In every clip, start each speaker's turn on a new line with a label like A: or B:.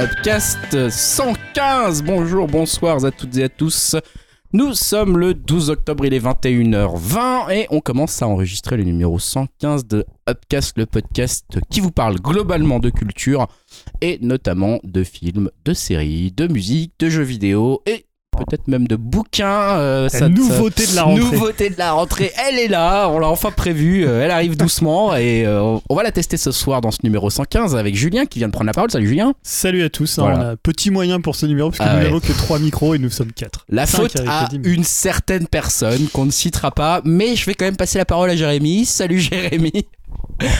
A: Upcast 115. Bonjour, bonsoir à toutes et à tous. Nous sommes le 12 octobre, il est 21h20 et on commence à enregistrer le numéro 115 de Upcast, le podcast qui vous parle globalement de culture et notamment de films, de séries, de musique, de jeux vidéo et peut-être même de bouquins. euh,
B: La
A: ça-
B: nouveauté de la rentrée.
A: Nouveauté de la rentrée, elle est là, on l'a enfin prévue, euh, elle arrive doucement et euh, on va la tester ce soir dans ce numéro 115 avec Julien qui vient de prendre la parole. Salut Julien.
B: Salut à tous. hein, on a petit moyen pour ce numéro parce que
A: Ah
B: nous
A: ouais.
B: n'avons que 3 micros et nous sommes 4.
A: La faute à une certaine personne qu'on ne citera pas, mais je vais quand même passer la parole à Jérémy. Salut Jérémy.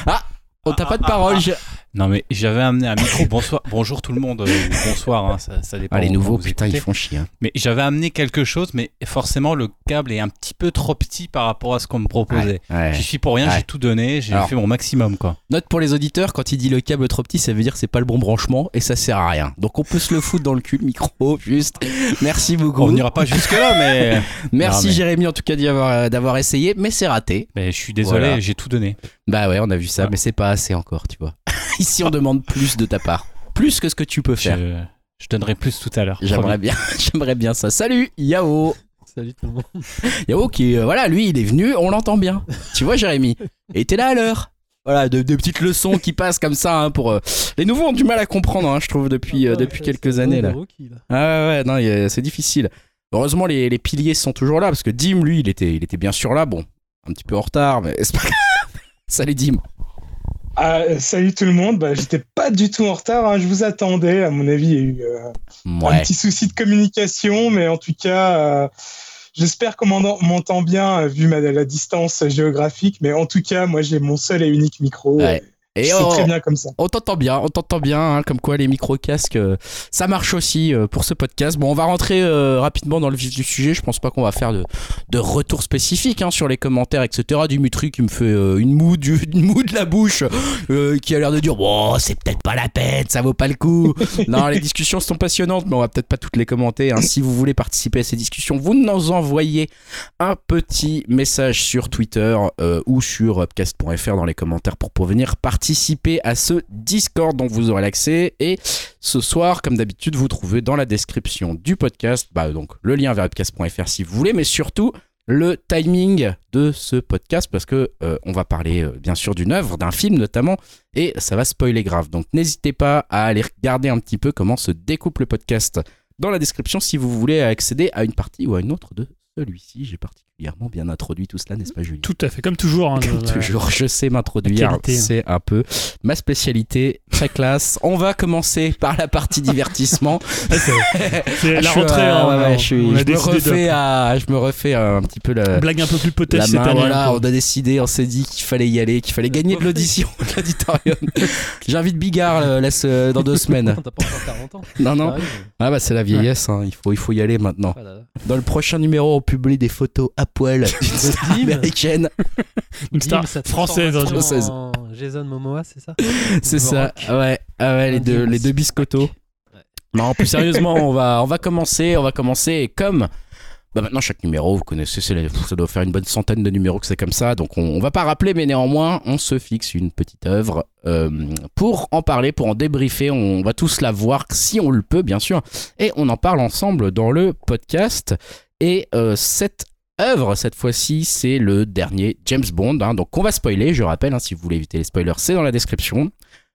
A: Ah, on t'a pas de parole. Jé-
C: Non mais j'avais amené un micro. Bonsoir, bonjour tout le monde. euh, bonsoir, hein, ça, ça dépend.
A: Ah, les nouveaux, putain, ils font chier. hein.
C: Mais j'avais amené quelque chose, mais forcément le câble est un petit peu trop petit par rapport à ce qu'on me proposait.
A: Ouais.
C: J'y suis pour rien,
A: Ouais.
C: j'ai tout donné, j'ai fait mon maximum quoi.
A: Note pour les auditeurs, quand il dit le câble trop petit, ça veut dire que c'est pas le bon branchement et ça sert à rien. Donc on peut se le foutre dans le cul, le micro, juste. Merci beaucoup.
C: On n'ira pas jusque là, mais...
A: Merci
C: Non, mais-
A: Jérémy en tout cas avoir- d'avoir essayé, mais c'est raté.
C: mais je suis désolé,
A: Voilà.
C: j'ai tout donné.
A: Bah ouais, on a vu ça,
C: Ouais.
A: mais c'est pas assez encore, tu vois. Ici, on demande plus de ta part. Plus que ce que tu peux faire.
C: Je, je donnerai plus tout à l'heure.
A: J'aimerais bien, j'aimerais bien ça. Salut, Yao.
D: Salut tout le monde.
A: Yao qui, euh, voilà, lui, il est venu, on l'entend bien. Tu vois, Jérémy? Et t'es là à l'heure. Voilà, de, de petites leçons qui passent comme ça hein, pour. euh, Les nouveaux ont du mal à comprendre, hein, je trouve, depuis, euh, depuis quelques années là. Ah ouais, non, c'est difficile. Heureusement, les, les piliers sont toujours là parce que Dim, lui, il était, il était bien sûr là. Bon, un petit peu en retard, mais c'est pas grave. Salut Dim.
E: Ah, salut tout le monde, bah, j'étais pas du tout en retard, hein, je vous attendais, à mon avis il y a eu euh, un petit souci de communication, mais en tout cas euh, j'espère qu'on m'en- m'entend bien euh, vu ma, la distance géographique, mais en tout cas moi j'ai mon seul et unique micro,
A: Ouais.
E: et
A: Et
E: c'est
A: oh,
E: très bien comme ça.
A: On t'entend bien, on t'entend bien, hein, comme quoi les micro-casques, euh, ça marche aussi euh, pour ce podcast. Bon, on va rentrer euh, rapidement dans le vif du sujet. Je pense pas qu'on va faire de, de retour spécifique hein, sur les commentaires, etc. Dimitri qui me fait une moue, du, une moue de la bouche, qui a l'air de dire bon, c'est peut-être pas la peine, ça vaut pas le coup. non, les discussions sont passionnantes, mais on va peut-être pas toutes les commenter. hein. Si vous voulez participer à ces discussions, vous nous envoyez un petit message sur Twitter ou sur upcast.fr dans les commentaires pour venir participer à ce Discord dont vous aurez l'accès. Et ce soir, comme d'habitude, vous trouvez dans la description du podcast bah, donc, le lien vers upcast.fr si vous voulez, mais surtout le timing de ce podcast parce que euh, on va parler euh, bien sûr d'une œuvre, d'un film notamment, et ça va spoiler grave. Donc n'hésitez pas à aller regarder un petit peu comment se découpe le podcast dans la description si vous voulez accéder à une partie ou à une autre de celui-ci. J'ai particulièrement bien introduit tout cela, n'est-ce pas Julien
B: Tout à fait, comme toujours. hein,
A: Comme toujours, je sais m'introduire,
B: hein.
A: c'est un peu ma spécialité, très classe. On va commencer par la partie divertissement.
B: c'est-
A: Ah,
B: la
A: je suis,
B: rentrée.
A: je, me refais
B: de-
A: à, je me refais un petit peu la,
B: Blague un peu plus
A: la
B: potèche cette année.
A: Voilà,
B: hein,
A: on a décidé, on s'est dit qu'il fallait y aller, qu'il fallait gagner de l'audition, de l'auditorium. J'invite Bigard euh, laisse, euh, dans deux semaines.
D: T'as pas encore 40 ans.
A: Non, non.
D: Arrive.
A: Ah bah c'est la vieillesse, hein, il, faut, il faut y aller maintenant.
D: Ah.
A: Dans le prochain numéro, on publie des photos à poil d'une star
D: Dim.
A: américaine.
B: Une star française. hein,
D: Jason Momoa, c'est ça
A: C'est ça,
D: Rock.
A: ouais, ah ouais les, deux, les deux biscottos.
D: Ouais.
A: Non, plus sérieusement, on va, on va commencer, on va commencer et comme bah maintenant chaque numéro, vous connaissez, ça doit faire une bonne centaine de numéros que c'est comme ça, donc on, on va pas rappeler, mais néanmoins, on se fixe une petite œuvre euh, pour en parler, pour en débriefer. On va tous la voir si on le peut, bien sûr, et on en parle ensemble dans le podcast. Et euh, cette œuvre, cette fois-ci, c'est le dernier James Bond, hein, donc on va spoiler, je rappelle, hein, si vous voulez éviter les spoilers, c'est dans la description.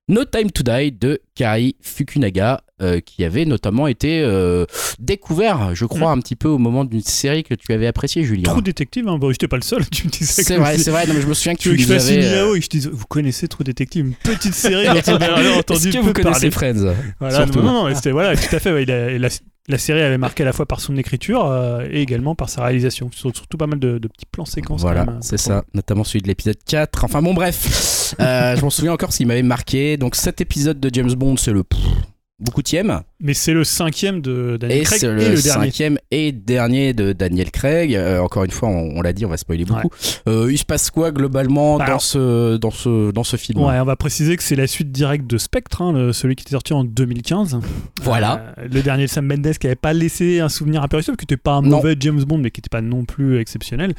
A: No Time to Die de Kari Fukunaga, euh, qui avait notamment été euh, découvert, je crois, un petit peu au moment d'une série que tu avais appréciée, Julien.
B: Trou détective, hein, bon, j'étais pas le seul, tu me disais
A: C'est vrai, c'est vrai. Non, mais je me souviens que
B: Tu
A: tu
B: une
A: avais. euh,
B: et je dise, vous connaissez Trou Détective, une petite série dont on a jamais entendu
A: Est-ce que vous connaissez
B: parler.
A: Friends?
B: Voilà, non, non, non, c'était voilà, tout à fait. ouais, il a- la, la série avait marqué à la fois par son écriture euh, et également par sa réalisation. Sur- Surtout pas mal de, de petits plans séquences.
A: Voilà,
B: hein,
A: c'est ça, notamment celui de l'épisode 4. Enfin bon, bref, Euh, je m'en souviens encore s'il m'avait marqué. Donc cet épisode de James Bond, c'est le beaucoup tième.
B: Mais c'est le cinquième de Daniel
A: Et
B: Craig
A: c'est
B: et
A: le,
B: le dernier.
A: cinquième et dernier de Daniel Craig. Euh, encore une fois, on, on l'a dit, on va spoiler beaucoup. Euh, il se passe quoi globalement
B: Bah
A: dans, ce, dans, ce, dans ce film
B: Ouais, on va préciser que c'est la suite directe de Spectre, hein, le- celui qui était sorti en 2015.
A: Voilà.
B: Euh, le dernier de Sam Mendes qui avait pas laissé un souvenir impérissable, qui n'était pas un
A: Non.
B: mauvais James Bond, mais qui n'était pas non plus exceptionnel.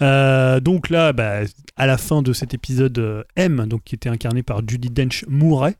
B: Donc là, bah, à la fin de cet épisode M, donc qui était incarné par Judy Dench, mourait.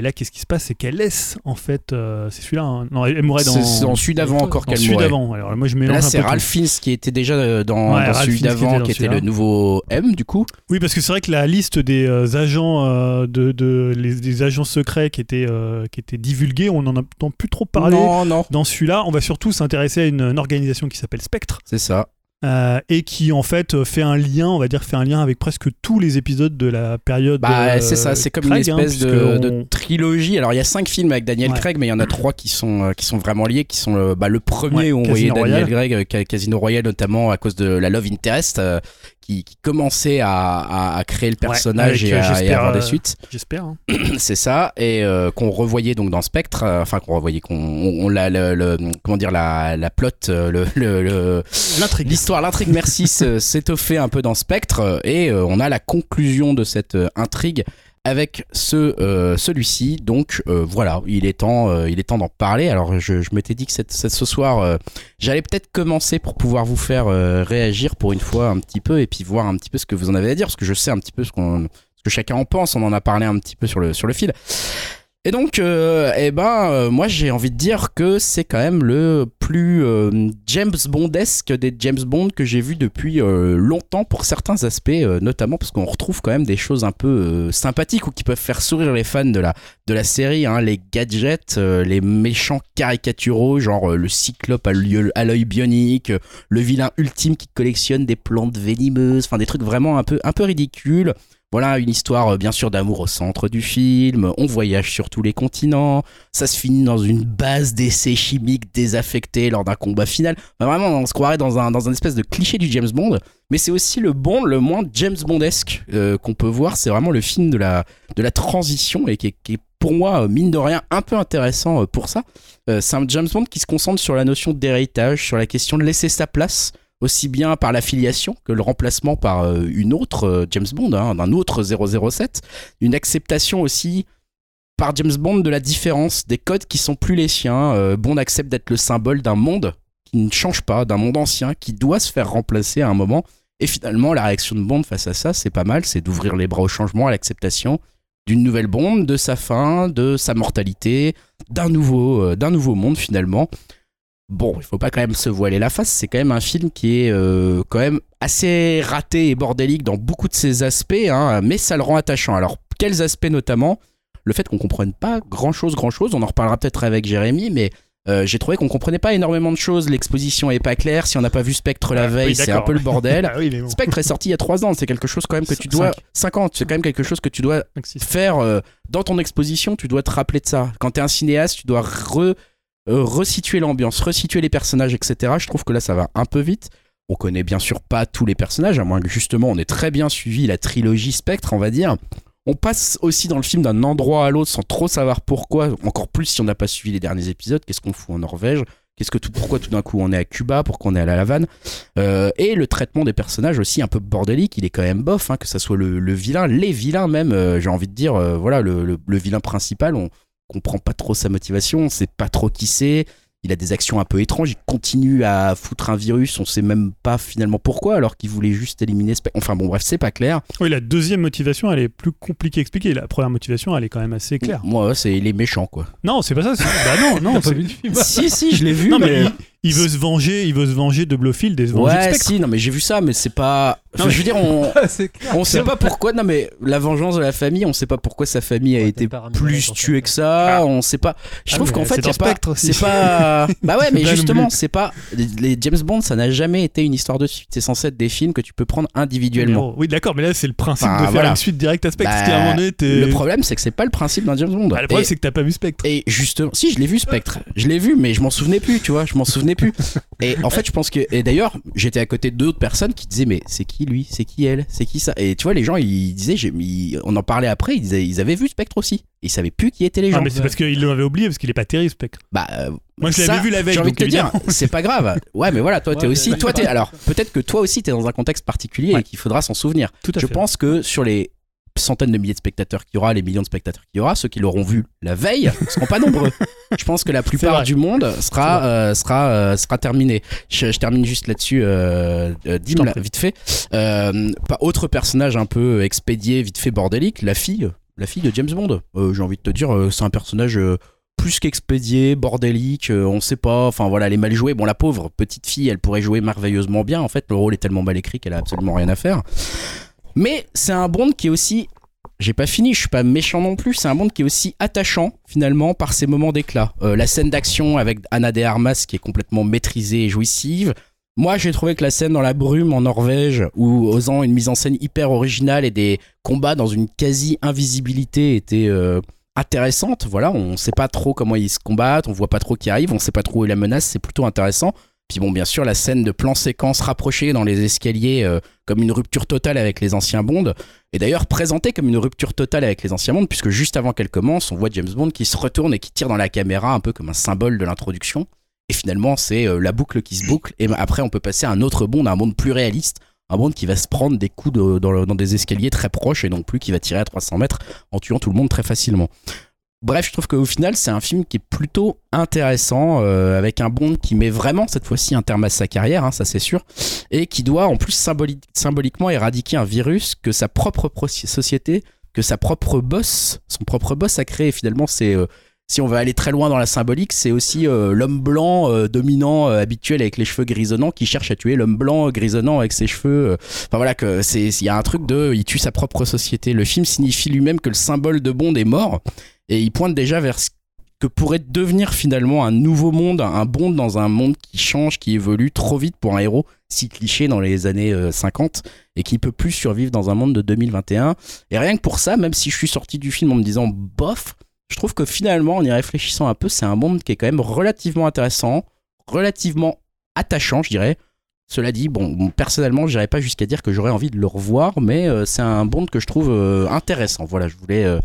B: Et là, qu'est-ce qui se passe? C'est qu'elle laisse, en fait, euh, c'est celui-là. hein. Non, elle mourrait dans.
A: C'est dans celui d'avant encore qu'elle mourait.
B: d'avant. Alors moi, je mélange
A: Là, c'est. Ralph Fiennes qui était déjà euh, dans,
B: Ouais,
A: dans celui
B: Fiennes qui était
A: d'avant, qui était le nouveau M, du coup.
B: Oui, parce que c'est vrai que la liste des euh, agents euh, de, de- les, des agents secrets qui étaient qui étaient divulgués, on n'en entend plus trop parler.
A: Non, non,
B: Dans celui-là, on va surtout s'intéresser à une, une organisation qui s'appelle Spectre
A: c'est ça.
B: Euh, et qui en fait euh, fait un lien, on va dire, fait un lien avec presque tous les épisodes de la période.
A: Bah,
B: euh,
A: c'est ça, c'est comme
B: Craig,
A: une
B: hein,
A: espèce de, trilogie. Alors, il y a cinq films avec Daniel
B: Ouais.
A: Craig, mais il y en a trois qui sont, euh, qui sont vraiment liés, qui sont euh, bah, le premier
B: Ouais,
A: où on
B: Casino
A: voyait Daniel. Craig, Ca- Casino Royale, notamment à cause de la Love Interest, euh, qui, qui commençait à, à- à créer le personnage et, à, et à
B: j'espère,
A: avoir des
B: euh,
A: suites.
B: J'espère. hein.
A: c'est ça, et euh, qu'on revoyait donc dans Spectre, euh, enfin qu'on revoyait, qu'on on, on l'a, le, le- comment dire, la, la plot, le. L'histoire, l'intrigue, merci, s'étoffait un peu dans Spectre et euh, on a la conclusion de cette intrigue avec ce euh, celui-ci. Donc euh, voilà, il est temps, euh, il est temps d'en parler. Alors je, je m'étais dit que cette, cette- ce soir, euh, j'allais peut-être commencer pour pouvoir vous faire euh, réagir pour une fois un petit peu et puis voir un petit peu ce que vous en avez à dire parce que je sais un petit peu ce qu'on ce que chacun en pense. On en a parlé un petit peu sur le sur le fil. Et donc, euh, eh ben, euh, moi j'ai envie de dire que c'est quand même le plus euh, James Bondesque des James Bond que j'ai vu depuis longtemps pour certains aspects, notamment parce qu'on retrouve quand même des choses un peu sympathiques ou qui peuvent faire sourire les fans de la, de la série, hein, les gadgets, les méchants caricaturaux, genre le cyclope à l'œil bionique, le vilain ultime qui collectionne des plantes venimeuses, enfin des trucs vraiment un peu, un peu ridicules. Voilà, une histoire euh, bien sûr d'amour au centre du film. On voyage sur tous les continents. Ça se finit dans une base d'essais chimiques désaffectés lors d'un combat final. Vraiment, on se croirait dans un, dans espèce de cliché du James Bond. Mais c'est aussi le Bond le moins James Bondesque euh, qu'on peut voir. C'est vraiment le film de la, de la transition et qui est, pour moi, euh, mine de rien, un peu intéressant pour ça. Euh, c'est un James Bond qui se concentre sur la notion d'héritage, sur la question de laisser sa place aussi bien par l'affiliation que le remplacement par euh, une autre euh, James Bond, hein, d'un autre 007, une acceptation aussi par James Bond de la différence des codes qui sont plus les siens. Euh, Bond accepte d'être le symbole d'un monde qui ne change pas, d'un monde ancien qui doit se faire remplacer à un moment. Et finalement, la réaction de Bond face à ça, c'est pas mal, c'est d'ouvrir les bras au changement, à l'acceptation d'une nouvelle Bond, de sa fin, de sa mortalité, d'un nouveau, d'un nouveau monde finalement. Bon, il faut pas quand même se voiler la face, c'est quand même un film qui est euh, quand même assez raté et bordélique dans beaucoup de ses aspects, hein, mais ça le rend attachant. Alors, quels aspects notamment? Le fait qu'on comprenne pas grand chose, grand chose, on en reparlera peut-être avec Jérémy, mais euh, j'ai trouvé qu'on comprenait pas énormément de choses, l'exposition est pas claire, si on n'a pas vu Spectre la
B: Ah,
A: veille,
B: oui,
A: c'est un peu le bordel.
B: Ah oui, mais bon.
A: Spectre est sorti il y a 3 ans, c'est quelque chose quand même que tu dois... 5 ans, c'est quand même quelque chose que tu dois faire euh, dans ton exposition, tu dois te rappeler de ça. Quand t'es un cinéaste, tu dois re, resituer l'ambiance, resituer les personnages, etc. Je trouve que là, ça va un peu vite. On connaît bien sûr pas tous les personnages, à moins que justement on ait très bien suivi la trilogie Spectre, on va dire. On passe aussi dans le film d'un endroit à l'autre sans trop savoir pourquoi, encore plus si on n'a pas suivi les derniers épisodes. Qu'est-ce qu'on fout en Norvège? Qu'est-ce que tout, pourquoi tout d'un coup on est à Cuba? Pourquoi on est à la Havane? Euh, Et le traitement des personnages aussi un peu bordélique, il est quand même bof, hein, que ça soit le, vilain, les vilains même, euh, j'ai envie de dire, euh, voilà, le, le- le vilain principal, on comprend pas trop sa motivation, on sait pas trop qui c'est. Il a des actions un peu étranges, il continue à foutre un virus, on sait même pas finalement pourquoi, alors qu'il voulait juste éliminer. Enfin bon, bref, c'est pas clair.
B: Oui, la deuxième motivation, elle est plus compliquée à expliquer. La première motivation, elle est quand même assez claire.
A: Moi, c'est les méchants, quoi.
B: Non, c'est pas ça. c'est- Bah non, non.
D: Pas
B: c'est-
D: vu le film
A: si, si, je l'ai vu,
B: Non,
A: mais.
B: mais il, il veut se venger, il veut se venger de Blofeld et se venger de
A: Ouais,
B: Spectre.
A: si, non, mais j'ai vu ça, mais c'est pas. Enfin,
B: Non, mais-
A: Je veux dire, on, on sait pas pourquoi. Non, mais la vengeance de la famille, on sait pas pourquoi sa famille a
D: Ouais,
A: été plus tuée que ça.
B: Ah.
A: On sait pas. Je
B: Ah,
A: trouve qu'en fait,
B: c'est
A: y a
B: dans
A: pas. C'est pas. Bah ouais, mais justement, c'est pas. Les, James Bond, ça n'a jamais été une histoire de suite. C'est censé être des films que tu peux prendre individuellement.
B: Oui, d'accord, mais là, c'est le principe
A: Enfin,
B: de faire
A: voilà.
B: une suite directe à Spectre.
A: Bah,
B: un moment donné,
A: Le problème, c'est que c'est pas le principe d'un James Bond.
B: Bah, le problème,
A: Et-
B: c'est que t'as pas vu Spectre.
A: Et justement, si je l'ai vu Spectre, je l'ai vu, mais je m'en souvenais plus, tu vois, je m'en souvenais plus. Et en fait, je pense que, et d'ailleurs, j'étais à côté d'autres personnes qui disaient, mais c'est qui lui, c'est qui elle, c'est qui ça? Et tu vois, les gens, ils disaient, mis, on en parlait après, ils, disaient, ils avaient vu Spectre aussi, ils savaient plus qui étaient les
B: Ah,
A: gens.
B: mais c'est parce qu'il l'avait oublié, parce qu'il est pas terrible, Spectre.
A: Bah, euh,
B: Moi, je l'avais vu la veille.
A: J'ai envie de te dire, c'est pas grave. Ouais, mais voilà, toi, t'es
D: Ouais,
A: aussi, toi, t'es, alors, peut-être que toi aussi, t'es dans un contexte particulier
B: Ouais.
A: et qu'il faudra s'en souvenir.
B: Tout à
A: Je
B: fait.
A: pense que sur les centaines de milliers de spectateurs qu'il y aura, les millions de spectateurs qu'il y aura, ceux qui l'auront vu la veille seront pas nombreux. Je pense que la plupart du monde sera euh, sera euh, sera terminé. Je, je termine juste là-dessus, euh, euh, Dim, là, vite fait. Pas autre personnage un peu expédié, vite fait bordélique, la fille. la fille de James Bond. J'ai envie de te dire, c'est un personnage plus qu'expédié, bordélique, euh, on sait pas, enfin voilà, elle est mal jouée. Bon, la pauvre petite fille, elle pourrait jouer merveilleusement bien. En fait, le rôle est tellement mal écrit qu'elle a absolument rien à faire. Mais c'est un Bond qui est aussi. J'ai pas fini, je suis pas méchant non plus. C'est un Bond qui est aussi attachant finalement par ses moments d'éclat. Euh, la scène d'action avec Anna de Armas qui est complètement maîtrisée et jouissive. Moi, j'ai trouvé que la scène dans la brume en Norvège, où osant une mise en scène hyper originale et des combats dans une quasi-invisibilité était euh, intéressante. Voilà, on sait pas trop comment ils se combattent, on voit pas trop qui arrive, on sait pas trop où est la menace, c'est plutôt intéressant. Puis bon, bien sûr, la scène de plan séquence rapprochée dans les escaliers euh, comme une rupture totale avec les anciens Bond, est d'ailleurs présentée comme une rupture totale avec les anciens Bond, puisque juste avant qu'elle commence, on voit James Bond qui se retourne et qui tire dans la caméra un peu comme un symbole de l'introduction. Et finalement, c'est euh, la boucle qui se boucle. Et après, on peut passer à un autre Bond, à un Bond plus réaliste, un Bond qui va se prendre des coups dans, dans des escaliers très proches et non plus qui va tirer à 300 mètres en tuant tout le monde très facilement. Bref, je trouve qu'au final, c'est un film qui est plutôt intéressant, euh, avec un Bond qui met vraiment cette fois-ci un terme à sa carrière, hein, ça c'est sûr, et qui doit en plus symboli- symboliquement éradiquer un virus que sa propre pro- société, que sa propre boss, son propre boss a créé. Finalement, euh, si on va aller très loin dans la symbolique, c'est aussi euh, l'homme blanc dominant habituel avec les cheveux grisonnants qui cherche à tuer l'homme blanc grisonnant avec ses cheveux. Enfin voilà il y a un truc de il tue sa propre société. Le film signifie lui-même que le symbole de Bond est mort et il pointe déjà vers ce que pourrait devenir finalement un nouveau monde, un Bond dans un monde qui change, qui évolue trop vite pour un héros si cliché dans les années euh, 50 et qui peut plus survivre dans un monde de 2021. Et rien que pour ça, même si je suis sorti du film en me disant bof, je trouve que finalement, en y réfléchissant un peu, c'est un monde qui est quand même relativement intéressant, relativement attachant, je dirais. Cela dit, bon, personnellement, je n'irais pas jusqu'à dire que j'aurais envie de le revoir, mais euh, c'est un Bond que je trouve euh, intéressant. Voilà, je voulais euh,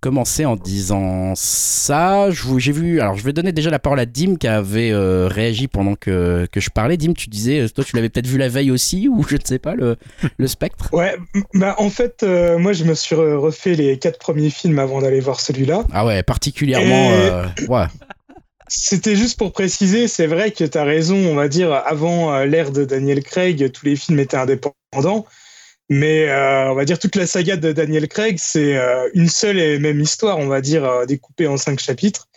A: commencer en disant ça. J'ai vu, alors je vais donner déjà la parole à Dim qui avait euh, réagi pendant que, que je parlais. Dim, tu disais, euh, toi tu l'avais peut-être vu la veille aussi, ou je ne sais pas, le, le spectre?
E: Ouais, bah en fait, euh, moi je me suis re- refait les quatre premiers films avant d'aller voir celui-là.
A: Ah ouais, particulièrement.
E: Et-
A: euh, ouais.
E: C'était juste pour préciser, c'est vrai que tu as raison, on va dire, avant l'ère de Daniel Craig, tous les films étaient indépendants. Mais euh, on va dire toute la saga de Daniel Craig, c'est euh, une seule et même histoire, on va dire, euh, découpée en cinq chapitres.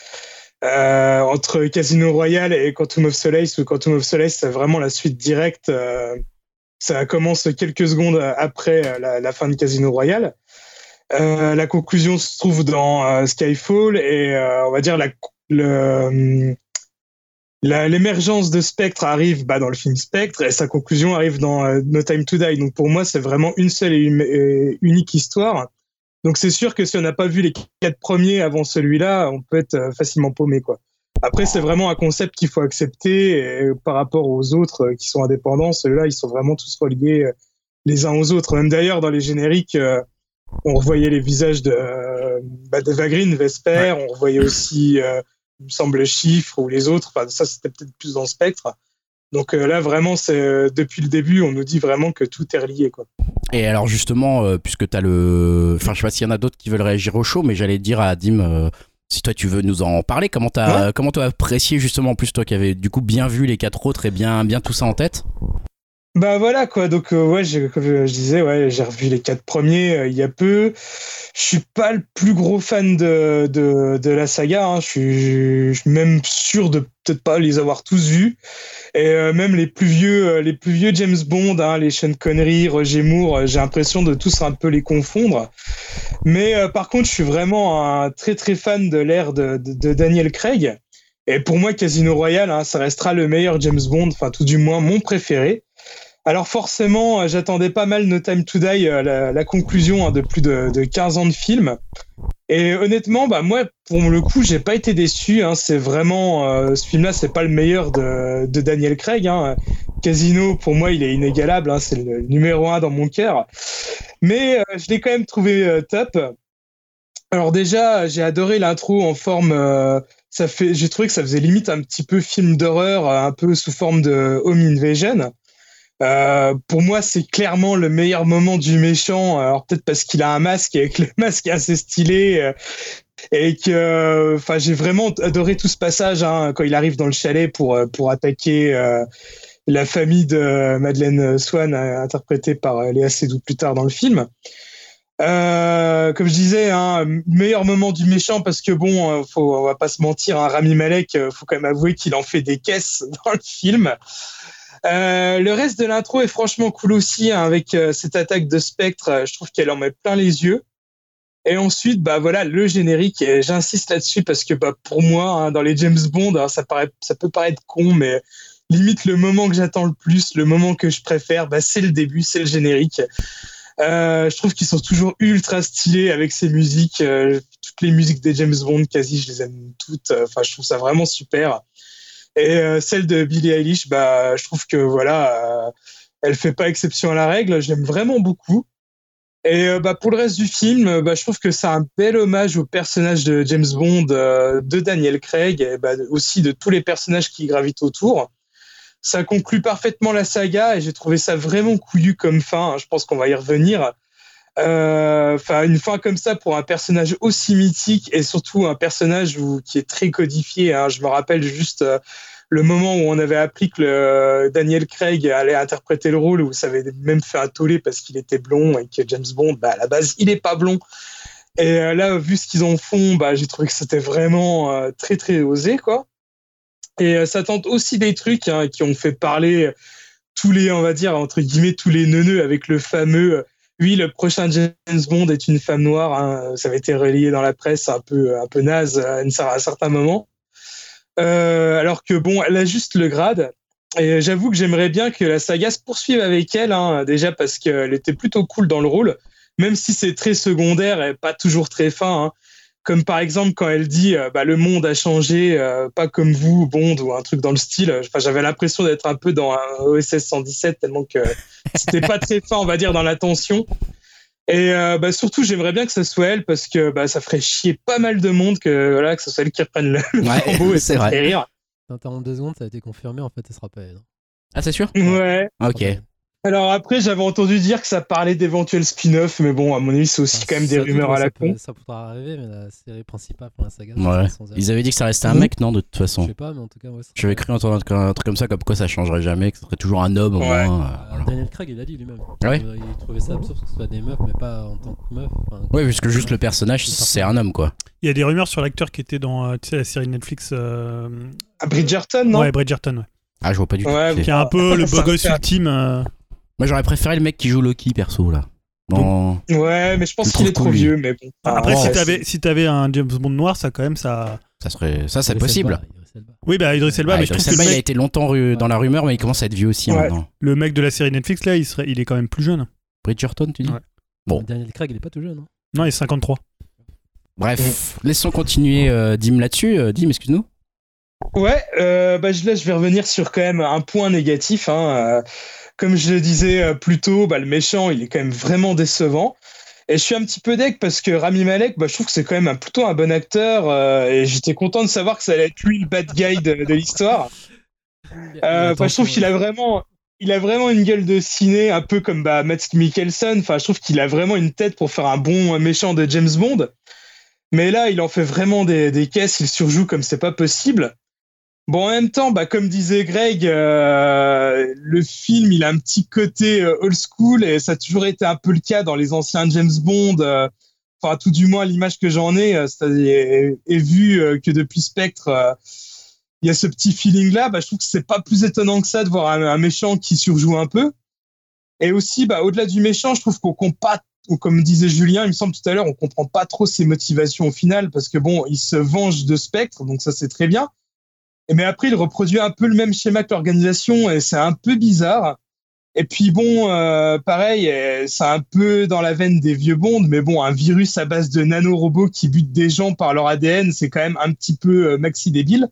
E: Entre Casino Royale et Quantum of Solace, ou Quantum of Solace, c'est vraiment la suite directe. ça commence quelques secondes après la, fin de Casino Royale. La conclusion se trouve dans Skyfall et on va dire le, l'émergence de Spectre arrive bah, dans le film Spectre et sa conclusion arrive dans euh, No Time to Die. Donc pour moi, c'est vraiment une seule et une- et unique histoire. Donc c'est sûr que si on n'a pas vu les quatre premiers avant celui-là, on peut être euh, facilement paumé quoi. Après, c'est vraiment un concept qu'il faut accepter et euh, par rapport aux autres euh, qui sont indépendants. Ceux-là, ils sont vraiment tous reliés euh, les uns aux autres. Même d'ailleurs, dans les génériques, euh, on revoyait les visages de euh, bah, d'Eva Green, Vesper. On revoyait aussi, euh, il me semble, Chiffre ou les autres. Enfin, ça, c'était peut-être plus dans Spectre. Donc euh, là, vraiment, c'est euh, depuis le début, on nous dit vraiment que tout est relié, quoi.
A: Et alors justement, euh, puisque tu as le... Enfin, je sais pas s'il y en a d'autres qui veulent réagir au show, mais j'allais dire à Dim, si toi tu veux nous en parler, comment t'as comment t'as apprécié justement, en plus toi qui avais du coup bien vu les quatre autres et bien, bien tout ça en tête?
E: Bah voilà quoi, donc euh, ouais, comme je disais, ouais, j'ai revu les quatre premiers euh, il y a peu. Je suis pas le plus gros fan de, de, de la saga, hein. je, suis, même sûr de peut-être pas les avoir tous vus. Et euh, même les plus vieux, les plus vieux James Bond, hein, les Sean Connery, Roger Moore, j'ai l'impression de tous un peu les confondre. Mais par contre, je suis vraiment un très très fan de l'ère de Daniel Craig. Et pour moi, Casino Royale, hein, ça restera le meilleur James Bond, enfin tout du moins mon préféré. Alors forcément, euh, j'attendais pas mal No Time to Die, euh, la, conclusion hein, de plus de, de 15 ans de film. Et honnêtement, bah moi, pour le coup, j'ai pas été déçu. Hein. C'est vraiment euh, ce film-là, c'est pas le meilleur de, Daniel Craig. Hein. Casino, pour moi, il est inégalable. C'est le numéro un dans mon cœur. Mais je l'ai quand même trouvé top. Alors déjà, j'ai adoré l'intro en forme. fait, j'ai trouvé que ça faisait limite un petit peu film d'horreur, un peu sous forme de home invasion. Euh, pour moi, c'est clairement le meilleur moment du méchant. Alors peut-être parce qu'il a un masque et que le masque est assez stylé. euh, et que, enfin, j'ai vraiment adoré tout ce passage hein, quand il arrive dans le chalet pour euh, pour attaquer euh, la famille de Madeleine Swan, interprétée par Léa Seydoux plus tard dans le film. Euh, comme je disais, hein, meilleur moment du méchant parce que bon, faut, on va pas se mentir, hein, Rami Malek, faut quand même avouer qu'il en fait des caisses dans le film. Euh, le reste de l'intro est franchement cool aussi hein, avec euh, cette attaque de spectre. euh, Je trouve qu'elle en met plein les yeux. Et ensuite, bah voilà, le générique. Et j'insiste là-dessus parce que bah pour moi, hein, dans les James Bond, hein, ça peut paraître con, mais limite le moment que j'attends le plus, le moment que je préfère, bah c'est le début, c'est le générique. Je trouve qu'ils sont toujours ultra stylés avec ces musiques. toutes les musiques des James Bond, quasi, je les aime toutes. Enfin, je trouve ça vraiment super. Et euh, celle de Billie Eilish, bah, je trouve que voilà, euh, elle fait pas exception à la règle. J'aime vraiment beaucoup. Et euh, bah, pour le reste du film, bah, je trouve que c'est un bel hommage au personnage de James Bond, de Daniel Craig, et bah, aussi de tous les personnages qui gravitent autour. Ça conclut parfaitement la saga et j'ai trouvé ça vraiment couillu comme fin. Je pense qu'on va y revenir. Euh, Enfin, une fin comme ça pour un personnage aussi mythique et surtout un personnage qui est très codifié. hein. Je me rappelle juste euh, le moment où on avait appris que le, Daniel Craig allait interpréter le rôle, où ça avait même fait un tollé parce qu'il était blond et que James Bond, bah, à la base, il est pas blond. Et euh, là, vu ce qu'ils en font, bah, j'ai trouvé que c'était vraiment euh, très très osé, quoi. Et euh, ça tente aussi des trucs hein, qui ont fait parler tous les, on va dire entre guillemets, tous les neuneux avec le fameux. Euh, oui, le prochain James Bond est une femme noire. hein. Ça avait été relié dans la presse, un peu, un peu naze à, une- à un certain moment. Euh, alors que bon, elle a juste le grade. Et j'avoue que j'aimerais bien que la saga se poursuive avec elle, hein, déjà parce qu'elle était plutôt cool dans le rôle, même si c'est très secondaire et pas toujours très fin. hein. Comme par exemple quand elle dit euh, bah, le monde a changé, euh, pas comme vous, Bond, ou un truc dans le style. Enfin, j'avais l'impression d'être un peu dans un OSS 117, tellement que c'était pas très fin, on va dire, dans l'attention. Et euh, bah, surtout, j'aimerais bien que ça soit elle parce que bah, ça ferait chier pas mal de monde que, voilà, que ce soit elle qui reprenne le,
A: Ouais,
E: et
A: c'est
E: ça
A: vrai.
E: fait rire.
D: T'interromps deux secondes, ça a été confirmé, en fait, ce sera pas elle. hein.
A: Ah, c'est sûr?
E: Ouais.
A: Ok.
E: Alors après, j'avais entendu dire que ça parlait d'éventuels spin-off, mais bon, à mon avis, c'est aussi
D: Enfin,
E: quand même des rumeurs à la con.
D: Ça pourra arriver, mais la série principale pour la saga,
A: Ouais. Ils avaient dit que ça restait un
E: Mhm.
A: mec, non, de toute
D: Je
A: façon
D: sais pas, mais en tout cas, ouais.
A: J'avais cru entendre un truc- comme ça, comme quoi ça changerait jamais, que ce serait toujours un homme au
E: Ouais.
A: moins. euh,
D: Euh,
A: voilà.
D: Daniel Craig, il a dit lui-même.
A: Ah ouais
D: Euh, Il trouvait ça absurde que ce soit des meufs, mais pas en tant que meuf. enfin,
A: Ouais, puisque juste le personnage, c'est un homme, quoi.
B: Il y a des rumeurs sur l'acteur qui était dans tu sais, la série Netflix euh,
E: À Bridgerton, non?
B: Ouais, Bridgerton, ouais.
A: Ah, je vois pas du tout.
E: Ouais,
A: qui
B: est un peu le beau gosse ultime. Euh.
A: Moi, j'aurais préféré le mec qui joue Loki, perso, là. Dans...
E: Ouais, mais je pense
A: Je
E: qu'il est trop vieux, mais bon.
B: Après,
E: Ah,
B: si
E: ouais,
B: t'avais si t'avais un James Bond noir, ça quand même ça.
A: Ça serait, ça, c'est possible.
D: Elba.
B: Oui, bah Idris Elba,
A: Ah,
B: mais je
A: Idris
B: que
A: Elba, il a été longtemps dans la rumeur, mais il commence à être vieux aussi
E: Ouais.
A: maintenant.
B: le mec de la série Netflix là, il serait, il est quand même plus jeune.
A: Bridgerton, tu dis
B: Ouais.
A: Bon.
D: Daniel Craig, il est pas tout jeune. Hein.
B: Non, il est 53.
A: Bref, laissons continuer euh, Dim là-dessus. Euh, Dim, excuse-nous.
E: Ouais, euh, bah, je- là, je vais revenir sur quand même un point négatif. Hein. Comme je le disais euh, plus tôt, bah, le méchant, il est quand même vraiment décevant. Et je suis un petit peu deck parce que Rami Malek, bah, je trouve que c'est quand même un, plutôt un bon acteur. euh, et j'étais content de savoir que ça allait être lui le bad guy de, de l'histoire. Euh, enfin, je trouve qu'il a vraiment, il a vraiment une gueule de ciné, un peu comme bah, Matt Mikkelsen. Enfin, je trouve qu'il a vraiment une tête pour faire un bon méchant de James Bond. Mais là, il en fait vraiment des, des caisses, il surjoue comme c'est pas possible. Bon, en même temps, bah, comme disait Greg, euh, le film, il a un petit côté euh, old school et ça a toujours été un peu le cas dans les anciens James Bond. euh, Enfin, tout du moins, l'image que j'en ai, euh, c'est-à-dire, et vu euh, que depuis Spectre, il y a ce petit feeling-là, bah, je trouve que c'est pas plus étonnant que ça de voir un, méchant qui surjoue un peu. Et aussi, bah, au-delà du méchant, je trouve qu'on pas, ou comme disait Julien, il me semble tout à l'heure, on comprend pas trop ses motivations au final, parce que bon, il se venge de Spectre, donc ça c'est très bien. Mais après, il reproduit un peu le même schéma que l'organisation, et c'est un peu bizarre. Et puis bon, euh, pareil, c'est un peu dans la veine des vieux Bonds, mais bon, un virus à base de nanorobots qui butent des gens par leur ADN, c'est quand même un petit peu euh, maxi débile.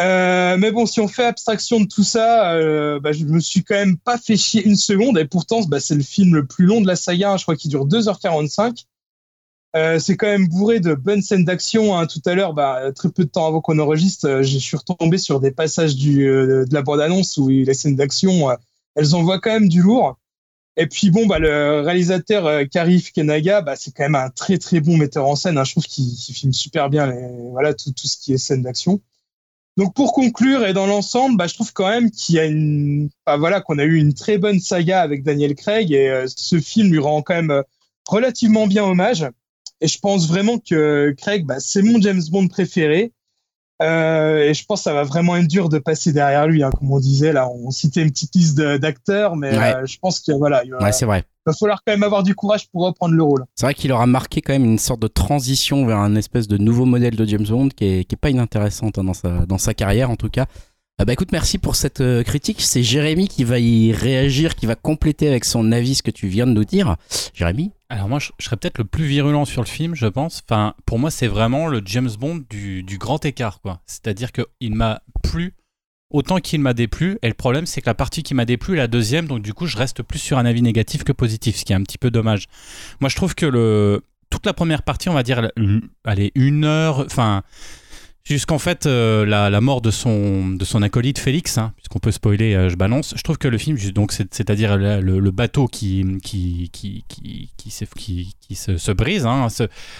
E: Euh, mais bon, si on fait abstraction de tout ça, euh, bah, je me suis quand même pas fait chier une seconde. Et pourtant, bah, c'est le film le plus long de la saga. hein, je crois qu'il dure 2h45. Euh, c'est quand même bourré de bonnes scènes d'action. hein. Tout à l'heure, bah, très peu de temps avant qu'on enregistre, euh, je suis retombé sur des passages du, euh, de la bande-annonce où les scènes d'action, euh, elles envoient quand même du lourd. Et puis bon, bah, le réalisateur Karif Kenaga, bah, c'est quand même un très très bon metteur en scène. hein. Je trouve qu'il qu'il filme super bien les, voilà, tout, tout ce qui est scène d'action. Donc pour conclure et dans l'ensemble, bah, je trouve quand même qu'il y a une, bah, voilà, qu'on a eu une très bonne saga avec Daniel Craig et ce film lui rend quand même relativement bien hommage. Et je pense vraiment que Craig, bah, c'est mon James Bond préféré. Euh, et je pense que ça va vraiment être dur de passer derrière lui, hein, comme on disait là. On citait une petite liste d'acteurs, mais
A: Ouais.
E: euh, je pense que voilà, il va,
A: Ouais, c'est vrai.
E: va falloir quand même avoir du courage pour reprendre le rôle.
A: C'est vrai qu'il aura marqué quand même une sorte de transition vers un espèce de nouveau modèle de James Bond qui est, qui est pas inintéressante hein, dans, sa, dans sa carrière en tout cas. Ah bah écoute, merci pour cette euh, critique. C'est Jérémy qui va y réagir, qui va compléter avec son avis ce que tu viens de nous dire. Jérémy
C: Alors moi, je, serais peut-être le plus virulent sur le film, je pense. Enfin, pour moi, c'est vraiment le James Bond du, grand écart, quoi. C'est-à-dire qu'il m'a plu autant qu'il m'a déplu. Et le problème, c'est que la partie qui m'a déplu est la deuxième, donc du coup, je reste plus sur un avis négatif que positif, ce qui est un petit peu dommage. Moi, je trouve que le toute la première partie, on va dire, allez, une heure, enfin. Jusqu'en fait euh, la, mort de son, acolyte Félix, hein, puisqu'on peut spoiler, euh, je balance. Je trouve que le film, donc c'est- c'est-à-dire le, bateau qui qui se, se brise, hein,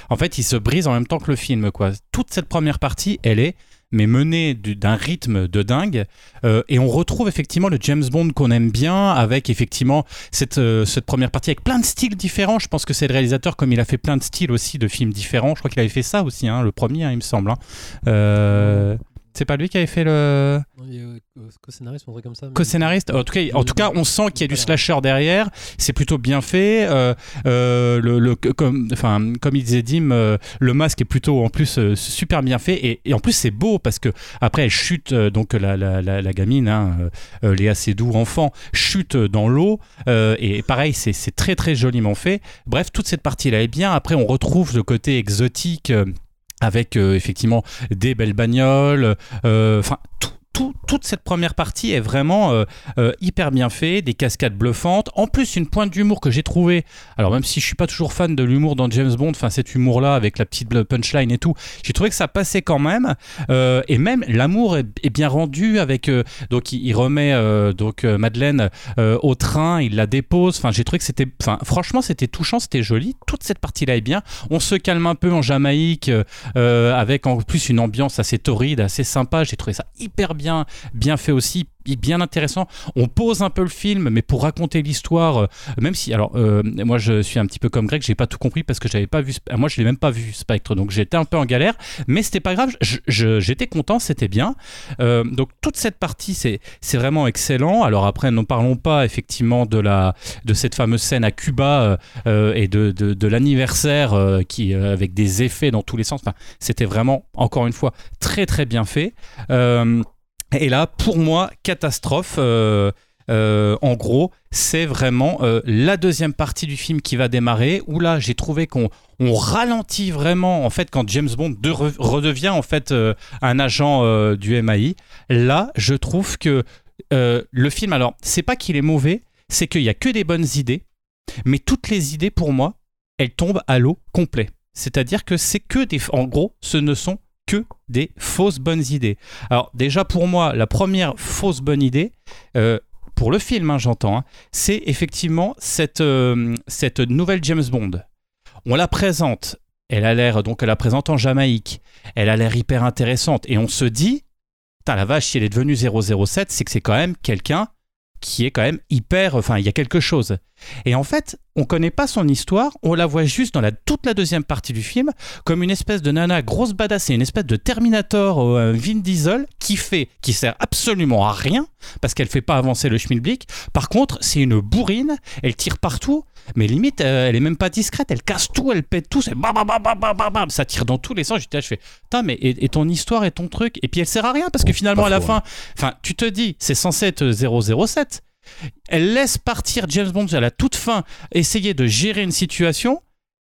C: en fait, il se brise en même temps que le film, quoi. Toute cette première partie, elle est mais menée du- d'un rythme de dingue, euh, et on retrouve effectivement le James Bond qu'on aime bien, avec effectivement cette, euh, cette première partie avec plein de styles différents. Je pense que c'est le réalisateur, comme il a fait plein de styles aussi de films différents. Je crois qu'il avait fait ça aussi, hein, le premier, hein, il me semble. hein. Euh, c'est pas lui qui avait fait le
D: euh, co-scénariste truc comme ça. mais-
C: co-scénariste. En tout cas, en tout cas, on sent qu'il y a du slasher derrière. C'est plutôt bien fait. Euh, euh, le, le- comme, enfin, comme il disait Dim, euh, le masque est plutôt en plus super bien fait et, et en plus c'est beau parce que après elle chute donc la, la, la, la gamine, hein, Léa Seydoux enfant, chute dans l'eau et pareil c'est c'est très très joliment fait. Bref, toute cette partie là est bien. Après, on retrouve le côté exotique. Euh, avec euh, effectivement des belles bagnoles, euh, enfin tout- tout- toute cette première partie est vraiment euh, euh, hyper bien fait, des cascades bluffantes, en plus une pointe d'humour que j'ai trouvé. Alors même si je suis pas toujours fan de l'humour dans James Bond, enfin cet humour-là avec la petite punchline et tout, j'ai trouvé que ça passait quand même. Euh, et même l'amour est, bien rendu avec donc il, remet donc Madeleine au train, il la dépose. Enfin j'ai trouvé que c'était, franchement c'était touchant, c'était joli. Toute cette partie-là est bien. On se calme un peu en Jamaïque avec en plus une ambiance assez torride, assez sympa. J'ai trouvé ça hyper bien, bien fait aussi, bien intéressant. On pose un peu le film, mais pour raconter l'histoire, euh, même si, alors, euh, moi je suis un petit peu comme Greg, j'ai pas tout compris parce que j'avais pas vu, moi je l'ai même pas vu Spectre, donc j'étais un peu en galère, mais c'était pas grave. J'étais content, c'était bien. Euh, donc toute cette partie, c'est c'est vraiment excellent. Alors après, ne parlons pas effectivement de la de cette fameuse scène à Cuba et de, de, l'anniversaire qui avec des effets dans tous les sens. Enfin, c'était vraiment encore une fois très très bien fait. Et là, pour moi, catastrophe. euh, euh, en gros, c'est vraiment euh, la deuxième partie du film qui va démarrer, où là, j'ai trouvé qu'on on ralentit vraiment, en fait, quand James Bond de- re- redevient en fait un agent du MAI. Là, je trouve que le film, alors, c'est pas qu'il est mauvais, c'est qu'il y a que des bonnes idées, mais toutes les idées, pour moi, elles tombent à l'eau complet. C'est-à-dire que c'est que des... En gros, ce ne sont que des fausses bonnes idées. Alors déjà pour moi, la première fausse bonne idée, euh, pour le film, hein, j'entends, hein, c'est effectivement cette, euh, cette nouvelle James Bond. On la présente, elle a l'air, donc elle la présente en Jamaïque, elle a l'air hyper intéressante, et on se dit, putain la vache, si elle est devenue 007, c'est que c'est quand même quelqu'un qui est quand même hyper, enfin il y a quelque chose. Et en fait, on connaît pas son histoire, on la voit juste dans la, toute la deuxième partie du film comme une espèce de nana grosse badass et une espèce de Terminator ou un Vin Diesel qui fait, qui sert absolument à rien parce qu'elle fait pas avancer le schmilblick. Par contre, c'est une bourrine, elle tire partout, mais limite, euh, elle est même pas discrète, elle casse tout, elle pète tout, c'est bam bam bam bam bam bam bam, ça tire dans tous les sens. J'étais là, je fais, putain, mais et, et ton histoire et ton truc, et puis elle sert à rien parce que finalement à la fin, enfin, tu te dis, c'est censé être 007. Elle laisse partir James Bond à la toute fin, essayer de gérer une situation.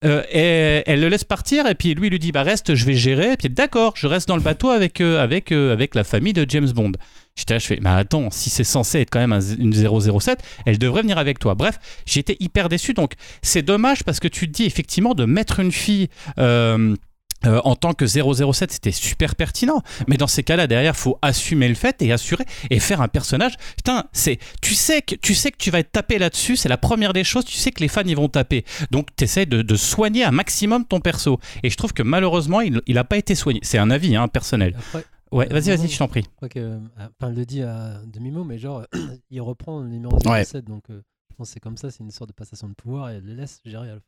C: euh, et elle le laisse partir et puis lui il lui dit bah reste je vais gérer et puis d'accord je reste dans le bateau avec euh, avec euh, avec la famille de James Bond j'étais là je mais attends si c'est censé être quand même une 007 elle devrait venir avec toi bref j'étais hyper déçu donc c'est dommage parce que tu te dis effectivement de mettre une fille euh, euh, en tant que 007, c'était super pertinent. Mais dans ces cas-là, derrière, faut assumer le fait et assurer et faire un personnage. Putain, c'est, tu sais que tu sais que tu vas être tapé là-dessus. C'est la première des choses. Tu sais que les fans ils vont taper. Donc, t'essaies de, de soigner un maximum ton perso. Et je trouve que malheureusement, il, il a pas été soigné. C'est un avis hein, personnel.
D: Après,
C: Ouais, vas-y, vas-y, je t'en prie.
D: je crois que. euh, Enfin, elle le dit à demi-mot, mais genre, il reprend le numéro
A: Ouais.
D: 07, donc euh, je pense que c'est comme ça, c'est une sorte de passation de pouvoir et elle le laisse gérer à la.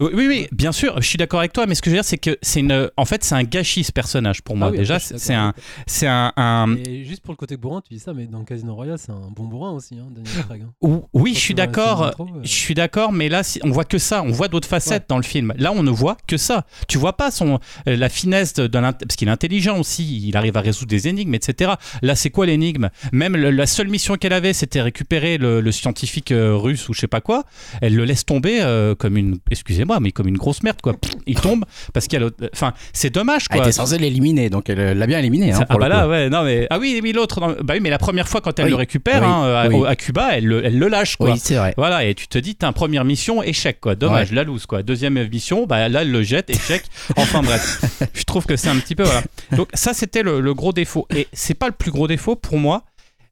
C: Oui, oui, oui, bien sûr, je suis d'accord avec toi, mais ce que je veux dire, c'est que c'est une, en fait, c'est un gâchis ce personnage pour moi.
D: Ah oui,
C: Déjà,
D: je
C: c'est un, c'est un.
D: Et juste pour le côté bourrin, tu dis ça, mais dans Casino Royale, c'est un bon bourrin aussi, hein, Daniel Craig. hein.
C: ou- oui, je suis d'accord.
D: trop, euh,
C: Je suis d'accord, mais là, on voit que ça. On voit d'autres facettes dans le film. Là, on ne voit que ça. Tu vois pas son euh, la finesse de, parce qu'il est intelligent aussi. Il arrive à résoudre des énigmes, etc. Là, c'est quoi l'énigme? Même le- la seule mission qu'elle avait, c'était récupérer le, le scientifique euh, russe ou je sais pas quoi. Elle le laisse tomber comme une, excusez-moi, mais comme une grosse merde quoi. Il tombe parce qu'il y a l'autre- Enfin, c'est dommage
A: Elle
C: quoi.
A: était censée l'éliminer, donc elle l'a bien éliminé. hein,
C: ah bah là
A: coup.
C: ouais non mais ah oui mais l'autre non, bah oui mais la première fois quand elle
A: Oui.
C: le récupère
A: Oui.
C: hein, à,
A: Oui.
C: au- à Cuba elle le, elle le lâche quoi
A: Oui, c'est vrai.
C: voilà, et tu te dis, t'as une première mission, échec, quoi. Dommage, la loose, quoi. Deuxième mission, bah là, elle le jette, échec. Enfin bref, je trouve que c'est un petit peu, voilà. Donc ça, c'était le, le gros défaut. Et c'est pas le plus gros défaut pour moi.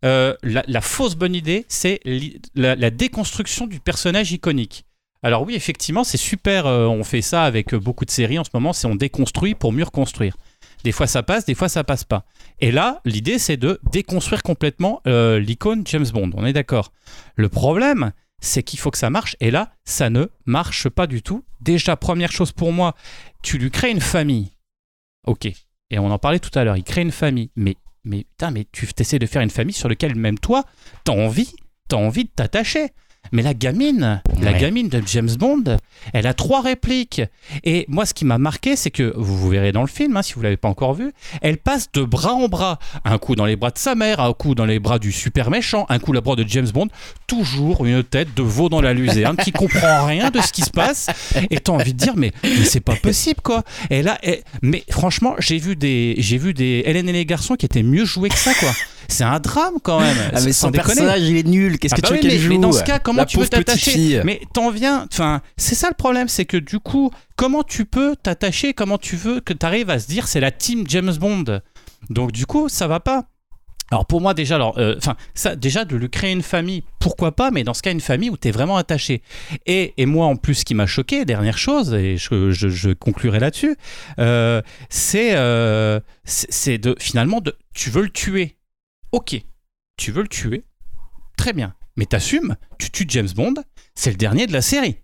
C: Euh, la, la fausse bonne idée, c'est la déconstruction du personnage iconique. Alors oui, effectivement, c'est super. euh, on fait ça avec euh, beaucoup de séries en ce moment. C'est on déconstruit pour mieux reconstruire. Des fois ça passe, des fois ça passe pas. Et là, l'idée c'est de déconstruire complètement euh, l'icône James Bond. On est d'accord. Le problème, c'est qu'il faut que ça marche. Et là, ça ne marche pas du tout. Déjà, première chose pour moi, tu lui crées une famille. Ok. Et on en parlait tout à l'heure. Il crée une famille. Mais, mais, putain, mais tu essaies de faire une famille sur laquelle même toi, t'as envie, t'as envie de t'attacher. Mais la gamine, la gamine de James Bond, elle a trois répliques. Et moi, ce qui m'a marqué, c'est que, vous, vous verrez dans le film, hein, si vous l'avez pas encore vu, elle passe de bras en bras. Un coup dans les bras de sa mère, un coup dans les bras du super méchant, un coup dans les bras de James Bond. Toujours une tête de veau dans la luzerne qui comprend rien de ce qui se passe. Et t'as envie de dire, mais, mais c'est pas possible, quoi. Et là, et- mais franchement, j'ai vu des, j'ai vu des Hélène et les garçons qui étaient mieux joués que ça, quoi. C'est un drame quand même.
A: Ah, mais son
C: déconner.
A: personnage, il est nul. Qu'est-ce
C: Ah
A: que
C: bah
A: tu veux
C: oui,
A: qu'elle
C: mais,
A: joue
C: mais dans ce cas, comment
A: La
C: tu veux
A: petite
C: t'attacher. Mais t'en viens. Enfin, c'est ça le problème, c'est que du coup, comment tu peux t'attacher Comment tu veux que tu arrives à se dire c'est la team James Bond? Donc du coup, ça va pas. Alors pour moi déjà, alors, euh, enfin ça déjà de lui créer une famille, pourquoi pas, mais dans ce cas une famille où tu es vraiment attaché. Et, et moi en plus, ce qui m'a choqué, dernière chose, et je, je- je conclurai là-dessus, euh, c'est euh, c'est c'est de finalement de tu veux le tuer, ok, tu veux le tuer, très bien, mais t'assumes, tu tues James Bond, c'est le dernier de la série.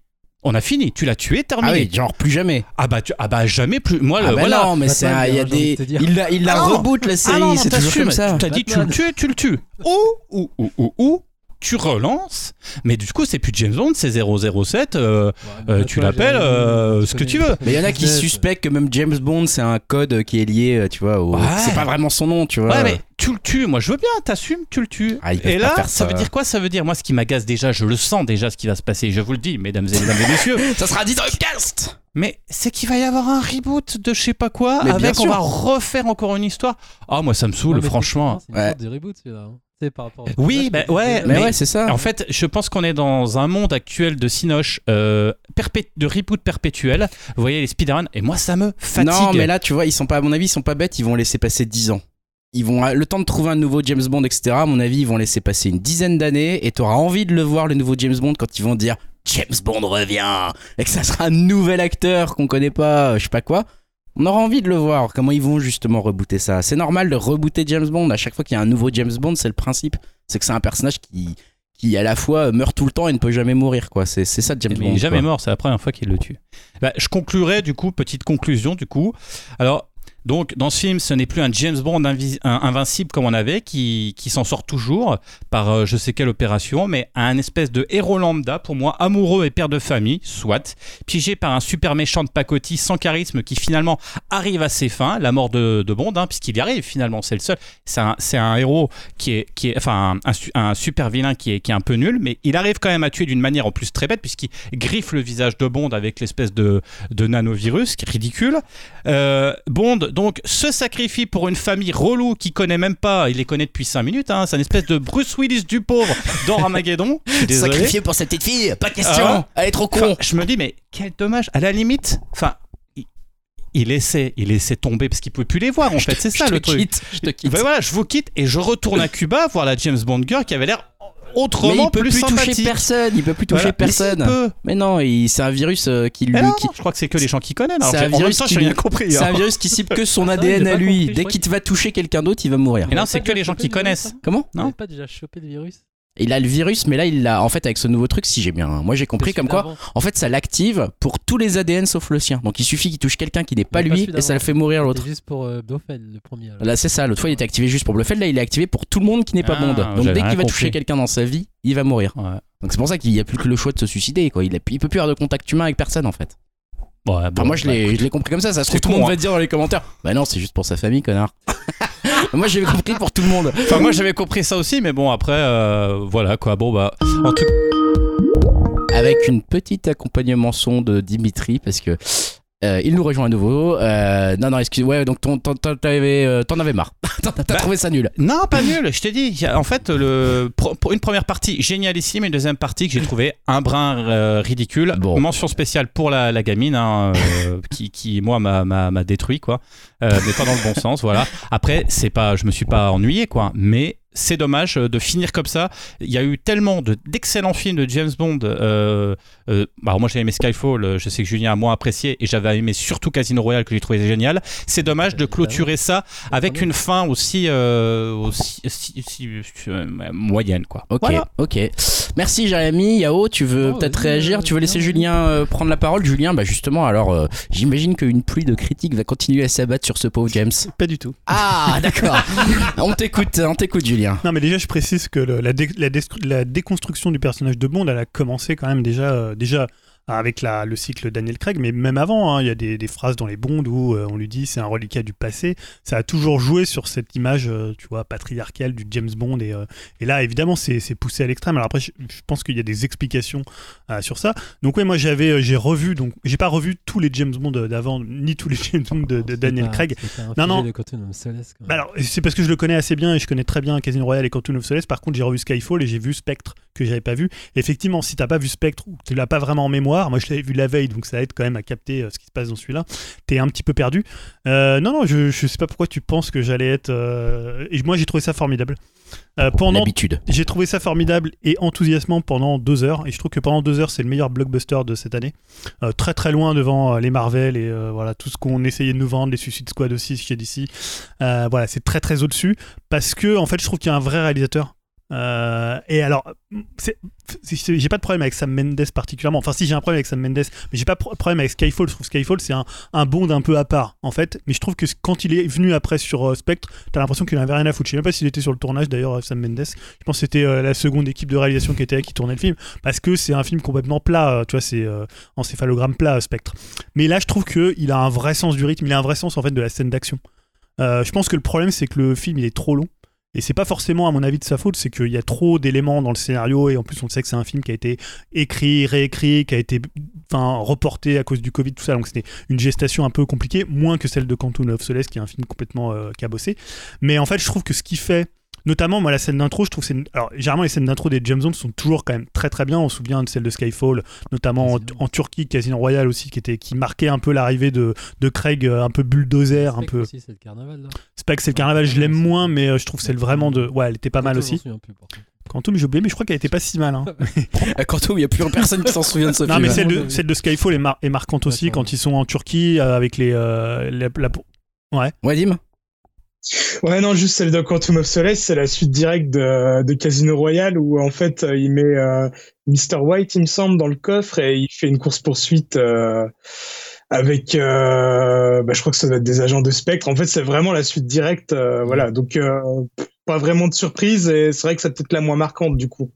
C: On a fini, tu l'as tué,
A: Ah
C: terminé.
A: oui, genre plus jamais.
C: Ah bah, tu- ah bah jamais plus. Moi,
A: Ah
C: le-
A: bah
C: voilà.
A: non, mais c'est il y a des. Il la, il la
C: Ah
A: reboot la
C: Ah
A: série, c'est toujours
C: t'assumes.
A: comme ça.
C: Tu t'as dit tu le tues, tu le tues. Ou, ou, ou, ou, ou, tu relances, mais du coup, c'est plus James Bond, c'est 007. euh, euh, tu l'appelles euh, ce que tu veux.
A: Mais il y en a qui suspectent que même James Bond, c'est un code qui est lié, tu vois, au...
C: Ouais.
A: c'est pas vraiment son nom, tu vois.
C: Ouais, mais tu le tues. Moi, je veux bien, t'assumes, tu le tues.
A: Ah,
C: et là, ça
A: ça.
C: veut dire quoi? Ça veut dire, moi, ce qui m'agace déjà, je le sens déjà ce qui va se passer. Je vous le dis, mesdames et mesdames et messieurs.
A: Ça sera dit dans le cast
C: Mais c'est qu'il va y avoir un reboot de je sais pas quoi,
A: Mais bien
C: avec on va refaire encore une histoire. Ah, moi, ça me saoule, franchement.
D: C'est une
A: Ouais.
D: sorte de reboot, celui-là. hein. C'est par rapport. au
C: Oui, bah,
D: tu
C: ouais,
A: Mais,
C: Mais-
A: ouais, c'est ça.
C: En fait, je pense qu'on est dans un monde actuel de Cinoche, euh, de reboot perpétuel. Vous voyez les Spider-Man, et moi ça me fatigue.
A: Non, mais là, tu vois, ils sont pas, à mon avis, ils sont pas bêtes, ils vont laisser passer 10 ans. Ils vont, le temps de trouver un nouveau James Bond, etc. À mon avis, ils vont laisser passer une dizaine d'années et t'auras envie de le voir, le nouveau James Bond, quand ils vont dire James Bond revient et que ça sera un nouvel acteur qu'on connaît pas, euh, je sais pas quoi. On aura envie de le voir. Comment ils vont justement rebooter ça? C'est normal de rebooter James Bond. À chaque fois qu'il y a un nouveau James Bond, c'est le principe. C'est que c'est un personnage qui, qui à la fois meurt tout le temps et ne peut jamais mourir, quoi. C'est c'est ça James Bond.
C: il est jamais
A: quoi.
C: mort, c'est la première fois qu'il le tue. Bah, je conclurai du coup, petite conclusion du coup. Alors, donc dans ce film, ce n'est plus un James Bond invincible comme on avait, qui, qui s'en sort toujours par euh, je sais quelle opération, mais un espèce de héros lambda, pour moi, amoureux et père de famille, soit, piégé par un super méchant de pacotille sans charisme qui finalement arrive à ses fins, la mort de, de Bond, hein, puisqu'il y arrive finalement, c'est le seul. C'est un, un héros qui est, qui est enfin un, un super vilain qui est, qui est un peu nul, mais il arrive quand même à tuer d'une manière en plus très bête, puisqu'il griffe le visage de Bond avec l'espèce de, de nanovirus, qui est ridicule. Euh, Bond, donc, se sacrifie pour une famille relou qui connaît même pas, il les connaît depuis 5 minutes, hein, c'est une espèce de Bruce Willis du pauvre dans désolé.
A: Sacrifié pour cette petite fille, pas question.
C: Ah.
A: Elle est trop con.
C: Je me dis, mais quel dommage. À la limite, enfin, il, il laissait, il laissait tomber parce qu'il pouvait plus les voir. En fait, c'est ça
A: je
C: le
A: te
C: truc.
A: quitte, je te quitte.
C: Ben voilà, je vous quitte et je retourne à Cuba voir la James Bond girl qui avait l'air
A: Mais
C: autrement
A: il peut
C: plus,
A: plus, toucher personne, il peut plus toucher
C: Voilà. Mais
A: personne.
C: peut.
A: Mais non, c'est un virus euh, qui lui.
C: Mais non,
A: qui-
C: je crois que c'est que les gens qui connaissent.
A: C'est un
C: en même
A: virus
C: temps,
A: qui
C: j'ai
A: lui-
C: rien compris.
A: C'est
C: hein.
A: un virus qui cible que son
D: Ah,
A: ADN
D: pas
A: à lui. Dès qu'il va toucher quelqu'un d'autre, il va mourir.
C: Mais non,
D: On
C: c'est que les gens qui connaissent.
D: hein
A: Comment
C: Non.
D: Pas déjà chopé le virus
A: Il a le virus, mais là, il l'a. En fait, avec ce nouveau truc, si j'ai bien. Moi, j'ai compris comme quoi. En fait, ça l'active pour tous les ADN sauf le sien. Donc, il suffit qu'il touche quelqu'un qui n'est pas lui et ça le fait mourir l'autre.
D: C'est juste pour euh, Blofeld, le premier. alors.
A: Là, c'est ça. L'autre fois, il était activé juste pour Blofeld. Là, il est activé pour tout le monde qui n'est pas
C: Ah,
A: Bond. Donc, dès qu'il va toucher quelqu'un dans sa vie, il va mourir.
C: Ouais.
A: Donc, c'est pour ça qu'il n'y a plus que le choix de se suicider. Quoi. Il, a, il peut plus avoir de contact humain avec personne, en fait.
C: Ouais,
A: Enfin,
C: bon,
A: moi, je
C: bah,
A: l'ai compris comme ça. Ça se trouve,
C: C'est
A: tout le monde va dire dans les commentaires. Bah non, c'est juste pour sa famille, connard. moi, j'ai compris pour tout le monde.
C: Enfin, moi j'avais compris ça aussi, mais bon, après, euh, voilà quoi. Bon, bah, en tout
A: avec une petite accompagnement son de Dimitri parce que euh, il nous rejoint à nouveau. Euh, non, non, excuse. Ouais, donc t'en euh, t'en avais marre. T'as
C: Bah,
A: trouvé ça nul.
C: Non, pas nul, je t'ai dit. il y a- En fait, le, pour une première partie génialissime et une deuxième partie que j'ai trouvé un brin euh, ridicule.
A: Bon.
C: Mention spéciale pour la, la gamine, hein, qui, qui, moi, m'a- détruit, quoi. Mais pas dans le bon sens, voilà. Après, c'est pas, je me suis pas ennuyé, quoi. Mais c'est dommage euh, de finir comme ça. Il y a eu tellement de- d'excellents films de James Bond. Euh, euh, bah, alors moi, j'ai aimé Skyfall, euh, je sais que Julien a moins apprécié, et j'avais aimé surtout Casino Royale que j'ai trouvé génial. C'est dommage de clôturer ça avec une fin aussi, euh, aussi, aussi- aussi, euh, moyenne, quoi.
A: Ok,
C: Voilà.
A: ok. Merci Jérémy. Yao, tu veux
D: Oh,
A: peut-être réagir? Tu veux laisser Julien euh, prendre la parole? Julien, bah justement, alors euh, j'imagine qu'une pluie de critiques va continuer à s'abattre sur ce pauvre James.
B: Pas du tout.
A: Ah, d'accord. on t'écoute, on t'écoute Julien.
B: Non, mais déjà, je précise que le- la, dé- la dé- la déconstruction du personnage de Bond, elle a commencé quand même déjà, euh, déjà avec la, le cycle Daniel Craig, mais même avant, hein, il y a des, des phrases dans les Bonds où euh, on lui dit c'est un reliquat du passé. Ça a toujours joué sur cette image, euh, tu vois, patriarcale du James Bond. Et, euh, et là, évidemment, c'est poussé à l'extrême. Alors après, je, je pense qu'il y a des explications sur ça. Donc ouais, moi j'avais, j'ai revu, donc j'ai pas revu tous les James Bond d'avant, ni tous les James Bond de, Daniel
D: pas-
B: Craig. Non, non.
D: Solace.
B: Bah alors, c'est parce que je le connais assez bien et je connais très bien Casino Royale et Quantum of Solace. Par contre, j'ai revu Skyfall et j'ai vu Spectre que j'avais pas vu. Effectivement, si t'as pas vu Spectre ou que tu l'as pas vraiment en mémoire, moi je l'avais vu la veille, donc ça aide quand même à capter euh, ce qui se passe dans celui-là. T'es un petit peu perdu. Euh, non, non, je, je sais pas pourquoi tu penses que j'allais être. euh, Et moi, j'ai trouvé ça formidable. Pendant
A: L'habitude.
B: j'ai trouvé ça formidable et enthousiasmant pendant deux heures. Et je trouve que pendant deux heures, c'est le meilleur blockbuster de cette année. Très très loin devant les Marvel et voilà tout ce qu'on essayait de nous vendre, les Suicide Squad aussi chez DC. Voilà, c'est très très au-dessus parce que en fait, je trouve qu'il y a un vrai réalisateur. Euh, et alors, j'ai pas de problème avec Sam Mendes particulièrement. Enfin, si j'ai un problème avec Sam Mendes, mais j'ai pas de problème avec Skyfall. Je trouve Skyfall c'est un, bond un peu à part en fait. Mais je trouve que quand il est venu après sur euh, Spectre, t'as l'impression qu'il en avait rien à foutre. Je sais même pas s'il était sur le tournage d'ailleurs, euh, Sam Mendes. Je pense que c'était la seconde équipe de réalisation qui était qui tournait le film parce que c'est un film complètement plat. tu vois, c'est euh, encéphalogramme plat Spectre. Mais là, je trouve que il a un vrai sens du rythme. Il a un vrai sens en fait de la scène d'action. Je pense que le problème c'est que le film il est trop long. Et c'est pas forcément à mon avis de sa faute, c'est qu'il y a trop d'éléments dans le scénario et en plus on sait que c'est un film qui a été écrit, réécrit, qui a été enfin reporté à cause du Covid, tout ça. Donc c'était une gestation un peu compliquée, moins que celle de Quantum of Solace qui est un film complètement euh, cabossé. Mais en fait, je trouve que ce qui fait Notamment, moi, la scène d'intro, je trouve que c'est. une- Alors, généralement, les scènes d'intro des James Bond sont toujours quand même très très bien. On se souvient de celle de Skyfall, notamment en, Turquie, Casino Royale aussi, qui, était, qui marquait un peu l'arrivée de, de Craig, euh, un peu bulldozer, un peu.
D: aussi, c'est le carnaval, là.
B: C'est pas que c'est le carnaval, je l'aime moins, mais euh, je trouve c'est le vraiment de. Ouais, elle était pas mal aussi. Quantum, j'ai oublié, mais je crois qu'elle était pas si mal. hein.
A: Quantum, il n'y a plus personne qui s'en souvient de ce
B: non,
A: film.
B: mais
D: c'est-
B: celle
D: Ouais,
B: de,
D: ouais.
B: celle de Skyfall est, mar- est marquante aussi quand ils sont en Turquie euh, avec les. euh, la- la-
A: Ouais, Dim
E: Ouais, non, juste celle de Quantum of Solace, c'est la suite directe de, de Casino Royale où en fait euh, il met euh, Mr. White, il me semble, dans le coffre et il fait une course poursuite euh, avec, euh, bah, je crois que ça doit être des agents de Spectre. En fait, c'est vraiment la suite directe, voilà. Donc pas vraiment de surprise et c'est vrai que c'est peut-être la moins marquante du coup.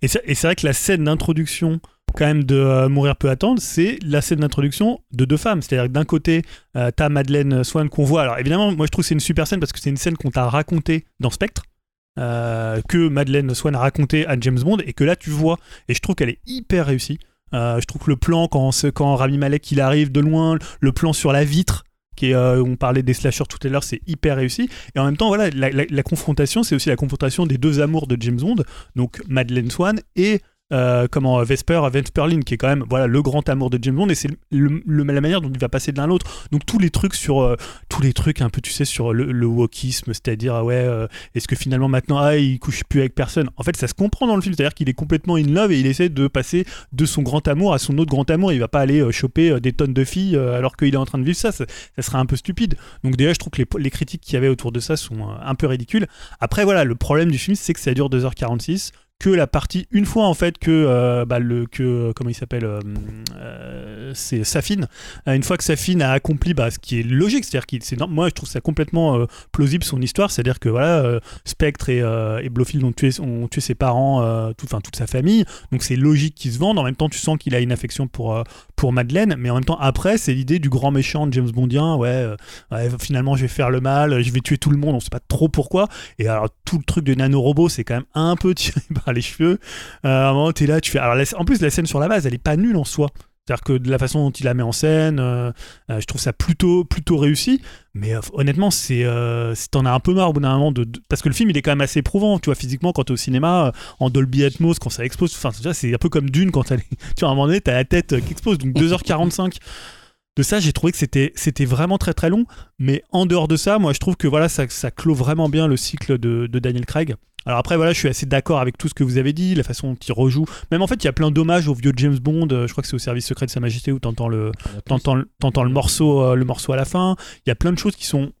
B: Et c'est et c'est vrai que la scène d'introduction, quand même, de euh, Mourir peut attendre, c'est la scène d'introduction de deux femmes. C'est-à-dire que d'un côté, euh, t'as Madeleine Swan qu'on voit. Alors évidemment, moi je trouve que c'est une super scène parce que c'est une scène qu'on t'a racontée dans Spectre. euh, que Madeleine Swan a raconté à James Bond et que là tu vois et je trouve qu'elle est hyper réussie Euh, je trouve que le plan quand, quand Rami Malek il arrive de loin le plan sur la vitre qui est, euh, on parlait des slashers tout à l'heure, c'est hyper réussi. Et en même temps, voilà, la- la confrontation, c'est aussi la confrontation des deux amours de James Bond, donc Madeleine Swan et euh, comment Vesper, Vesperlin, qui est quand même voilà le grand amour de James Bond, et c'est le- la manière dont il va passer de l'un à l'autre. Donc tous les trucs sur euh, tous les trucs un peu, tu sais, sur le, le wokisme, c'est-à-dire ah ouais, euh, est-ce que finalement maintenant ah il couche plus avec personne. En fait, ça se comprend dans le film, c'est-à-dire qu'il est complètement in love et il essaie de passer de son grand amour à son autre grand amour. Il va pas aller euh, choper euh, des tonnes de filles euh, alors qu'il est en train de vivre ça. ça. serait un peu stupide. Donc déjà, je trouve que les, les critiques qu'il y avait autour de ça sont euh, un peu ridicules. Après, voilà, le problème du film, c'est que ça dure 2h46 que la partie une fois en fait que euh, bah, le que comment il s'appelle euh, euh, c'est Safin Euh, une fois que Safin a accompli bah, ce qui est logique c'est-à-dire qu'il c'est moi je trouve ça complètement plausible son histoire c'est-à-dire que voilà Spectre et, et Blofeld ont tué ont tué ses parents tout, enfin toute sa famille donc c'est logique qu'ils se vendent en même temps tu sens qu'il a une affection pour pour Madeleine mais en même temps après c'est l'idée du grand méchant James Bondien ouais, finalement je vais faire le mal je vais tuer tout le monde on sait pas trop pourquoi et alors tout le truc de nanorobot c'est quand même un peu tiré les cheveux euh, à un moment t'es là tu fais alors en plus la scène sur la base elle est pas nulle en soi c'est-à-dire que de la façon dont il la met en scène, euh, euh, je trouve ça plutôt, plutôt réussi. Mais honnêtement, c'est, t'en as un peu marre au bout d'un moment. Parce que le film, il est quand même assez éprouvant. Tu vois, physiquement, quand t'es au cinéma, en Dolby Atmos, quand ça explose, c'est un peu comme Dune quand elle, tu vois, un moment donné, t'as la tête qui explose. Donc 2h45 de ça, j'ai trouvé que c'était, c'était vraiment très très long. Mais en dehors de ça, moi, je trouve que voilà, ça, ça clôt vraiment bien le cycle de, de Daniel Craig. Alors après, voilà, je suis assez d'accord avec tout ce que vous avez dit, la façon dont il rejoue. Même en fait, il y a plein d'hommages au vieux James Bond. euh, Je crois que c'est au service secret de Sa Majesté où t'entends le,
D: Il y en a plus.
B: t'entends, t'entends le morceau, euh, le morceau à la fin. Il y a plein de choses qui sont,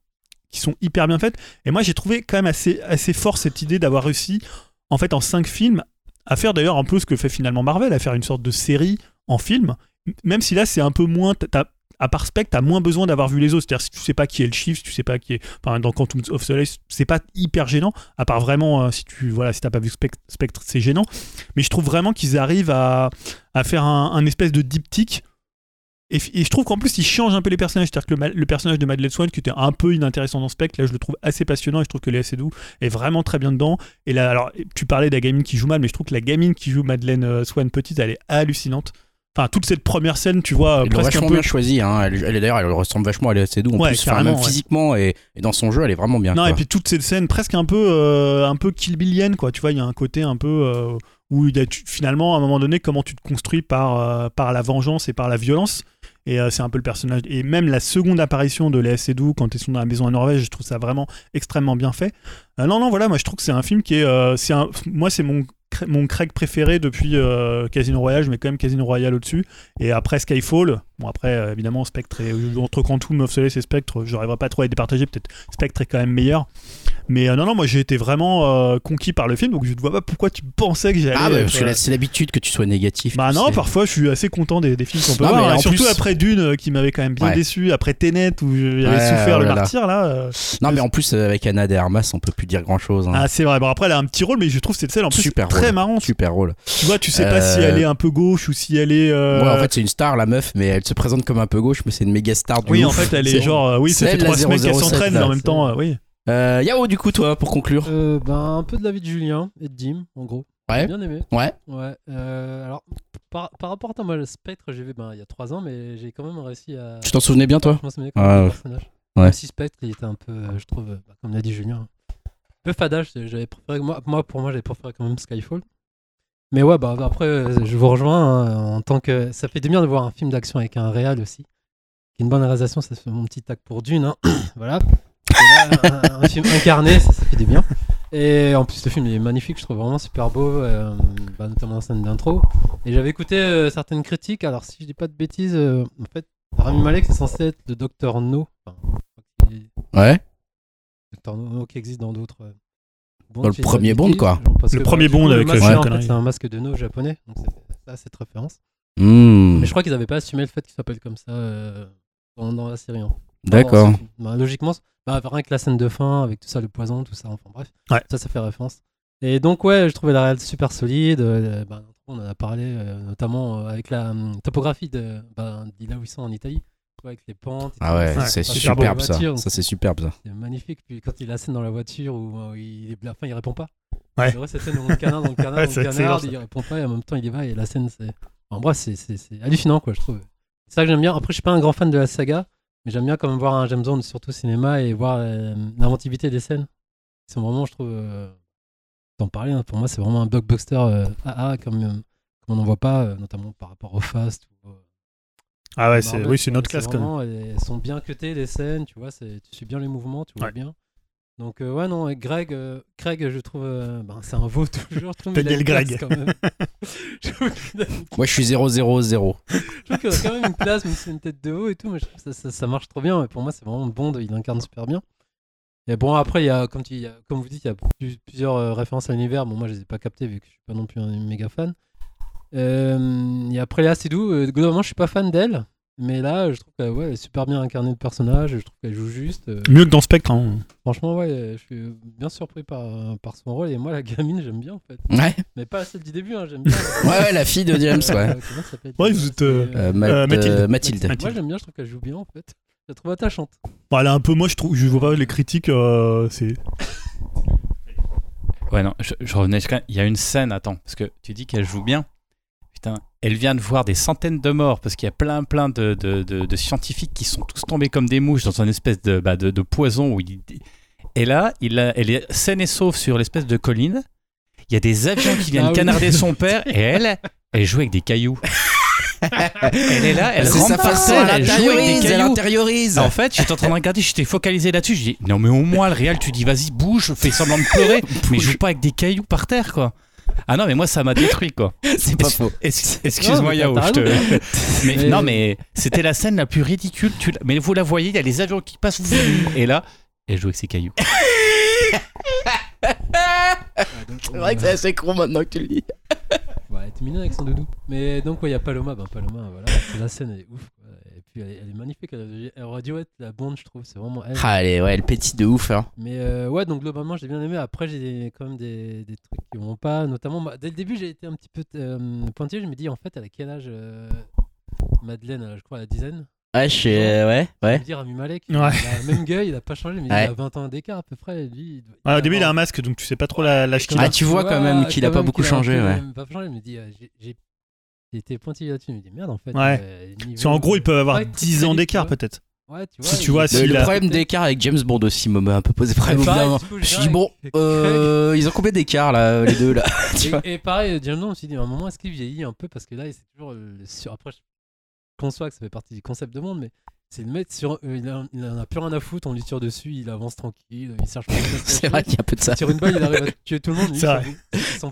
B: qui sont hyper bien faites. Et moi, j'ai trouvé quand même assez, assez fort cette idée d'avoir réussi, en fait, en cinq films, à faire d'ailleurs un peu ce que fait finalement Marvel, à faire une sorte de série en film. Même si là, c'est un peu moins. t'as- à part Spectre, t'as moins besoin d'avoir vu les autres. C'est-à-dire, si tu sais pas qui est le chiffre, si tu sais pas qui est. Enfin, dans Quantum of Solace, c'est pas hyper gênant. À part vraiment, euh, si tu voilà, si t'as pas vu Spectre, c'est gênant. Mais je trouve vraiment qu'ils arrivent à, faire un, espèce de diptyque. Et, je trouve qu'en plus, ils changent un peu les personnages. C'est-à-dire que le personnage de Madeleine Swan, qui était un peu inintéressant dans Spectre, là, je le trouve assez passionnant et je trouve que Léa Seydoux est vraiment très bien dedans. Et là, alors, tu parlais de la gamine qui joue mal, mais je trouve que la gamine qui joue Madeleine euh, Swan petite, elle est hallucinante. Enfin, toute cette première scène, tu vois,
A: l'ont
B: presque un
A: vachement
B: peu.
A: bien choisi. Hein. Elle, elle est d'ailleurs, elle ressemble vachement à Léa Seydoux. En
B: Ouais,
A: plus, enfin,
B: carrément,
A: même
B: ouais.
A: physiquement et, et dans son jeu, elle est vraiment bien.
B: Non,
A: quoi.
B: et puis toute cette scène presque un peu, euh, un peu Kill Billienne, quoi. Tu vois, il y a un côté un peu euh, où il y a, tu- finalement, à un moment donné, comment tu te construis par, euh, par la vengeance et par la violence. Et euh, c'est un peu le personnage. Et même la seconde apparition de Léa Seydoux quand ils sont dans la maison à Norvège, je trouve ça vraiment extrêmement bien fait. Euh, non, non, voilà, moi je trouve que c'est un film qui est. euh, c'est un, moi, c'est mon, mon Craig préféré depuis euh, Casino Royale. Je mets quand même Casino Royale au-dessus. Et après Skyfall, bon, après, euh, évidemment, Spectre et entre Quantum of Solace et Spectre, j'arriverai pas trop à les départager. Peut-être Spectre est quand même meilleur. Mais euh, non, non, moi j'ai été vraiment euh, conquis par le film, donc je ne vois pas pourquoi tu pensais que j'allais.
A: Ah, bah, parce que c'est l'habitude que tu sois négatif.
B: bah non,
A: sais.
B: parfois je suis assez content des, des films qu'on peut
A: Non,
B: voir. surtout
A: plus-
B: après Dune euh, qui m'avait quand même bien
A: Ouais.
B: déçu, après Tenet où j'avais
A: Ouais,
B: souffert
A: oh
B: le martyr là. euh,
A: Non, mais en plus, euh, avec Anna de Armas, on peut plus dire grand chose.
B: Ah c'est vrai, bon après elle a un petit rôle, mais je trouve cette scène en plus
A: Super
B: très
A: rôle.
B: marrante.
A: Super rôle.
B: Tu vois, tu sais pas si
A: Euh,
B: elle est un peu gauche ou si elle est. euh,
A: Ouais, en fait, c'est une star, la meuf, mais elle se présente comme un peu gauche, mais c'est une méga star du
B: oui, en fait elle est genre. euh, oui, ça
A: c'est
B: fait
A: la
B: trois semaines qu'elle
A: 007,
B: s'entraîne, mais en même temps, euh, oui.
A: Euh, Yao, du coup, toi, pour conclure.
D: Euh, ben, un peu de la vie de Julien et de Dim, en gros.
A: Ouais.
D: Bien aimé.
A: Ouais.
D: Ouais. euh, alors, par, par rapport à moi, le Spectre, j'ai vu ben, il y a 3 ans, mais j'ai quand même réussi à.
A: Tu t'en souvenais bien, toi
D: Je m'en souvenais quand
A: Ah,
D: même
A: ouais.
D: personnage.
A: Ouais.
D: Même si Spectre, il était un peu, je trouve, bah, comme l'a dit Julien, un peu fadage. J'avais préféré, moi, pour moi, j'avais préféré quand même Skyfall. Mais ouais, bah, après, je vous rejoins hein, en tant que. Ça fait du bien de voir un film d'action avec un réal aussi. Une bonne réalisation, ça fait mon petit tac pour Dune. hein. voilà. Là, un, un film incarné, ça, ça fait du bien. Et en plus, le film il est magnifique, je trouve vraiment super beau, euh, bah, notamment la scène d'intro. Et j'avais écouté euh, certaines critiques, alors si je dis pas de bêtises, euh, en fait, Rami Malek c'est censé être le Docteur No. Enfin,
A: Ouais.
D: Docteur No qui existe dans d'autres. Euh, Bond,
A: Dans le premier Bond, quoi.
B: Le premier Bond avec le
D: masque, fait,
B: connerie.
D: c'est un masque de No japonais, donc c'est ça cette référence.
A: Hmm,
D: Mais je crois qu'ils avaient pas assumé le fait qu'il s'appelle comme ça euh, dans, dans la série. hein.
A: D'accord.
D: Bah, logiquement, bah, rien que la scène de fin avec tout ça, le poison, tout ça, enfin bref.
B: Ouais.
D: Ça, ça fait référence. Et donc, ouais, je trouvais la réelle super solide. euh, bah, on en a parlé, euh, notamment euh, avec la hum, topographie de, bah, de là où ils sont en Italie, avec les pentes. et
A: Ah
D: tout.
A: ouais,
B: Ouais,
A: c'est superbe ça.
D: voiture,
A: Ça, c'est superbe ça.
D: C'est magnifique. Puis quand il a la scène dans la voiture où euh, il, la fin, il répond pas.
B: Ouais.
D: C'est vrai, cette scène dans le canard, dans le canard,
B: Ouais,
D: dans
B: c'est
D: le canard, il répond pas et en même temps il y va et la scène, c'est. En bref, c'est- c'est c'est hallucinant, quoi, je trouve. C'est ça que j'aime bien. Après, je suis pas un grand fan de la saga, mais j'aime bien quand même voir un James Bond, surtout au cinéma, et voir euh, l'inventivité des scènes. Ils sont vraiment, je trouve. Euh... T'en parlais, hein, pour moi, c'est vraiment un blockbuster euh, AA, comme, euh, qu'on n'en voit pas, euh, notamment par rapport au Fast. Ou, euh,
B: Ah ouais, c'est oui, c'est une autre
D: c'est
B: classe quand même.
D: vraiment, Elles elles sont bien cutées, les scènes, tu vois, c'est- tu suis bien les mouvements, tu vois
B: Ouais.
D: bien. Donc, euh, ouais, non, Greg, euh, Craig, je trouve, euh, ben, c'est un veau toujours.
B: Le Greg.
D: quand même. je a
A: Moi, je suis 0-0-0.
D: je trouve qu'il a quand même une place, même si c'est une tête de haut et tout, mais je trouve que ça, ça, ça marche trop bien. Et pour moi, c'est vraiment Bond, il incarne super bien. Et bon, après, il y a, comme, tu, il y a- comme vous dites, il y a plus- plusieurs euh, références à l'univers. Bon, moi, je les ai pas captées vu que je suis pas non plus un méga fan. Euh, et après, Léa Seydoux, euh, globalement, je suis pas fan d'elle. Mais là, je trouve qu'elle ouais, elle est super bien incarnée le personnage. Je trouve qu'elle joue juste. euh,
B: Mieux que dans Spectre. hein.
D: franchement, ouais, je suis bien surpris par, par son rôle. Et moi, la gamine, j'aime bien en fait.
A: Ouais.
D: Mais pas celle du début, hein, j'aime bien.
A: ouais, ouais, la fille de James, ouais.
D: Euh, comment ça s'appelle
B: Ouais, vous êtes, euh,
A: Euh,
D: euh,
B: Euh, Mathilde.
A: euh, Mathilde.
B: Mathilde.
D: moi j'aime bien, je trouve qu'elle joue bien en fait. Je la trouve attachante.
B: Bon, elle est un peu moche, je trouve. Je vois pas les critiques. euh, c'est
C: Ouais, non, je, je revenais. jusqu'à- Il y a une scène, attends, parce que tu dis qu'elle joue bien. Putain, elle vient de voir des centaines de morts parce qu'il y a plein, plein de, de, de- de scientifiques qui sont tous tombés comme des mouches dans une espèce de, bah, de, de poison. Où il... Et là, il a- elle est saine et sauve sur l'espèce de colline. Il y a des avions qui viennent
D: Ah oui.
C: canarder son père et elle, elle joue avec des cailloux. elle est là, elle rentre
A: sa
C: par terre,
A: elle
C: joue avec des
A: elle
C: cailloux.
A: intériorise.
C: En fait, j'étais en train de regarder, j'étais focalisé là-dessus. Je dis, non, mais au moins, le réel, tu dis, vas-y, bouge, fais semblant de pleurer, mais joue pas avec des cailloux par terre, quoi. Ah non, mais moi, ça m'a détruit, quoi.
A: C'est pas faux.
C: Excuse-moi, Yao.
D: t'as
C: je te-
D: raison.
C: mais,
D: Mais-
C: Non, mais c'était la scène la plus ridicule. Tu la- Mais vous la voyez, il y a les avions qui passent, et là, elle joue avec ses cailloux.
A: C'est vrai que c'est assez con maintenant que tu le dis.
D: Ouais, était mignonne avec son doudou. Mais donc, ouais, il y a Paloma. Ben, Paloma, voilà. c'est La scène, elle est ouf. Puis, elle est, elle est magnifique. Elle, elle aurait dû être la bonde, je trouve. C'est vraiment elle.
A: Ah, allez, ouais, elle pétille de ouf. Hein.
D: Mais euh, ouais, donc globalement, j'ai bien aimé. Après, j'ai quand même des, des trucs qui vont pas. Notamment, moi, dès le début, j'ai été un petit peu euh, pointillé. Je me dis, en fait, elle a quel âge euh, Madeleine, je crois, à la dizaine.
A: Ouais, je suis. euh, ouais,
D: Je
A: ouais.
D: Rami Malek,
B: Ouais.
D: il a le même gars, il a pas changé, mais
A: Ouais.
D: il a 20 ans d'écart à peu près. Lui, il
B: Ouais, au début, il a un masque, donc tu sais pas trop la- l'âge qu'il
A: Ah,
B: a.
A: tu vois quand même qu'il a pas beaucoup changé, ouais.
D: Pas changé, dis, euh, j'ai- j'ai été pointillé là-dessus. Je me dis, merde, en fait.
B: Ouais.
D: euh, niveau-
B: Parce qu'en gros, ils peuvent avoir
D: Ouais,
B: 10
D: très
B: ans d'écart, peut-être.
D: Ouais, tu vois.
B: Si tu
D: il-
B: vois,
A: Le,
B: s'il
A: le
B: a-
A: problème d'écart avec James Bond aussi m'a un peu posé problème. Je me suis
D: j'ai
A: dit, bon, euh, ils ont combien d'écart là, les deux là tu vois
D: Et, pareil, James Bond, je me suis dit, à un moment, est-ce qu'il vieillit un peu? Parce que là, c'est toujours. le- sur... Après, je conçois que ça fait partie du concept de monde, mais c'est le mec sur. euh, il, a, il en a plus rien à foutre, on lui tire dessus, il avance tranquille, il cherche
A: C'est vrai qu'il y a un peu de ça.
D: Il tire une balle, il arrive à tuer tout le monde. lui, il
B: vrai.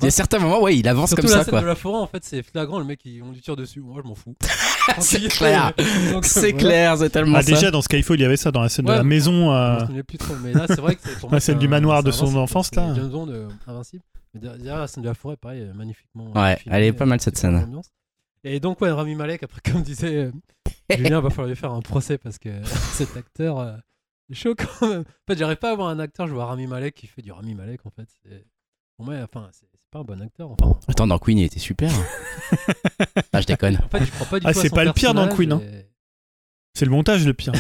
A: y a certains moments, ouais, il avance
D: Surtout
A: comme
D: la
A: ça
D: scène
A: quoi.
D: de la forêt, en fait, c'est flagrant, le mec, il- on lui tire dessus. Moi, je m'en fous.
A: C'est clair. C'est
D: voilà.
A: clair, c'est tellement
B: Ah,
A: ça.
B: déjà, dans Skyfall, il y avait ça dans la scène de la
D: mais-
B: maison.
D: Je
B: euh,
D: me souviens plus trop, mais là, c'est vrai que c'est pour
B: La scène
D: c'est
B: du manoir de
D: c'est
B: son enfance, là.
D: James Bond, euh, invincible. Mais derrière la scène de la forêt, pareil, magnifiquement.
A: Ouais, elle est pas mal, cette scène.
D: Et donc, ouais, Rami Malek, après, comme disait euh, Julien, va falloir lui faire un procès parce que cet acteur euh, est chaud quand même. En fait, j'arrive pas à voir un acteur, je vois Rami Malek qui fait du Rami Malek, en fait. c'est- Pour moi, enfin, c'est pas un bon acteur. Enfin,
A: Attends, dans Queen, il était super. ah, je déconne.
D: en fait, je crois pas du
B: Ah, c'est pas le pire dans Queen, hein. C'est le montage le pire.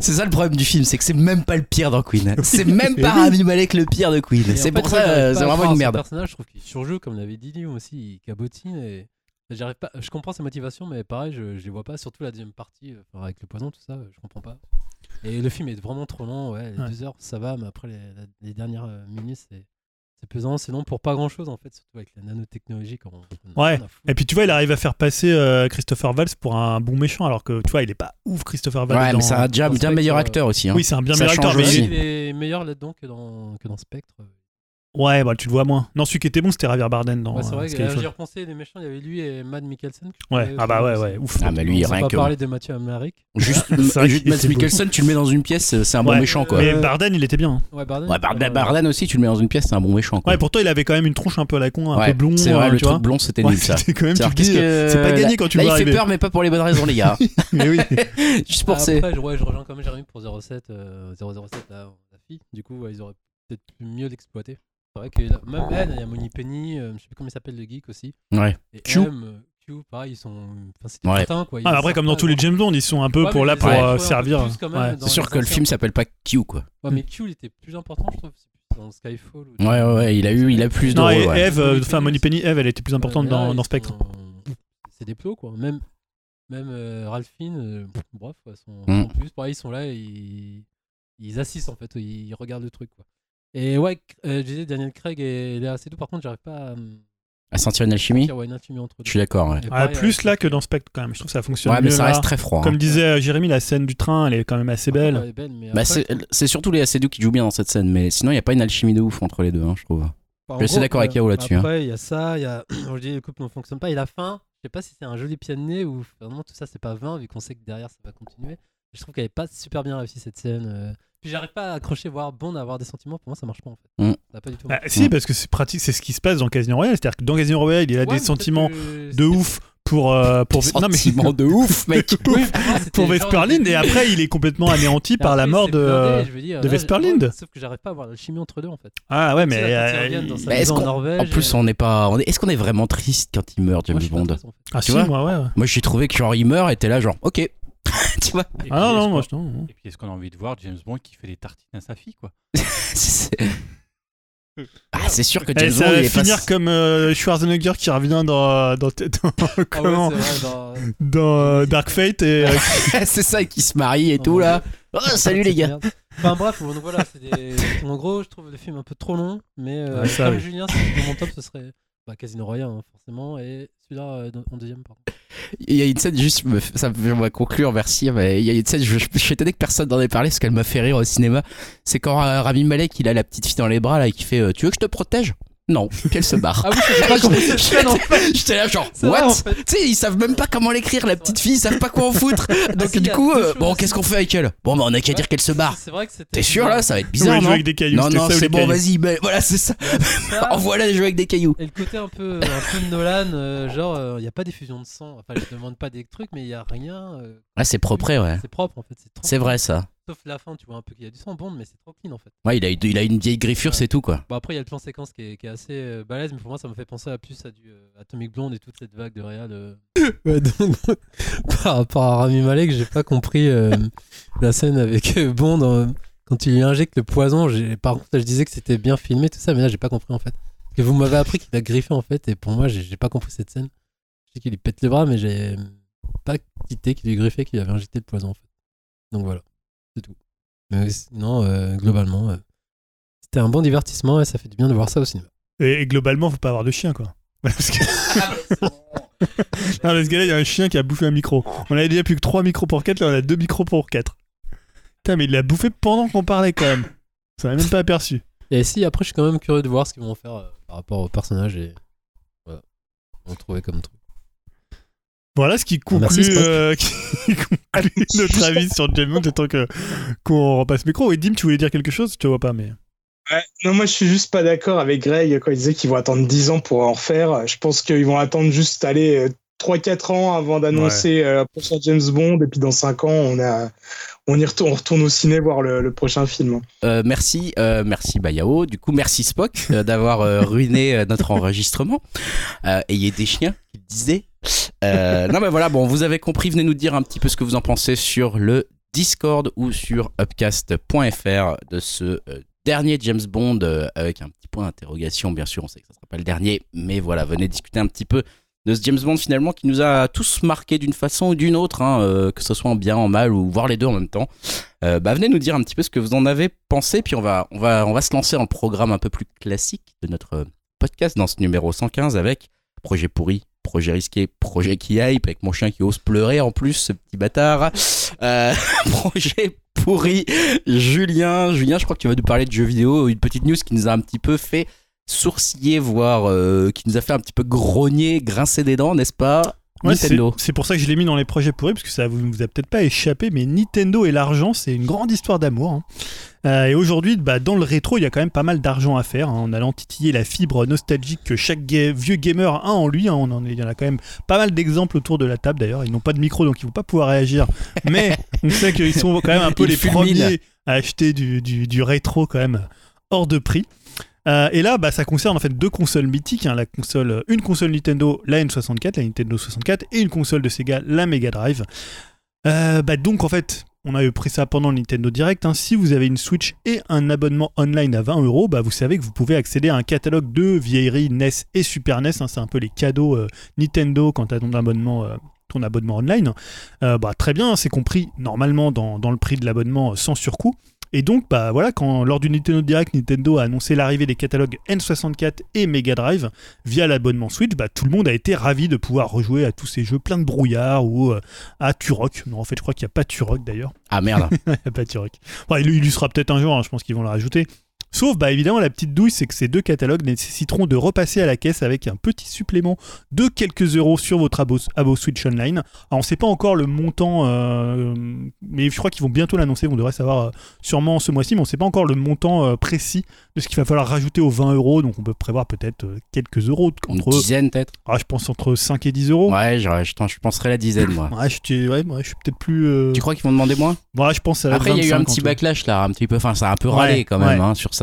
A: C'est ça le problème du film, c'est que c'est même pas le pire dans Queen. C'est même pas. Rami Malek le pire de Queen. C'est pour ça, c'est vraiment une merde.
D: personnage, je trouve qu'il surjoue, comme l'avait dit Liam aussi, il cabotine et j'arrive pas. Je comprends ses motivations, mais pareil, je, je les vois pas. Surtout la deuxième partie, euh, avec le poison, tout ça, je comprends pas. Et le film est vraiment trop long, ouais. Les
B: Ouais.
D: deux heures, ça va, mais après les, dernières euh, minutes, c'est c'est pesant. C'est long pour pas grand chose en fait, surtout avec la nanotechnologie. Quand on, on a
B: Ouais. Et puis tu vois, il arrive à faire passer euh, Christopher Valls pour un bon méchant, alors que tu vois, il est pas ouf, Christopher Valls.
A: Ouais,
B: dans-
A: mais c'est un bien meilleur acteur aussi. hein.
B: Oui, c'est un bien
A: Ça
B: meilleur acteur, mais
A: aussi.
D: il est meilleur là-dedans que dans, que dans Spectre.
B: Ouais, bah, tu le vois moins. Non, celui qui était bon, c'était Javier Bardem dans
D: Ouais, c'est
B: euh,
D: vrai que euh, j'y ai repensé, les méchants, il y avait lui et Matt Mikkelsen. que
B: Ouais, ah bah ouais, ouais, ouf.
A: Ah, mais lui,
D: On va
A: rien
D: pas
A: que.
D: parler de Mathieu Amérique.
A: Juste,
B: C'est
A: juste
B: beau.
A: Mikkelsen, tu le mets dans une pièce, c'est un bon méchant quoi.
B: Mais
D: Euh,
B: Bardem, il était bien. hein.
D: Ouais, Bardem.
A: Ouais, Bard- Bardem aussi, tu le mets dans une pièce, c'est un bon méchant quoi.
B: Ouais, pourtant, il avait quand même une tronche un peu à la con, un
A: Ouais,
B: peu blond.
A: C'est vrai,
B: euh,
A: le truc blond, c'était nul ça.
B: c'était quand même,
A: que-
B: c'est pas gagné
A: là-
B: quand tu le
A: il
B: vois
A: fait
B: arriver.
A: peur, mais pas pour les bonnes raisons, les gars.
B: Mais oui.
A: Juste pour ces.
D: Après, je, ouais, je rejoins quand même Jérémy pour 07, euh, 007, la, la fille. Du coup, ils auraient peut-être mieux l'exploiter. C'est vrai que même elle, il y a Moni Penny, euh, je sais plus comment il s'appelle le geek aussi.
A: Ouais.
D: Et
B: Q.
D: M, euh, Q, pareil, ils sont. Enfin, c'est
A: Ouais.
D: quoi. Ils
B: Ah, après, comme dans
D: pas
B: tous les James Bond, ils sont un peu
D: Ouais,
B: pour
D: mais
B: là pour euh,
D: joués un peu
B: servir.
D: plus quand même
B: Ouais.
D: dans
A: C'est sûr
D: les
A: que le
D: anciens.
A: film s'appelle pas Q quoi.
D: Ouais, mais Q, il était plus important, je trouve. C'est plus dans Skyfall. ou-
A: Ouais, ouais, ouais, il a eu, il a plus de
B: Non,
A: rôle.
B: et
A: ouais.
B: Eve, euh, enfin Moni. Penny, Eve, elle était plus importante
D: Ouais, mais là,
B: dans,
D: ils
B: dans Spectre.
D: sont- C'est des plots, quoi. Même, même euh, Ralphine, euh, bref, sont,
A: Mm.
D: sont plus. Pareil, ils sont là, et ils, ils assistent en fait, ils, ils regardent le truc, quoi. Et ouais, euh, je disais Daniel Craig et Léa Seydoux, par contre, j'arrive pas à,
A: À sentir une alchimie?
D: une entre
A: Je suis d'accord, ouais.
D: Pareil,
B: plus là que dans Spectre quand même. Je trouve que ça fonctionne
A: Ouais, mais
B: mieux
A: ça
B: là.
A: reste très froid. hein.
B: Comme disait euh, Jérémy, la scène du train, elle est quand même assez belle.
A: Bah, c'est surtout les Acédou qui jouent bien dans cette scène, mais sinon il n'y a pas une alchimie de ouf entre les deux, hein, je trouve.
D: Enfin,
A: Je suis d'accord avec
D: euh,
A: Yao là-dessus, hein.
D: Après, il y a ça, il y a. Je dis, le couple ne fonctionne pas. Et la fin, je sais pas si c'est un joli pied de nez ou vraiment tout ça, c'est pas vain, vu qu'on sait que derrière ça va continuer. Je trouve qu'elle est pas super bien réussi cette scène. euh. Puis j'arrive pas à accrocher, voir Bond avoir des sentiments. Pour moi, ça marche pas en fait.
A: Mm.
D: Ça pas du tout.
B: Bah, si, parce que c'est pratique, c'est ce qui se passe dans Casino Royale. C'est-à-dire que dans Casino Royale, il a
D: Ouais,
B: des
D: mais
B: sentiments
D: que
B: de ouf pour. euh, pour...
A: Sentiments de ouf, mec.
D: Oui, pour
B: Vesperlinde
D: le
B: et après il est complètement anéanti par la mort de,
D: blindé, dire,
B: de Vesperlinde.
D: Sauf que j'arrive pas à voir l'alchimie entre deux en fait.
B: ah ouais mais euh,
A: Bah, est-ce
D: en
A: qu'on-
D: Norvège,
A: En plus,
D: euh,
A: on n'est pas. on est- Est-ce qu'on est vraiment triste quand il meurt, James Bond
D: triste, en fait.
B: ah
A: tu
B: si
A: vois
B: moi ouais, ouais.
A: Moi, j'ai trouvé que genre il meurt et t'es là, genre, ok. tu vois
B: ah non non moi je non.
C: Et puis est-ce qu'on a envie de voir James Bond qui fait des tartines à sa fille quoi?
A: C'est- Ah, c'est sûr que
B: Et
A: James
B: ça
A: Bond,
B: va
A: il est pas.
B: finir comme euh, Schwarzenegger qui revient dans, dans, dans,
D: Ah ouais,
B: comment
D: c'est vrai, dans-
B: dans euh, Dark Fate et euh,
A: c'est ça qui se marie et tout là. Oh, salut les gars.
D: Enfin bref, donc voilà, c'est des... en gros, je trouve le film un peu trop long, mais euh,
B: Ouais, ça,
D: comme
B: oui.
D: Julien, dans mon top, ce serait bah, Casino Royale hein, forcément, et celui-là euh, en deuxième. Pardon.
A: Il y a une scène juste, ça va conclure, merci. Mais il y a une scène, je, je suis étonné que personne n'en ait parlé parce qu'elle m'a fait rire au cinéma. C'est quand euh, Rami Malek, il a la petite fille dans les bras là et qui fait euh, Tu veux que je te protège? Non, puis elle se barre.
D: Ah oui, je pas comment en fait.
A: J'étais là, genre, what?
D: en fait.
A: Tu sais, ils savent même pas comment l'écrire, la petite fille, ils savent pas quoi en foutre. Donc,
D: si, il y
A: du coup, euh, bon, qu'est-ce qu'on fait avec elle? Bon, bah, on a qu'à
D: Ouais.
A: dire qu'elle se barre.
D: C'est vrai que c'était.
A: T'es sûr là? Ça va être bizarre,
B: jouer
A: non?
B: avec des cailloux.
A: Non, non, c'est bon, vas-y, mais voilà, c'est ça.
D: Ça,
A: Envoie-la jouer avec des cailloux.
D: Et le côté un peu, un peu Nolan, euh, genre, il n'y a pas d'effusion de sang. Enfin, je demande pas des trucs, mais il y a rien. euh,
A: Ouais, c'est propre, ouais.
D: C'est propre en fait. C'est trop
A: C'est
D: clean.
A: vrai ça.
D: Sauf la fin, tu vois un peu qu'il y a du sang Bond, mais c'est trop clean en fait.
A: Ouais, il a, il a une vieille griffure, c'est tout quoi.
D: Bon, après, il y a le plan séquence qui est, qui est assez euh, balèze, mais pour moi, ça me fait penser à plus à du euh, Atomic Blonde et toute cette vague de réal. euh. Ouais, donc, par rapport à Rami Malek, j'ai pas compris euh, la scène avec euh, Bond quand il lui injecte le poison. Par contre, là, je disais que c'était bien filmé, tout ça, mais là, j'ai pas compris en fait. Parce que vous m'avez appris qu'il a griffé en fait, et pour moi, j'ai pas compris cette scène. Je sais qu'il lui pète les bras, mais j'ai pas quitté qu'il lui griffait, qu'il avait injecté le poison en fait. Donc voilà, c'est tout. Mais sinon, euh, globalement, euh, c'était un bon divertissement et ça fait du bien de voir ça au cinéma.
B: et, et globalement faut pas avoir de chien quoi parce que non, parce que là il y a un chien qui a bouffé un micro on avait déjà plus que 3 micros pour 4 là on a 2 micros pour 4 Putain mais il l'a bouffé pendant qu'on parlait quand même ça m'a même pas aperçu
D: Et si, après, je suis quand même curieux de voir ce qu'ils vont faire euh, par rapport au personnage et voilà. Ils vont trouver comme truc.
B: Voilà ce qui conclut, euh, qui conclut notre avis sur James Bond. J'attends que qu'on repasse le micro. Et Dim, tu voulais dire quelque chose? Je te vois pas, mais.
E: Ouais, non, moi je suis juste pas d'accord avec Greg quand il disait qu'ils vont attendre 10 ans pour en refaire. Je pense qu'ils vont attendre juste aller 3-4 ans avant d'annoncer euh, le prochain James Bond et puis dans 5 ans on a on y retourne, on retourne au ciné voir le, le prochain film.
A: Euh, merci, euh, merci Bayao. Du coup, merci Spock euh, d'avoir euh, ruiné euh, notre enregistrement. Euh, ayez des chiens, il disait. Euh, non, mais voilà, bon, vous avez compris. Venez nous dire un petit peu ce que vous en pensez sur le Discord ou sur upcast.fr de ce euh, dernier James Bond euh, avec un petit point d'interrogation. Bien sûr, on sait que ça sera pas le dernier, mais voilà, venez discuter un petit peu de ce James Bond finalement qui nous a tous marqué d'une façon ou d'une autre, hein, que ce soit en bien, en mal ou voir les deux en même temps. Bah, venez nous dire un petit peu ce que vous en avez pensé, puis on va, on va, on va se lancer le programme un peu plus classique de notre podcast dans ce numéro 115 avec projet pourri, projet risqué, projet qui hype, avec mon chien qui ose pleurer en plus, ce petit bâtard. Euh, projet pourri, Julien, Julien, je crois que tu vas nous parler de jeux vidéo, une petite news qui nous a un petit peu fait sourciller, voire euh, qui nous a fait un petit peu grogner, grincer des dents, n'est-ce pas?
B: Ouais, c'est
A: Nintendo.
B: c'est pour ça que je l'ai mis dans les projets pourris, parce que ça vous, vous a peut-être pas échappé, mais Nintendo et l'argent, c'est une grande histoire d'amour. hein. Euh, et aujourd'hui, bah, dans le rétro, il y a quand même pas mal d'argent à faire, hein, en allant titiller la fibre nostalgique que chaque ga- vieux gamer a en lui. hein. On en, il y en a quand même pas mal d'exemples autour de la table d'ailleurs. Ils n'ont pas de micro, donc ils vont pas pouvoir réagir. Mais on sait qu'ils sont quand même un peu les premiers à acheter du, du- du rétro quand même hors de prix. Euh, et là, bah, ça concerne en fait deux consoles mythiques, hein, la console, une console Nintendo, la N64, la Nintendo 64, et une console de Sega, la Mega Drive. Euh, bah, donc en fait, on a pris ça pendant le Nintendo Direct. hein. Si vous avez une Switch et un abonnement online à 20 euros, bah, vous savez que vous pouvez accéder à un catalogue de vieilleries NES et Super NES. hein. C'est un peu les cadeaux euh, Nintendo quand tu as ton abonnement. euh, ton online, Euh, bah, très bien, c'est compris normalement dans, le prix de l'abonnement sans surcoût. Et donc, bah voilà, quand lors du Nintendo Direct, Nintendo a annoncé l'arrivée des catalogues N64 et Mega Drive via l'abonnement Switch, bah tout le monde a été ravi de pouvoir rejouer à tous ces jeux plein de brouillard ou euh, à Turok. Non, en fait, je crois qu'il n'y a pas Turok d'ailleurs.
A: Ah merde.
B: Il n'y a pas Turok. Enfin, il, il y sera peut-être un jour, hein, je pense qu'ils vont le rajouter. Sauf, bah évidemment, la petite douille, c'est que ces deux catalogues nécessiteront de repasser à la caisse avec un petit supplément de quelques euros sur votre abo, abo Switch Online. Alors, on ne sait pas encore le montant, euh, mais je crois qu'ils vont bientôt l'annoncer. On devrait savoir euh, sûrement ce mois-ci, mais on ne sait pas encore le montant euh, précis de ce qu'il va falloir rajouter aux 20 euros. Donc, on peut prévoir peut-être quelques euros.
A: Une
B: Entre,
A: dizaine peut-être?
B: ah, je pense entre 5 et 10 euros.
A: Ouais, je, je, je penserais la dizaine moi.
B: Ouais, je, suis- ouais, ouais, je suis peut-être plus. euh,
A: Tu crois qu'ils vont demander moins?
B: Ouais, je pense à
A: Après, il y a eu un
B: 25
A: petit backlash là, un petit peu. Enfin, ça a un peu
B: Ouais,
A: râlé quand même
B: ouais.
A: hein, sur ça.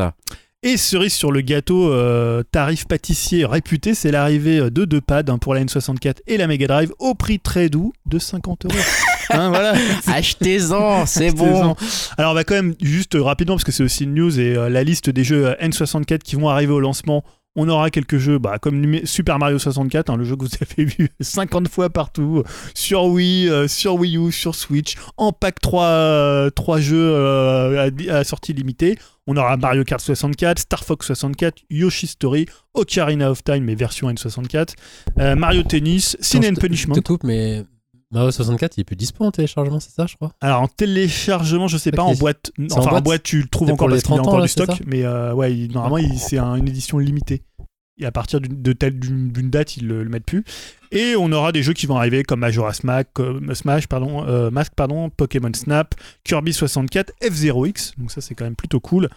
B: Et cerise sur le gâteau, euh, tarif pâtissier réputé, c'est l'arrivée euh, de deux pads hein, pour la N64 et la Mega Drive au prix très doux de 50 euros. Hein, voilà.
A: Achetez-en, c'est bon.
B: Alors on va quand même juste euh, rapidement parce que c'est aussi une news et euh, la liste des jeux euh, N64 qui vont arriver au lancement. On aura quelques jeux bah, comme Super Mario 64, hein, le jeu que vous avez vu 50 fois partout, sur Wii, euh, sur Wii U, sur Switch, en pack 3, euh, trois jeux euh, à, à sortie limitée. On aura Mario Kart 64, Star Fox 64, Yoshi Story, Ocarina of Time, mais version N64, euh, Mario Tennis, Sin and Punishment.
D: Je te coupe, mais Mario 64, il est plus dispo en téléchargement, c'est ça, je crois
B: Alors en téléchargement, je sais pas, en boîte.
D: en
B: Enfin, en
D: boîte
B: boîte, tu le trouves encore parce qu'il y a
D: 30 ans,
B: encore
D: là,
B: du stock, mais euh, ouais, il- normalement, c'est un- une édition limitée. Et à partir d'une de telle- d'une d'une date, ils le, le mettent plus. Et on aura des jeux qui vont arriver comme Majora's Mask, Smash, pardon, euh, Mask, pardon, Pokémon Snap, Kirby 64, F0X. Donc ça, c'est quand même plutôt cool.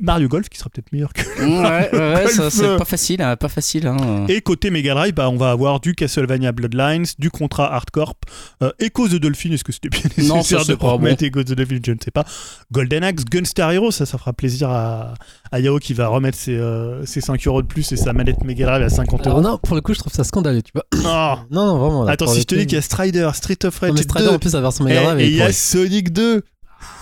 B: Mario Golf qui sera peut-être meilleur que
A: Ouais, c'est pas facile, hein, pas facile. Hein.
B: Et côté Mega Drive, bah, on va avoir du Castlevania Bloodlines, du Contra Hardcore, euh, Echoes the Dolphin, est-ce que c'était bien
A: Non,
B: nécessaire de
A: pas
B: remettre Echoes the Dolphin Je ne sais pas. Golden Axe, Gunstar Hero, ça, ça fera plaisir à, à Yao qui va remettre ses, euh, ses 5 euros de plus et sa manette Mega Drive à 50
D: Alors
B: euros.
D: non, pour le coup, je trouve ça scandaleux, tu vois.
B: Ah.
D: Non, non, vraiment. là,
B: Attends, si je te dis qu'il y a Strider, Street of
D: Non,
B: Rage
D: mais Strider
B: 2,
D: en plus, la version
B: et
D: Mega Drive,
B: et il y a. Sonic 2.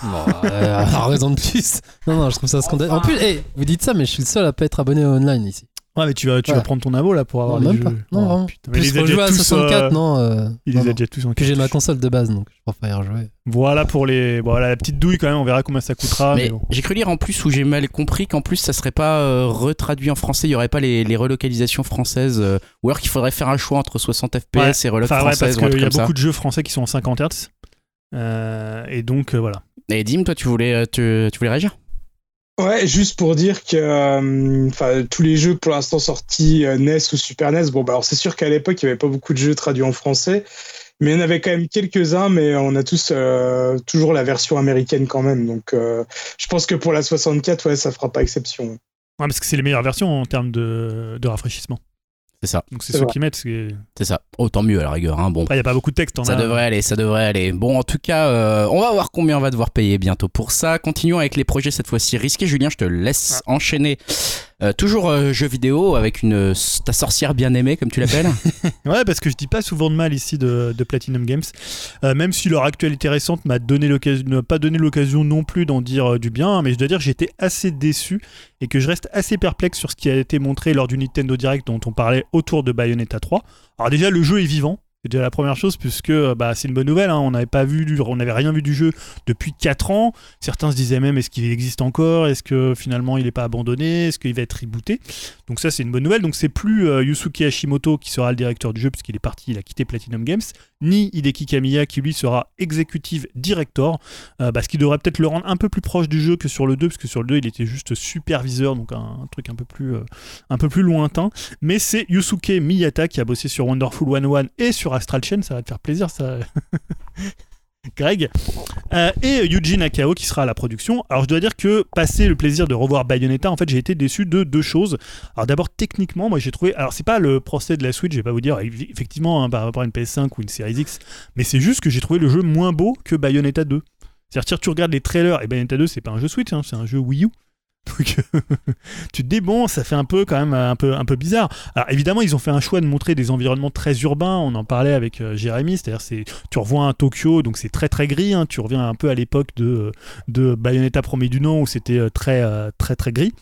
D: Bon, euh, raison de plus. Non, non, je trouve ça scandaleux. En plus, hey, vous dites ça, mais je suis le seul à pas être abonné au online ici.
B: Ouais, mais tu vas, tu vas
D: Ouais.
B: prendre ton abo là pour avoir
D: Non,
B: les
D: même
B: jeux.
D: pas. Non,
B: Oh,
D: vraiment.
B: putain, mais
D: Plus
B: il les a déjà
D: rejouer à
B: tous,
D: 64,
B: euh,
D: non. euh,
B: Il
D: non,
B: les a déjà tous en
D: Puis j'ai ma console de base, donc je préfère y rejouer.
B: Voilà pour les. Voilà, la petite douille quand même, on verra combien ça coûtera. mais
A: Mais
B: bon.
A: j'ai cru lire en plus où j'ai mal compris qu'en plus ça serait pas euh, retraduit en français, il y aurait pas les, les relocalisations françaises, euh, ou alors qu'il faudrait faire un choix entre 60 FPS
B: Ouais.
A: et reloc
B: Enfin, ouais, parce
A: française ou un
B: qu'il y a
A: ça.
B: beaucoup de jeux français qui sont en 50 Hz. Euh, et donc euh, voilà.
A: Et Dim, toi tu voulais, euh, tu, tu voulais réagir?
E: Ouais, juste pour dire que euh, enfin tous les jeux pour l'instant sortis euh, NES ou Super NES, bon bah alors c'est sûr qu'à l'époque il y avait pas beaucoup de jeux traduits en français, mais il y en avait quand même quelques-uns, mais on a tous euh, toujours la version américaine quand même, donc euh, je pense que pour la 64, ouais, ça fera pas exception.
B: Ouais, parce que c'est les meilleures versions en termes de, de rafraîchissement.
A: C'est ça,
B: Donc c'est ceux
E: vrai.
B: qui mettent. c'est-
A: ça. Autant mieux à la rigueur, hein. Bon.
B: Il n'y a pas beaucoup de texte. t'en
A: Ça
B: as-
A: devrait aller, ça devrait aller. Bon, en tout cas, euh, on va voir combien on va devoir payer bientôt pour ça. Continuons avec les projets cette fois-ci risqués. Julien, je te laisse enchaîner. Euh, toujours euh, jeu vidéo avec une euh, ta sorcière bien aimée, comme tu l'appelles.
B: Ouais, parce que je dis pas souvent de mal ici de, de Platinum Games. Euh, même si leur actualité récente m'a donné l'occasion, ne m'a pas donné l'occasion non plus d'en dire euh, du bien, mais je dois dire que j'étais assez déçu et que je reste assez perplexe sur ce qui a été montré lors du Nintendo Direct dont on parlait autour de Bayonetta 3. Alors déjà, le jeu est vivant. C'est déjà la première chose, puisque euh, bah, c'est une bonne nouvelle. hein. On n'avait pas vu, on n'avait rien vu du jeu depuis 4 ans. Certains se disaient même est-ce qu'il existe encore? Est-ce que finalement il n'est pas abandonné? Est-ce qu'il va être rebooté? Donc ça c'est une bonne nouvelle. Donc c'est plus euh, Yusuke Hashimoto qui sera le directeur du jeu puisqu'il est parti, il a quitté Platinum Games, ni Hideki Kamiya qui lui sera executive director, euh, bah, ce qui devrait peut-être le rendre un peu plus proche du jeu que sur le 2, parce que sur le 2 il était juste superviseur, donc un, truc un peu plus, un peu plus lointain. Mais c'est Yusuke Miyata qui a bossé sur Wonderful 101 et sur Astral Chain, ça va te faire plaisir ça. Greg. Euh, et Yuji Nakao qui sera à la production. Alors je dois dire que passer le plaisir de revoir Bayonetta, en fait j'ai été déçu de deux choses. Alors d'abord techniquement, moi j'ai trouvé, alors c'est pas le procès de la Switch, je vais pas vous dire eff- effectivement hein, par rapport à une PS5 ou une Series X, mais c'est juste que j'ai trouvé le jeu moins beau que Bayonetta 2. C'est-à-dire tu regardes les trailers et Bayonetta 2 c'est pas un jeu Switch, hein, c'est un jeu Wii U. Donc tu te dis bon, ça fait un peu quand même un peu un peu bizarre. Alors évidemment, ils ont fait un choix de montrer des environnements très urbains, on en parlait avec euh, Jérémy, c'est-à-dire c'est tu revois un Tokyo donc c'est très très gris, hein. tu reviens un peu à l'époque de de Bayonetta premier du nom où c'était euh, très euh, très très gris.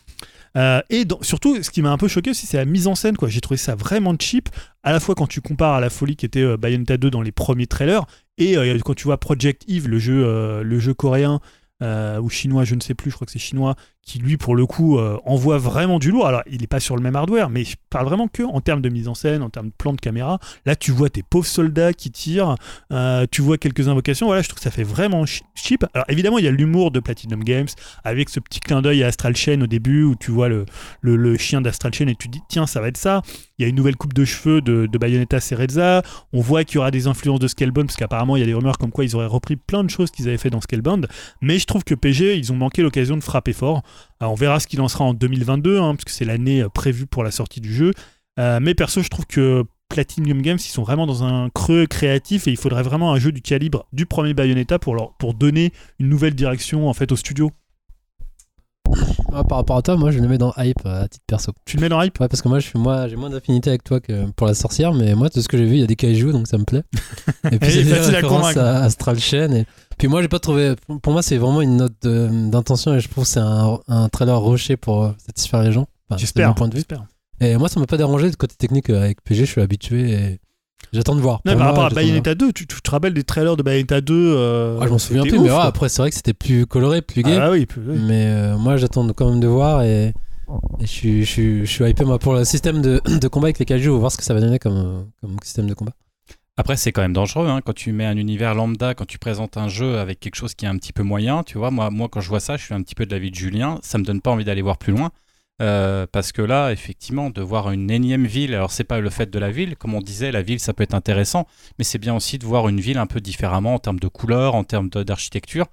B: Et surtout, ce qui m'a un peu choqué aussi, c'est la mise en scène. J'ai trouvé ça vraiment cheap, à la fois quand tu compares à la folie qui était Bayonetta 2 dans les premiers trailers, et quand tu vois Project Eve, le jeu, coréen, ou chinois, je ne sais plus, je crois que c'est chinois, qui lui pour le coup euh, envoie vraiment du lourd. Alors il n'est pas sur le même hardware, mais je parle vraiment que en termes de mise en scène, en termes de plan de caméra. Là tu vois tes pauvres soldats qui tirent, euh, tu vois quelques invocations. Voilà, je trouve que ça fait vraiment ch- cheap. Alors évidemment il y a l'humour de Platinum Games avec ce petit clin d'œil à Astral Chain au début où tu vois le, chien d'Astral Chain et tu dis tiens ça va être ça. Il y a une nouvelle coupe de cheveux de, de Bayonetta Cereza. On voit qu'il y aura des influences de Scalebound parce qu'apparemment il y a des rumeurs comme quoi ils auraient repris plein de choses qu'ils avaient fait dans Scalebound. Mais je trouve que PG ils ont manqué l'occasion de frapper fort. Alors, on verra ce qu'il en sera en 2022 hein, parce que c'est l'année euh, prévue pour la sortie du jeu. Euh, mais perso je trouve que Platinum Games ils sont vraiment dans un creux créatif et il faudrait vraiment un jeu du calibre du premier Bayonetta pour donner une nouvelle direction en fait au studio.
D: Ouais, par rapport à toi, moi je le mets dans hype euh, à titre perso.
B: Tu le mets dans hype
D: Ouais, parce que moi je suis moi j'ai moins d'affinité avec toi que pour la sorcière, mais moi de ce que j'ai vu, il y a des kaiju donc ça me plaît. Et c'est des
B: facile à convaincre.
D: à Astral Chain. Et... Puis moi j'ai pas trouvé. Pour moi c'est vraiment une note d'intention et je trouve que c'est un, un trailer rushé pour euh, satisfaire les gens. Enfin,
B: J'espère.
D: mon point de vue. Et moi ça m'a pas dérangé de côté technique euh, avec PG, je suis habitué et j'attends de voir.
B: Non, par rapport à. Bayonetta 2, tu, tu te rappelles des trailers de Bayonetta 2 euh,
D: Ah, je m'en souviens plus, mais ouais, après c'est vrai que c'était plus coloré, plus gay.
B: Ah oui, peu- oui.
D: Mais euh, moi, j'attends quand même de voir et, et je, suis, je, suis, je suis hypé moi, pour le système de, de combat avec les kaiju. On va voir ce que ça va donner comme, comme système de combat.
C: Après, c'est quand même dangereux hein, quand tu mets un univers lambda, quand tu présentes un jeu avec quelque chose qui est un petit peu moyen. Tu vois, moi, moi quand je vois ça, je suis un petit peu de l'avis de Julien. Ça me donne pas envie d'aller voir plus loin. Euh, parce que là, effectivement, de voir une énième ville, alors c'est pas le fait de la ville, comme on disait, la ville ça peut être intéressant, mais c'est bien aussi de voir une ville un peu différemment en termes de couleurs, en termes d'architecture.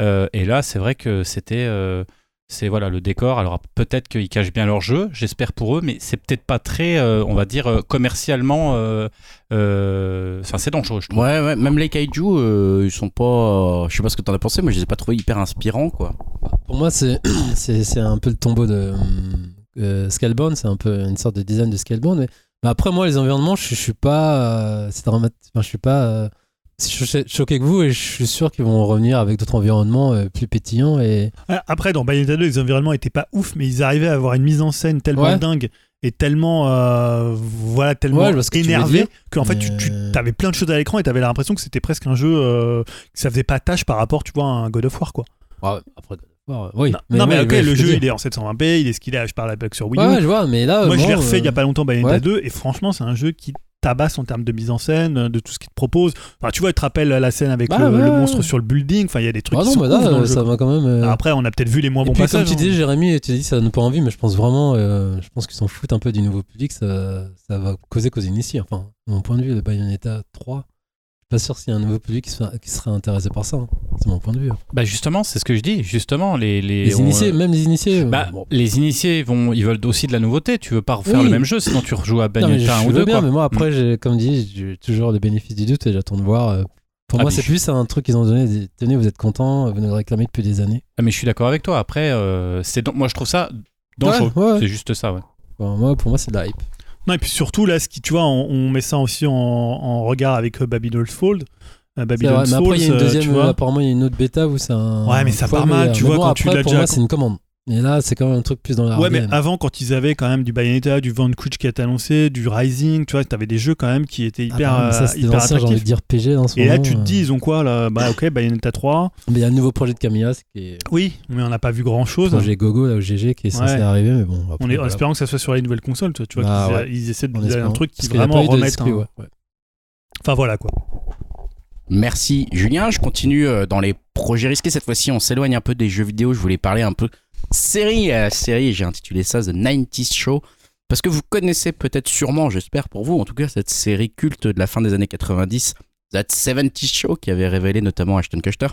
C: Euh, et là, c'est vrai que c'était, euh, c'est voilà le décor. Alors peut-être qu'ils cachent bien leur jeu, j'espère pour eux, mais c'est peut-être pas très, euh, on va dire, euh, commercialement. euh, euh, Enfin, c'est dangereux, je trouve.
A: Ouais, ouais, même les kaiju, euh, ils sont pas. je sais pas ce que t'en as pensé, mais je les ai pas trouvés hyper inspirants, quoi.
D: Pour moi, c'est c'est c'est un peu le tombeau de euh, Scalebound. C'est un peu une sorte de design de Scalebound. Mais, mais après, moi, les environnements, je, je suis pas. euh, c'est dramatique. Enfin, je suis pas. Si cho- choqué que vous et je suis sûr qu'ils vont revenir avec d'autres environnements euh, plus pétillants et
B: Ah, Après, dans Bayonetta 2, les environnements étaient pas ouf, mais ils arrivaient à avoir une mise en scène tellement
D: Ouais.
B: dingue et tellement, euh, voilà, tellement
D: Ouais, je que
B: énervé qu'en fait, tu, avais plein de choses à l'écran et tu avais l'impression que c'était presque un jeu euh, que ça faisait pas tâche par rapport, tu vois, à un God of War, quoi.
D: après oui
B: non, non, mais
D: ouais,
B: ok,
D: ouais,
B: le
D: je
B: jeu, il est en 720p, il est ce qu'il est, je parle avec sur Wii.
D: Ouais, je vois, mais là,
B: Moi, je l'ai refait il y a
D: euh,
B: pas longtemps, Bayonetta
D: ouais.
B: 2, et franchement, c'est un jeu qui tabasse en termes de mise en scène, de tout ce qu'il te propose. Enfin, tu vois, il te rappelle la scène avec
D: Bah,
B: le,
D: ouais,
B: le
D: ouais.
B: monstre sur le building. Enfin, il y a des trucs
D: Ah
B: qui
D: non,
B: sont
D: bah là,
B: ouf dans le
D: ça
B: jeu.
D: va quand même. euh,
B: Après, on a peut-être vu les moins
D: Et
B: bons
D: puis,
B: passages.
D: comme tu
B: hein.
D: disais, Jérémy, tu dis ça donne pas envie, mais je pense vraiment, euh, je pense qu'ils s'en foutent un peu du nouveau public. Ça, ça va causer cause initiée. Enfin, de mon point de vue, le Bayonetta 3, je suis pas sûr s'il y a un nouveau public qui, qui serait intéressé par ça. hein. C'est mon point de vue.
C: Bah justement, c'est ce que je dis. Justement, les les,
D: Les
C: on-
D: initiés, même les initiés. euh,
C: Bah,
D: bon.
C: les initiés vont, ils veulent aussi de la nouveauté. Tu veux pas refaire
D: Oui.
C: le même jeu, sinon tu rejoues à Bayonetta 1
D: je
C: ou
D: veux
C: 2
D: bien,
C: quoi.
D: mais moi après, j'ai- comme dit, j'ai toujours le bénéfice du doute et j'attends de voir. euh, Pour
C: Ah,
D: moi, c'est
C: je-
D: plus un truc qu'ils ont donné. Tenez, vous êtes contents, vous nous le réclamez depuis des années.
C: Ah, mais je suis d'accord avec toi. Après, euh, c'est dan- moi je trouve ça dangereux.
D: Ouais, ouais.
C: C'est juste ça, ouais.
D: Bon, moi, pour moi, c'est de la hype.
B: Non, et puis surtout, là, ce qui, tu vois, on, on met ça aussi en, en regard avec euh, Babylon's. Euh,
D: C'est
B: Babylon's
D: après, il y a une
B: euh,
D: deuxième.
B: tu vois.
D: apparemment, il y a une autre bêta où c'est un.
B: Ouais, mais ça part mal, tu vois,
D: bon,
B: quand tu l'as déjà-
D: c'est une commande. Et là, c'est quand même un truc plus dans la
B: Ouais, mais avant, quand ils avaient quand même du Bayonetta, du Vanquish qui a été annoncé, du Rising, tu vois, t'avais des jeux quand même qui étaient
D: Ah
B: hyper,
D: bah, mais ça,
B: euh,
D: c'était
B: hyper
D: l'ancien, j'ai envie de
B: attractifs.
D: dire PG dans ce
B: Et là, tu te
D: euh.
B: dis, ils ont quoi là? Bah, ok, Bayonetta 3.
D: Mais il y a un nouveau projet de Camilla, ce qui est
B: Oui, mais on n'a pas vu grand chose.
D: projet Gogo, là, au GG, qui est censé
B: Ouais.
D: arriver, mais bon.
B: On est en espérant que ça soit sur les nouvelles consoles, tu vois, tu vois
D: Ah,
B: qu'ils
D: ouais.
B: ils essaient de faire un truc qui vraiment
D: pas eu de
B: remette.
D: exclu,
B: un-
D: ouais, ouais.
B: Enfin voilà quoi.
A: Merci Julien, je continue euh, dans les projets risqués. Cette fois-ci, on s'éloigne un peu des jeux vidéo. Je voulais parler un peu série à série. J'ai intitulé ça The 90s Show. Parce que vous connaissez peut-être sûrement, j'espère pour vous, en tout cas, cette série culte de la fin des années 90, That 70s Show, qui avait révélé notamment Ashton Kutcher.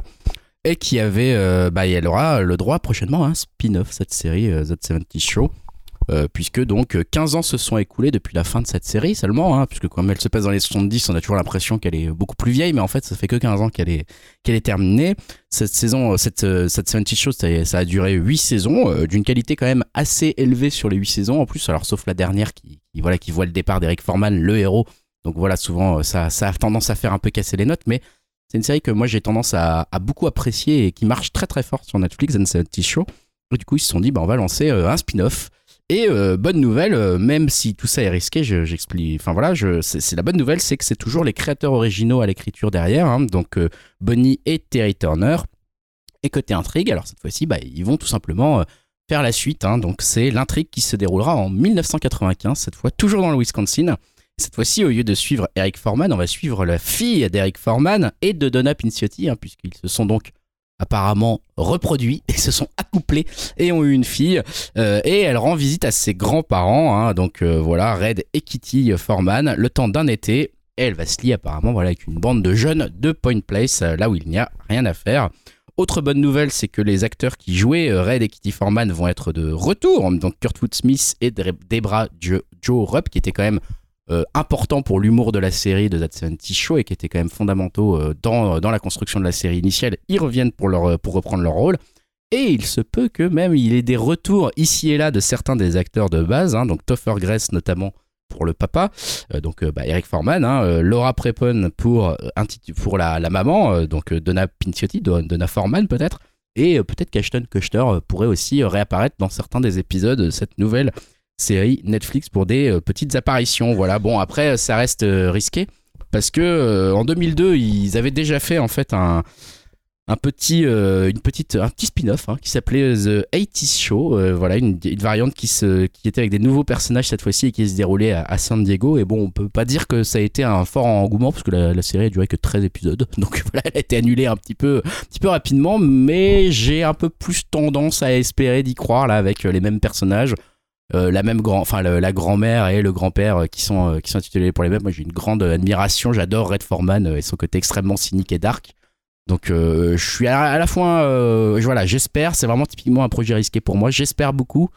A: Et qui avait, euh, bah, elle aura le droit prochainement à un spin-off, cette série euh, That 70s Show. Euh, puisque donc euh, 15 ans se sont écoulés depuis la fin de cette série seulement, hein, puisque comme elle se passe dans les 70, on a toujours l'impression qu'elle est beaucoup plus vieille, mais en fait ça fait que 15 ans qu'elle est, qu'elle est terminée. Cette saison, euh, cette, euh, cette 70 Show, ça, a duré 8 saisons, euh, d'une qualité quand même assez élevée sur les 8 saisons en plus, alors sauf la dernière qui, voilà, qui voit le départ d'Eric Forman, le héros. Donc voilà, souvent euh, ça, ça a tendance à faire un peu casser les notes, mais c'est une série que moi j'ai tendance à, beaucoup apprécier et qui marche très très fort sur Netflix, The 70 Show. Et du coup ils se sont dit, bah, on va lancer euh, un spin-off. Et euh, bonne nouvelle, euh, même si tout ça est risqué, je- j'explique. Enfin voilà, c'est, la bonne nouvelle, c'est que c'est toujours les créateurs originaux à l'écriture derrière, hein, donc euh, Bonnie et Terry Turner. Et côté intrigue, alors cette fois-ci, bah, ils vont tout simplement faire la suite. hein. donc c'est l'intrigue qui se déroulera en 1995, cette fois toujours dans le Wisconsin. Cette fois-ci, au lieu de suivre Eric Foreman, on va suivre la fille d'Eric Foreman et de Donna Pinciotti, hein, puisqu'ils se sont donc apparemment reproduits et se sont accouplés et ont eu une fille. Euh, et elle rend visite à ses grands-parents, hein, donc euh, voilà, Red et Kitty Foreman, le temps d'un été. Et elle va se lier apparemment avec une bande de jeunes de Point Place, euh, là où il n'y a rien à faire. Autre bonne nouvelle, c'est que les acteurs qui jouaient Red et Kitty Foreman vont être de retour. Donc Kurtwood Smith et Debra Jo- Joe Rupp, qui étaient quand même euh, importants pour l'humour de la série de That 70 Show et qui étaient quand même fondamentaux euh, dans, dans la construction de la série initiale, ils reviennent pour, leur, pour reprendre leur rôle. Et il se peut que même il ait des retours ici et là de certains des acteurs de base, hein, donc Topher Grace notamment pour le papa, euh, donc euh, bah, Eric Foreman, hein, euh, Laura Prepon pour, euh, pour la, la maman, euh, donc euh, Donna Pinciotti, Don- Donna Foreman peut-être, et euh, peut-être qu'Ashton Kutcher euh, pourrait aussi euh, réapparaître dans certains des épisodes de cette nouvelle série Netflix pour des euh, petites apparitions. Voilà, bon après ça reste euh, risqué parce que euh, en 2002 ils avaient déjà fait en fait un un petit, euh, une petite, un petit spin-off hein, qui s'appelait The 80s Show. Euh, voilà, une, une variante qui, se, qui était avec des nouveaux personnages cette fois-ci et qui se déroulait à, San Diego. Et bon, on peut pas dire que ça a été un fort engouement parce que la, la série a duré que 13 épisodes. Donc voilà, elle a été annulée un petit peu, un petit peu rapidement. Mais j'ai un peu plus tendance à espérer d'y croire là avec euh, les mêmes personnages. Euh, la même grand, enfin la grand-mère et le grand-père euh, qui sont euh, qui sont intitulés pour les mêmes. Moi, j'ai une grande admiration. J'adore Red Foreman et son côté extrêmement cynique et dark. Donc euh, je suis à, à la fois, voilà, j'espère. C'est vraiment typiquement un projet risqué pour moi. J'espère beaucoup,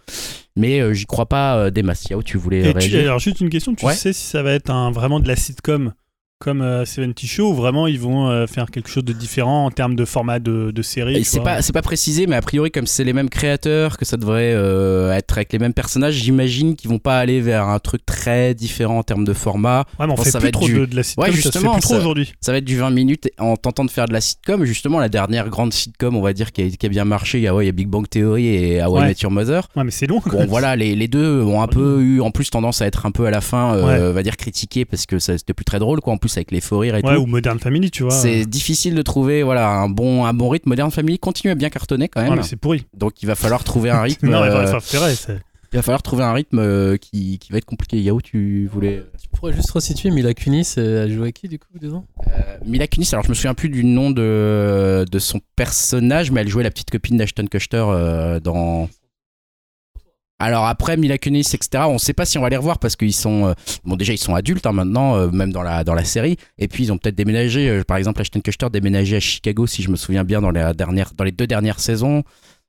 A: mais j'y crois pas des masses. Yao, tu voulais
B: Et tu-
A: réagir?
B: alors, juste une question, tu
A: Ouais.
B: sais si ça va être un, vraiment de la sitcom? Comme euh, 70 Show ou vraiment ils vont euh, faire quelque chose de différent en termes de format de, de série
A: C'est pas, pas précisé, mais a priori, comme c'est les mêmes créateurs, que ça devrait euh, être avec les mêmes personnages, j'imagine qu'ils vont pas aller vers un truc très différent en termes de format.
B: Ouais, mais on fait
A: ça va
B: plus
A: être
B: trop
A: du-
B: de, de la sitcom,
A: Ouais,
B: ça se fait
A: justement,
B: plus trop
A: ça- va être du 20 minutes en tentant de faire de la sitcom. Justement, la dernière grande sitcom, on va dire, qui a, qui a bien marché, il y a, ouais, il y a Big Bang Theory et How I. Met Your Mother.
B: Ouais, mais c'est long.
A: Bon voilà, les, les deux ont un peu eu en plus tendance à être un peu à la fin, euh, on va dire critiqués parce que ça c'était plus très drôle quoi. En plus avec les faux rires et
B: Ouais,
A: tout.
B: ou Modern Family, tu vois.
A: C'est difficile de trouver voilà un bon un bon rythme. Modern Family continue à bien cartonner quand même.
B: mais c'est pourri.
A: Donc il va falloir trouver un rythme.
B: non, mais
A: euh,
B: vrai.
A: il va falloir trouver un rythme euh, qui, qui va être compliqué. Yao, tu voulais
D: Tu pourrais juste resituer Mila Kunis, euh, elle jouait à qui du coup dedans?
A: Euh, Mila Kunis. Alors je me souviens plus du nom de de son personnage, mais elle jouait la petite copine d'Ashton Kutcher euh, dans. Alors après Mila Kunis, etc. On sait pas si on va les revoir parce qu'ils sont euh, bon déjà ils sont adultes hein, maintenant, euh, même dans la dans la série. Et puis ils ont peut-être déménagé. euh, par exemple, Ashton Kutcher déménagé à Chicago, si je me souviens bien, dans dans les deux dernières saisons.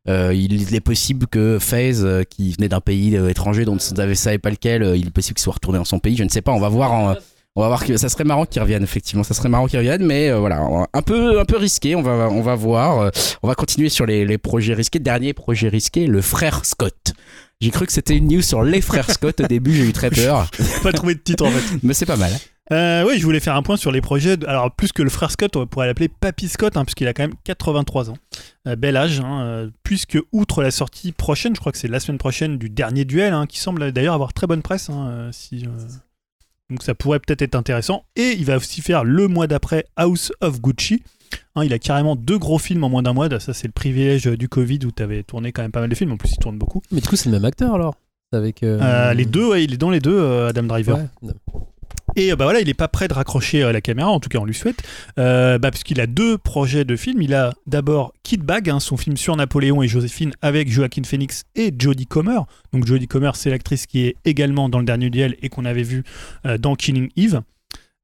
A: Il est possible que FaZe, qui venait d'un pays étranger dont on ne savait pas lequel, il est possible qu'il soit retourné dans son pays. Je ne sais pas. On va voir. On va voir que ça serait marrant qu'il revienne. Effectivement, ça serait marrant qu'il revienne, mais voilà, un peu un peu risqué. On va on va voir. On va continuer sur les projets risqués. Dernier projet risqué, le frère Scott. J'ai cru que c'était une news sur les frères Scott au début. J'ai eu très peur,
B: pas trouvé de titre en fait.
A: mais c'est pas mal.
B: Euh, oui, je voulais faire un point sur les projets. de- Alors, plus que le frère Scott, on pourrait l'appeler Papy Scott, hein, puisqu'il a quand même 83 ans. Euh, bel âge, hein, euh, puisque outre la sortie prochaine, je crois que c'est la semaine prochaine, du dernier duel, hein, qui semble d'ailleurs avoir très bonne presse. hein, euh, si, euh, Donc, ça pourrait peut-être être intéressant. Et il va aussi faire le mois d'après House of Gucci. Hein, il a carrément deux gros films en moins d'un mois. Ça, c'est le privilège du Covid où tu avais tourné quand même pas mal de films. En plus, il tourne beaucoup.
D: Mais du coup, c'est le même acteur alors? Avec, euh,
B: Euh, les deux, ouais, il est dans les deux, euh, Adam Driver.
D: Ouais.
B: Et bah voilà, il est pas prêt de raccrocher la caméra, en tout cas on lui souhaite, euh, bah, puisqu'il a deux projets de films. Il a d'abord Kid Bag, hein, son film sur Napoléon et Joséphine avec Joaquin Phoenix et Jodie Comer. Donc Jodie Comer, c'est l'actrice qui est également dans le dernier duel et qu'on avait vu euh, dans Killing Eve.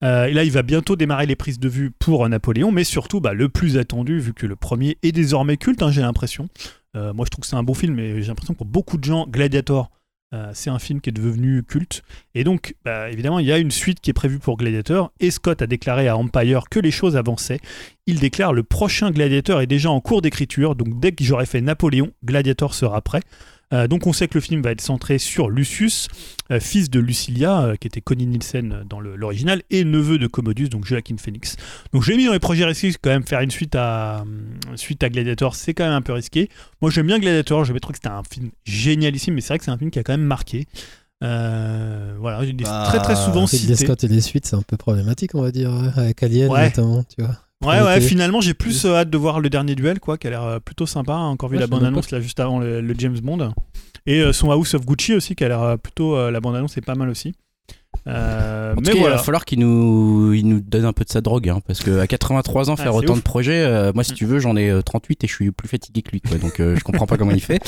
B: Euh, et là, il va bientôt démarrer les prises de vue pour Napoléon, mais surtout bah, le plus attendu, vu que le premier est désormais culte, hein, j'ai l'impression. Euh, moi, je trouve que c'est un bon film, mais j'ai l'impression que pour beaucoup de gens, Gladiator, euh, c'est un film qui est devenu culte. Et donc, bah, évidemment, il y a une suite qui est prévue pour Gladiator. Et Scott a déclaré à Empire que les choses avançaient. Il déclare le prochain Gladiator est déjà en cours d'écriture. Donc, dès que j'aurai fait Napoléon, Gladiator sera prêt. Euh, donc, on sait que le film va être centré sur Lucius, euh, fils de Lucilia, euh, qui était Connie Nielsen dans l'original, et neveu de Commodus, donc Joaquin Phoenix. Donc, je l'ai mis dans les projets risqués, quand même faire une suite à, suite à Gladiator, c'est quand même un peu risqué. Moi, j'aime bien Gladiator, j'avais trouvé que c'était un film génialissime, mais c'est vrai que c'est un film qui a quand même marqué. Euh, voilà,
F: Bah,
B: très très souvent cité.
D: Scott et des suites, c'est un peu problématique, on va dire, euh, avec Alien
B: Ouais.
D: notamment, tu vois.
B: Ouais, ouais, finalement, j'ai plus euh, hâte de voir le dernier duel, quoi, qui a l'air euh, plutôt sympa. hein. Encore vu
D: Ouais,
B: la bande-annonce là juste avant le, le James Bond. Et euh, son House of Gucci aussi, qui a l'air plutôt. la bande-annonce est pas mal aussi. Euh,
A: En tout
B: mais
A: cas, il va falloir qu'il nous, il nous donne un peu de sa drogue, hein, parce que à 83 ans,
B: Ah,
A: faire autant
B: ouf.
A: de projets, euh, moi, si tu veux, j'en ai euh, 38 et je suis plus fatigué que lui, quoi, donc euh, je comprends pas comment il fait.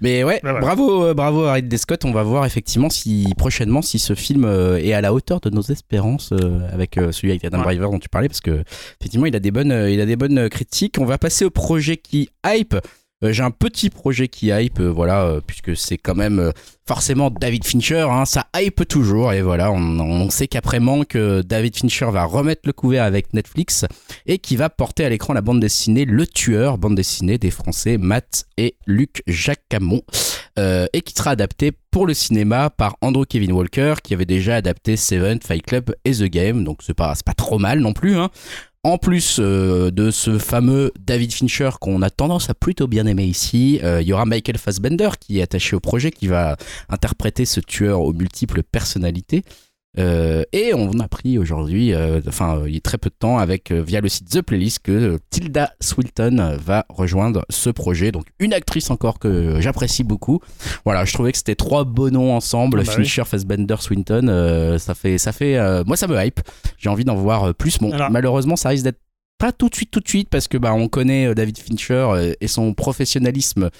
A: Mais ouais,
B: Bah, voilà.
A: bravo, euh, bravo à Ridley Scott. On va voir effectivement si prochainement si ce film euh, est à la hauteur de nos espérances euh, avec euh, celui avec Adam
B: Ouais.
A: Driver dont tu parlais, parce que effectivement, il a des bonnes, euh, il a des bonnes euh, critiques. On va passer au projet qui hype. Euh, J'ai un petit projet qui hype, euh, voilà, euh, puisque c'est quand même forcément David Fincher, hein, ça hype toujours, et voilà, on, sait qu'après Manque, David Fincher va remettre le couvert avec Netflix et qui va porter à l'écran la bande dessinée Le Tueur, bande dessinée des Français Matt et Luc Jacamon, euh, et qui sera adaptée pour le cinéma par Andrew Kevin Walker, qui avait déjà adapté Seven, Fight Club et The Game, donc c'est pas, c'est pas trop mal non plus, hein. En plus euh, de ce fameux David Fincher qu'on a tendance à plutôt bien aimer ici, euh, il y aura Michael Fassbender qui est attaché au projet, qui va interpréter ce tueur aux multiples personnalités. Euh, et on a appris aujourd'hui, euh, enfin euh, il y a très peu de temps, avec euh, via le site The Playlist, que Tilda Swilton va rejoindre ce projet. Donc une actrice encore que j'apprécie beaucoup. Voilà, je trouvais que c'était trois beaux noms ensemble,
B: Ah bah oui.
A: Fincher, Fassbender, Swinton. ça fait, ça fait, moi ça me hype. J'ai envie d'en voir plus. Bon,
B: Alors-
A: malheureusement, ça risque d'être pas tout de suite, tout de suite, parce que bah on connaît David Fincher et son professionnalisme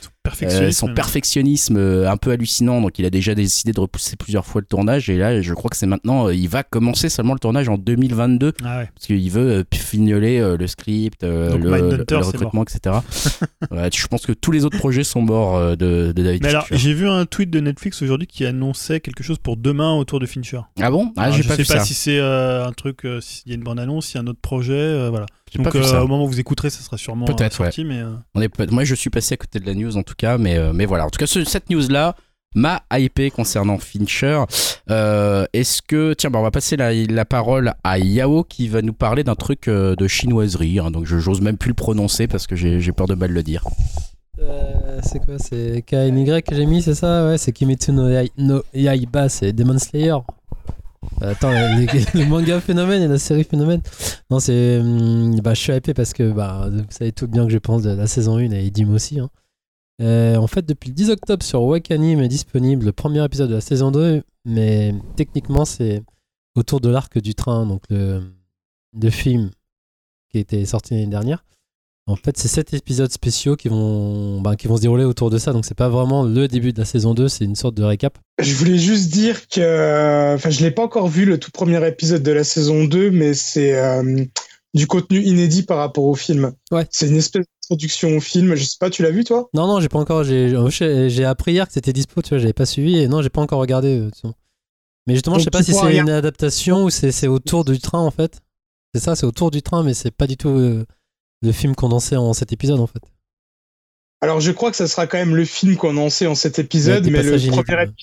A: euh, son perfectionnisme euh, un peu hallucinant. Donc, il a déjà décidé de repousser plusieurs fois le tournage. Et là, je crois que c'est maintenant, euh, il va commencer seulement le tournage en 2022
B: Ah ouais.
A: parce qu'il veut fignoler le script,
B: Donc
A: le, recrutement, etc. Ouais, je pense que tous les autres projets sont morts de, de David
B: Mais alors, j'ai vu un tweet de Netflix aujourd'hui qui annonçait quelque chose pour demain autour de Fincher.
A: Ah bon? Ah,
B: Alors, je
A: pas
B: sais
A: vu
B: pas
A: ça.
B: si c'est euh, un truc, euh, s'il y a une bande annonce, s'il y a un autre projet, voilà. Donc au moment où vous écouterez, ça sera sûrement sorti, mais euh,
A: On est Moi, je suis passé à côté de la news en tout cas, mais, euh, mais voilà. En tout cas, ce- cette news-là m'a hypé concernant Fincher. Euh, Est-ce que. Tiens, bah, on va passer la, la parole à Yao qui va nous parler d'un truc euh, de chinoiserie. hein. donc, je j'ose même plus le prononcer parce que j'ai peur de mal le dire.
D: Euh, c'est quoi? C'est KNY que j'ai mis, c'est ça? Ouais, c'est Kimetsu no, Yai- no Yaiba, c'est Demon Slayer. Attends, les- le manga phénomène et la série phénomène. Non, c'est. hum, bah, je suis hypé parce que bah, vous savez tout bien que je pense de la saison 1 et Dim aussi. hein. Euh, en fait, depuis le 10 octobre sur Wakanim est disponible le premier épisode de la saison 2, mais techniquement, c'est autour de l'arc du train, donc le, film qui été sorti l'année dernière. En fait, c'est sept épisodes spéciaux qui vont, bah, qui vont se dérouler autour de ça. Donc, c'est pas vraiment le début de la saison 2, c'est une sorte de récap.
E: Je voulais juste dire que, enfin, je l'ai pas encore vu le tout premier épisode de la saison 2, mais c'est euh, du contenu inédit par rapport au film.
D: Ouais.
E: C'est une espèce d'introduction au film. Je sais pas, tu l'as vu toi?
D: Non, non, j'ai pas encore. J'ai appris hier que c'était dispo, tu vois, j'avais pas suivi. Et non, j'ai pas encore regardé. euh. Mais justement, je
E: Donc,
D: sais pas si c'est une adaptation ou c'est autour du train, en fait. C'est ça, c'est autour du train, mais c'est pas du tout euh, le film condensé en cet épisode, en fait.
E: Alors, je crois que ça sera quand même le film condensé en cet épisode, mais le premier épisode,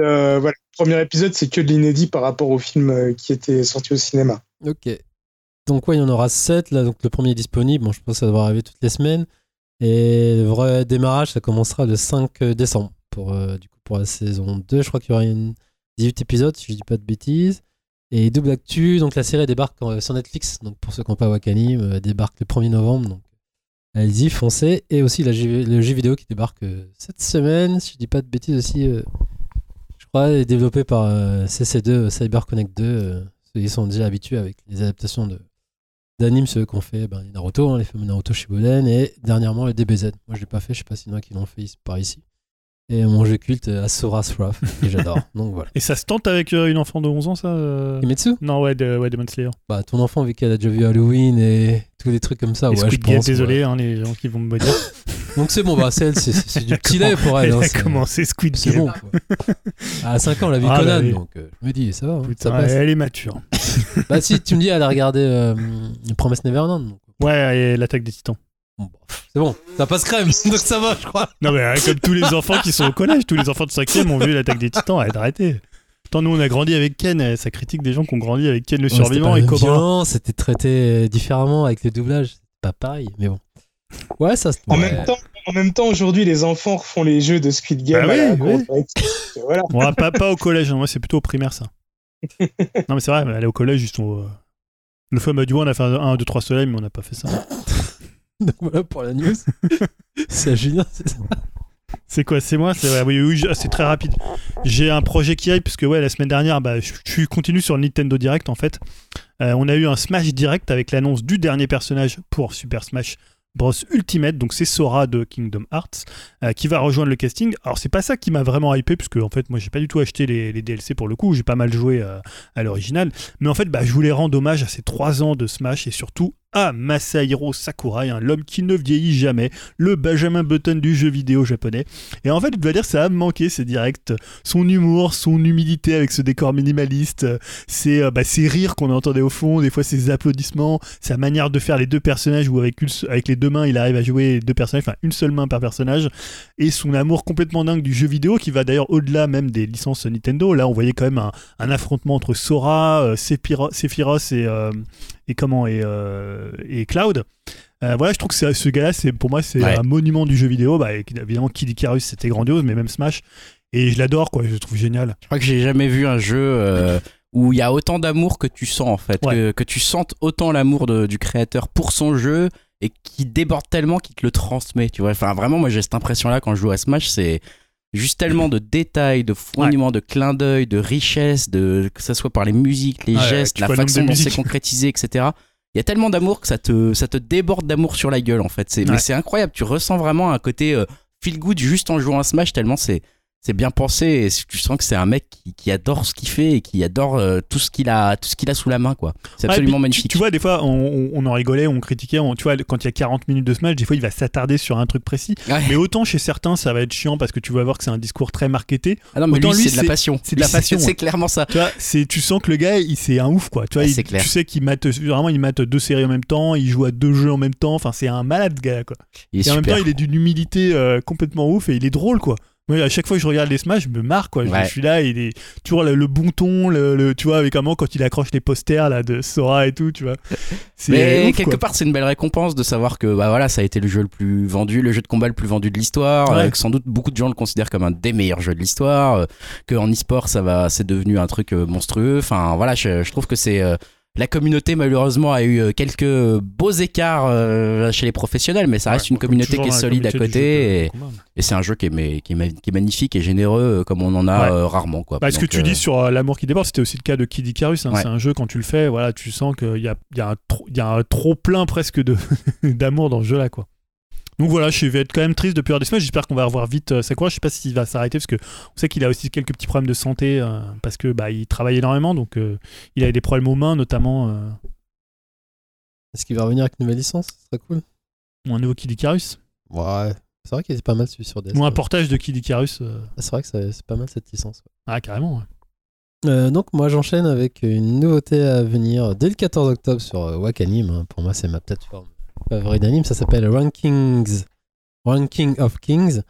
E: euh, voilà, le premier épisode, c'est que de l'inédit par rapport au film qui était sorti au cinéma.
D: Ok. Donc ouais, il y en aura 7. Là, donc le premier est disponible. Bon, je pense que ça devrait arriver toutes les semaines. Et le vrai démarrage, ça commencera le 5 décembre pour, euh, du coup, pour la saison 2. Je crois qu'il y aura une 18 épisodes, si je dis pas de bêtises. Et double actu, donc la série débarque euh, sur Netflix. Donc pour ceux qui n'ont pas Wakanim, euh, débarque le 1er novembre. Donc allez-y, foncez. Et aussi la le jeu vidéo qui débarque euh, cette semaine, si je dis pas de bêtises aussi. euh, je crois est développé par euh, CC2, euh, CyberConnect 2. euh, ils sont déjà habitués avec les adaptations de d'animes, ceux qu'on fait ben, Naruto, hein, les fameux Naruto Shippuden, et dernièrement les DBZ. Moi, je l'ai pas fait, je sais pas s'il y en a qui l'ont fait par ici. Et mon jeu culte, Asura's Wrath, que j'adore. Donc voilà.
B: Et ça se tente avec euh, une enfant de 11 ans, ça euh
D: Kimetsu?
B: Non, ouais, de, ouais, Demon Slayer.
D: Bah, ton enfant, vu qu'elle a déjà vu Halloween et tous les trucs comme ça,
B: Et
D: ouais, je
B: Squid Game,
D: pense.
B: désolé, hein, les gens qui vont me dire.
D: Donc c'est bon, bah, c'est elle, c'est- c'est du petit lait pour elle.
B: Elle
D: hein,
B: a
D: c'est-
B: commencé Squid
D: C'est
B: Game.
D: bon. quoi. À 5 ans, elle a vu
B: Ah, bah
D: Conan,
B: oui.
D: donc euh, je me dis, ça va. hein,
B: Putain,
D: ça passe.
B: elle est mature.
D: Bah, si tu me dis, elle a regardé euh, Promesse Neverland. donc,
B: Ouais, et l'attaque des titans.
D: Bon, bah, c'est bon, ça passe crème, donc ça va, je crois.
B: Non, mais euh, comme tous les enfants qui sont au collège, tous les enfants de 5 ont vu l'attaque des titans, arrête d'arrêter. Pourtant, nous, on a grandi avec Ken, et ça critique des gens qui ont grandi avec Ken le
D: Ouais,
B: survivant et Cobra.
D: C'était traité euh, différemment avec le doublage. C'est pas pareil, mais bon. Ouais, ça se
E: En
D: ouais.
E: même temps, en même temps, aujourd'hui, les enfants refont les jeux de Squid Game.
B: Bah oui,
E: cour
B: oui.
E: avec- Voilà.
B: Ouais, pas, pas au collège, hein, moi, c'est plutôt au primaire, ça. non, mais c'est vrai, aller au collège, ils sont. euh, Le dit, ouais, on a fait un 1, 2, 3 soleil, mais on n'a pas fait ça.
D: Donc voilà pour la news. c'est à Julien, c'est ça
B: C'est quoi C'est moi C'est oui, oui, je- c'est très rapide. J'ai un projet qui arrive, puisque ouais, la semaine dernière, bah, je je suis continue sur le Nintendo Direct en fait. Euh, on a eu un Smash Direct avec l'annonce du dernier personnage pour Super Smash Bros Ultimate, donc c'est Sora de Kingdom Hearts, euh, qui va rejoindre le casting. Alors c'est pas ça qui m'a vraiment hypé, puisque en fait moi j'ai pas du tout acheté les, les DLC pour le coup, j'ai pas mal joué euh, à l'original, mais en fait bah, je voulais rendre hommage à ces trois ans de Smash et surtout à Masahiro Sakurai, hein, l'homme qui ne vieillit jamais, le Benjamin Button du jeu vidéo japonais. Et en fait, je dois dire, ça a manqué ces directs. Son humour, son humilité avec ce décor minimaliste, ses, euh, bah, ses rires qu'on entendait au fond, des fois ses applaudissements, sa manière de faire les deux personnages où avec, avec les deux mains, il arrive à jouer deux personnages, enfin une seule main par personnage, et son amour complètement dingue du jeu vidéo qui va d'ailleurs au-delà même des licences Nintendo. Là, on voyait quand même un, un affrontement entre Sora, euh, Sephiroth et, euh, et comment et, euh, et Cloud. Euh, voilà, je trouve que ce gars-là, c'est pour moi, c'est
A: Ouais.
B: un monument du jeu vidéo. Bah, évidemment, Kid Icarus, c'était grandiose, mais même Smash. Et je l'adore, quoi. Je le trouve génial.
A: Je crois que j'ai jamais vu un jeu euh, où il y a autant d'amour que tu sens en fait,
B: Ouais.
A: que, que tu sentes autant l'amour du créateur pour son jeu et qui déborde tellement qu'il te le transmet. Tu vois, enfin vraiment, moi j'ai cette impression-là quand je joue à Smash, c'est juste tellement de détails, de fourmillements, de clins d'œil, de richesse, de que ça soit par les musiques, les gestes, la façon dont c'est concrétisé, etc. Il y a tellement d'amour que ça te, ça te déborde d'amour sur la gueule en fait. C'est,
B: Ouais.
A: Mais c'est incroyable, tu ressens vraiment un côté euh, feel good juste en jouant à Smash tellement c'est c'est bien pensé et tu sens que c'est un mec qui, qui adore ce qu'il fait et qui adore euh, tout ce qu'il a tout ce qu'il a sous la main quoi. C'est
B: Ouais,
A: absolument magnifique.
B: Tu, tu vois, des fois, on, on- en rigolait, on critiquait. on- tu vois, quand il y a 40 minutes de Smash, des fois, il va s'attarder sur un truc précis.
A: Ouais.
B: Mais autant chez certains, ça va être chiant parce que tu vas voir que c'est un discours très marketé.
A: ah non mais
B: autant
A: lui,
B: lui,
A: c'est de la passion.
B: c'est de la passion,
A: C'est
B: ouais.
A: clairement ça.
B: Tu vois, c'est, tu sens que le gars, il, c'est un ouf, quoi. Tu vois, il-
A: clair.
B: tu sais qu'il mate, vraiment, il mate deux séries en même temps, il joue à deux jeux en même temps. Enfin, c'est un malade, gars, quoi.
A: Il est
B: Et en même temps, il est d'une humilité euh, complètement ouf et il est drôle, quoi. Moi, à chaque fois que je regarde les Smash, je me marre, quoi. Je-
A: Ouais.
B: Je, suis là, il est toujours le, le bon ton, le, le- tu vois, avec un moment quand il accroche les posters là de Sora et tout, tu vois.
A: Mais
B: ouf,
A: quelque
B: quoi.
A: part, c'est une belle récompense de savoir que bah voilà, ça a été le jeu le plus vendu, le jeu de combat le plus vendu de l'histoire.
B: Ouais.
A: euh, que sans doute beaucoup de gens le considèrent comme un des meilleurs jeux de l'histoire. euh, que en e-sport, ça va, c'est devenu un truc euh, monstrueux. Enfin voilà, je, je trouve que c'est euh, la communauté malheureusement a eu euh, quelques beaux écarts euh, chez les professionnels, mais ça reste
B: Ouais,
A: une communauté qui est solide à côté et, c'est un jeu qui est, mais- qui, est, ma- qui est magnifique et généreux euh, comme on en a
B: Ouais.
A: euh, rarement quoi.
B: Bah, ce que tu
A: euh,
B: dis sur euh, l'amour qui déborde, c'était aussi le cas de Kid Icarus. hein.
A: Ouais.
B: C'est un jeu, quand tu le fais, voilà, tu sens qu'il y a, il y, a un y a un trop plein presque d'amour dans ce jeu-là. quoi. Donc voilà, je vais être quand même triste depuis des semaines. J'espère qu'on va revoir vite euh, Sakura. Je sais pas s'il va s'arrêter parce que on sait qu'il a aussi quelques petits problèmes de santé euh, parce que bah, il travaille énormément. Donc euh, il a des problèmes aux mains, notamment euh,
D: Est-ce qu'il va revenir avec une nouvelle licence? Ce serait cool.
B: ou un nouveau Kid Icarus.
D: Ouais. C'est vrai qu'il était pas mal celui sur DS.
B: Ou un portage de Kid Icarus. euh.
D: C'est vrai que c'est pas mal cette licence. ouais.
B: Ah, carrément. ouais.
D: Euh, donc moi j'enchaîne avec une nouveauté à venir dès le 14 octobre sur euh, Wakanim. hein. Pour moi c'est ma plateforme favorite d'anime. Ça s'appelle Rankings, Ranking of Kings.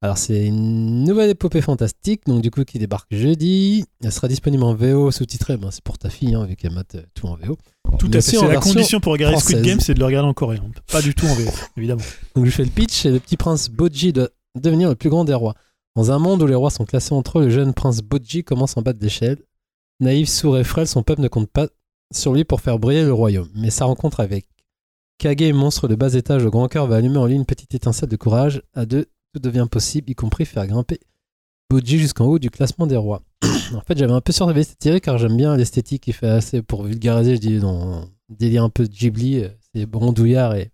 D: Alors c'est une nouvelle épopée fantastique, donc du coup qui débarque jeudi. Elle sera disponible en VO sous-titré. Ben, c'est pour ta fille hein, vu qu'elle mate euh, tout en VO.
B: Tout à fait. C'est la condition pour regarder Squid
D: française.
B: Game, c'est de le regarder en coréen. Pas du tout en VF, évidemment.
D: Donc je fais le pitch et le petit prince Boji doit devenir le plus grand des rois. Dans un monde où les rois sont classés entre eux, le jeune prince Boji commence en bas de l'échelle. Naïf, sourd et frêle, son peuple ne compte pas sur lui pour faire briller le royaume. Mais sa rencontre avec Kage, monstre de bas étage au grand cœur, va allumer en lui une petite étincelle de courage. À deux, tout devient possible, y compris faire grimper Boji jusqu'en haut du classement des rois. en fait, j'avais un peu surveillé cette série car j'aime bien l'esthétique qui fait assez pour vulgariser, je dis dans délire un peu de Ghibli, euh, c'est rondouillard et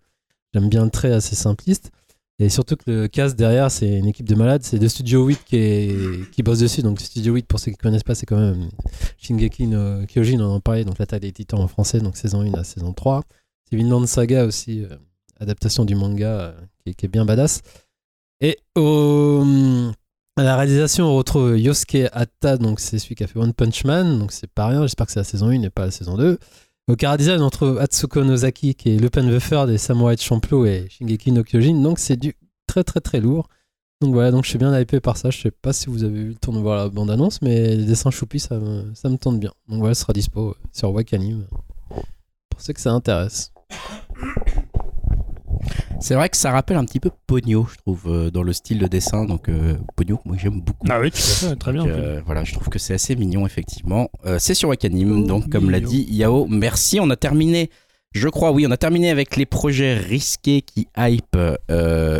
D: j'aime bien le trait assez simpliste. Et surtout que le cast derrière, c'est une équipe de malades. C'est de Studio 8 qui, bosse dessus. Donc Studio 8, pour ceux qui ne connaissent pas, c'est quand même Shingeki no Kyojin, on en parlait. Donc l'attaque des titans en français, donc saison 1 à saison 3. C'est Vinland Saga aussi, euh, adaptation du manga euh, qui, est- bien badass. Et au, à la réalisation, on retrouve Yosuke Hatta, donc c'est celui qui a fait One Punch Man. Donc c'est pas rien, j'espère que c'est la saison 1 et pas la saison 2. Au chara design, on trouve Atsuko Nozaki qui est Third et Samurai Champloo et Shingeki no Kyojin. Donc c'est du très très très lourd. Donc voilà, donc je suis bien hypé par ça. Je sais pas si vous avez eu le temps de voir la bande annonce, mais les dessins choupis, ça me, tente bien. Donc voilà, ce sera dispo euh, sur Wakanim pour ceux que ça intéresse.
A: C'est vrai que ça rappelle un petit peu Pogno, je trouve, euh, dans le style de dessin. Donc, euh, Pogno, moi j'aime beaucoup.
B: Ah oui, tout à fait, très bien.
A: Donc, euh, voilà, je trouve que c'est assez mignon, effectivement. Euh, c'est sur Wakanim, donc comme l'a dit Yao, merci. On a terminé, je crois, oui, on a terminé avec les projets risqués qui hype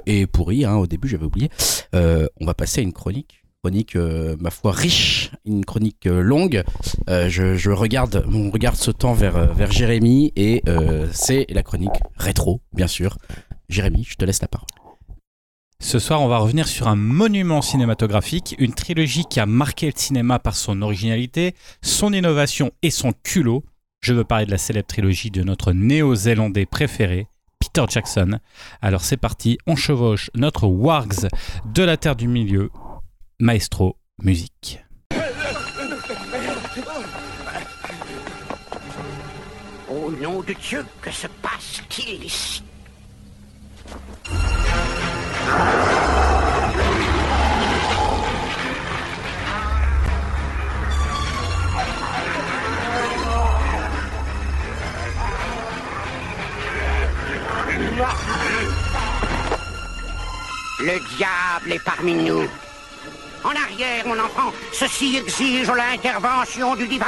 A: et pourris. Hein, au début, j'avais oublié. On va passer à une chronique. Chronique, euh, ma foi, riche, une chronique euh, longue. Euh, je, je regarde, mon regard se tend vers, vers Jérémy et c'est la chronique rétro, bien sûr. Jérémy, je te laisse la parole.
C: Ce soir, on va revenir sur un monument cinématographique, une trilogie qui a marqué le cinéma par son originalité, son innovation et son culot. Je veux parler de la célèbre trilogie de notre néo-zélandais préféré, Peter Jackson. Alors c'est parti, on chevauche notre Wargs de la Terre du Milieu, Maestro Musique.
F: Au nom de Dieu, que se passe-t-il ici? Le diable est parmi nous. En arrière, mon enfant, ceci exige l'intervention du divin.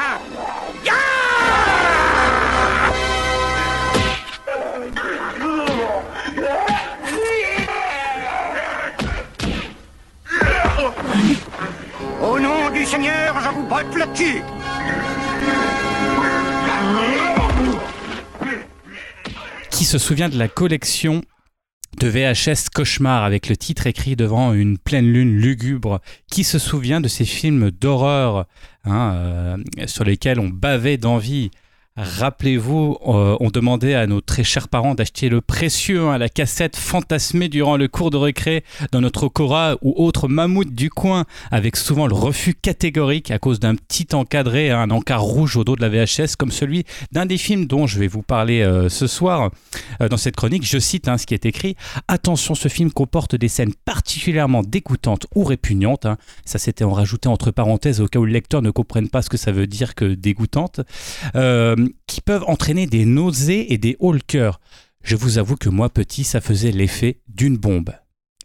F: Au nom du Seigneur, je vous botte le cul.
C: Qui se souvient de la collection de VHS Cauchemar avec le titre écrit devant une pleine lune lugubre Qui se souvient de ces films d'horreur hein, euh, sur lesquels on bavait d'envie Rappelez-vous, euh, on demandait à nos très chers parents d'acheter le précieux, hein, la cassette fantasmée durant le cours de récré dans notre Cora ou autre mammouth du coin, avec souvent le refus catégorique à cause d'un petit encadré, hein, un encart rouge au dos de la VHS, comme celui d'un des films dont je vais vous parler euh, ce soir euh, dans cette chronique. Je cite hein, ce qui est écrit Attention, ce film comporte des scènes particulièrement dégoûtantes ou répugnantes. Ça, c'était en rajouté entre parenthèses au cas où le lecteur ne comprenne pas ce que ça veut dire que dégoûtante. Qui peuvent entraîner des nausées et des hauts le cœur. Je vous avoue que moi, petit, ça faisait l'effet d'une bombe.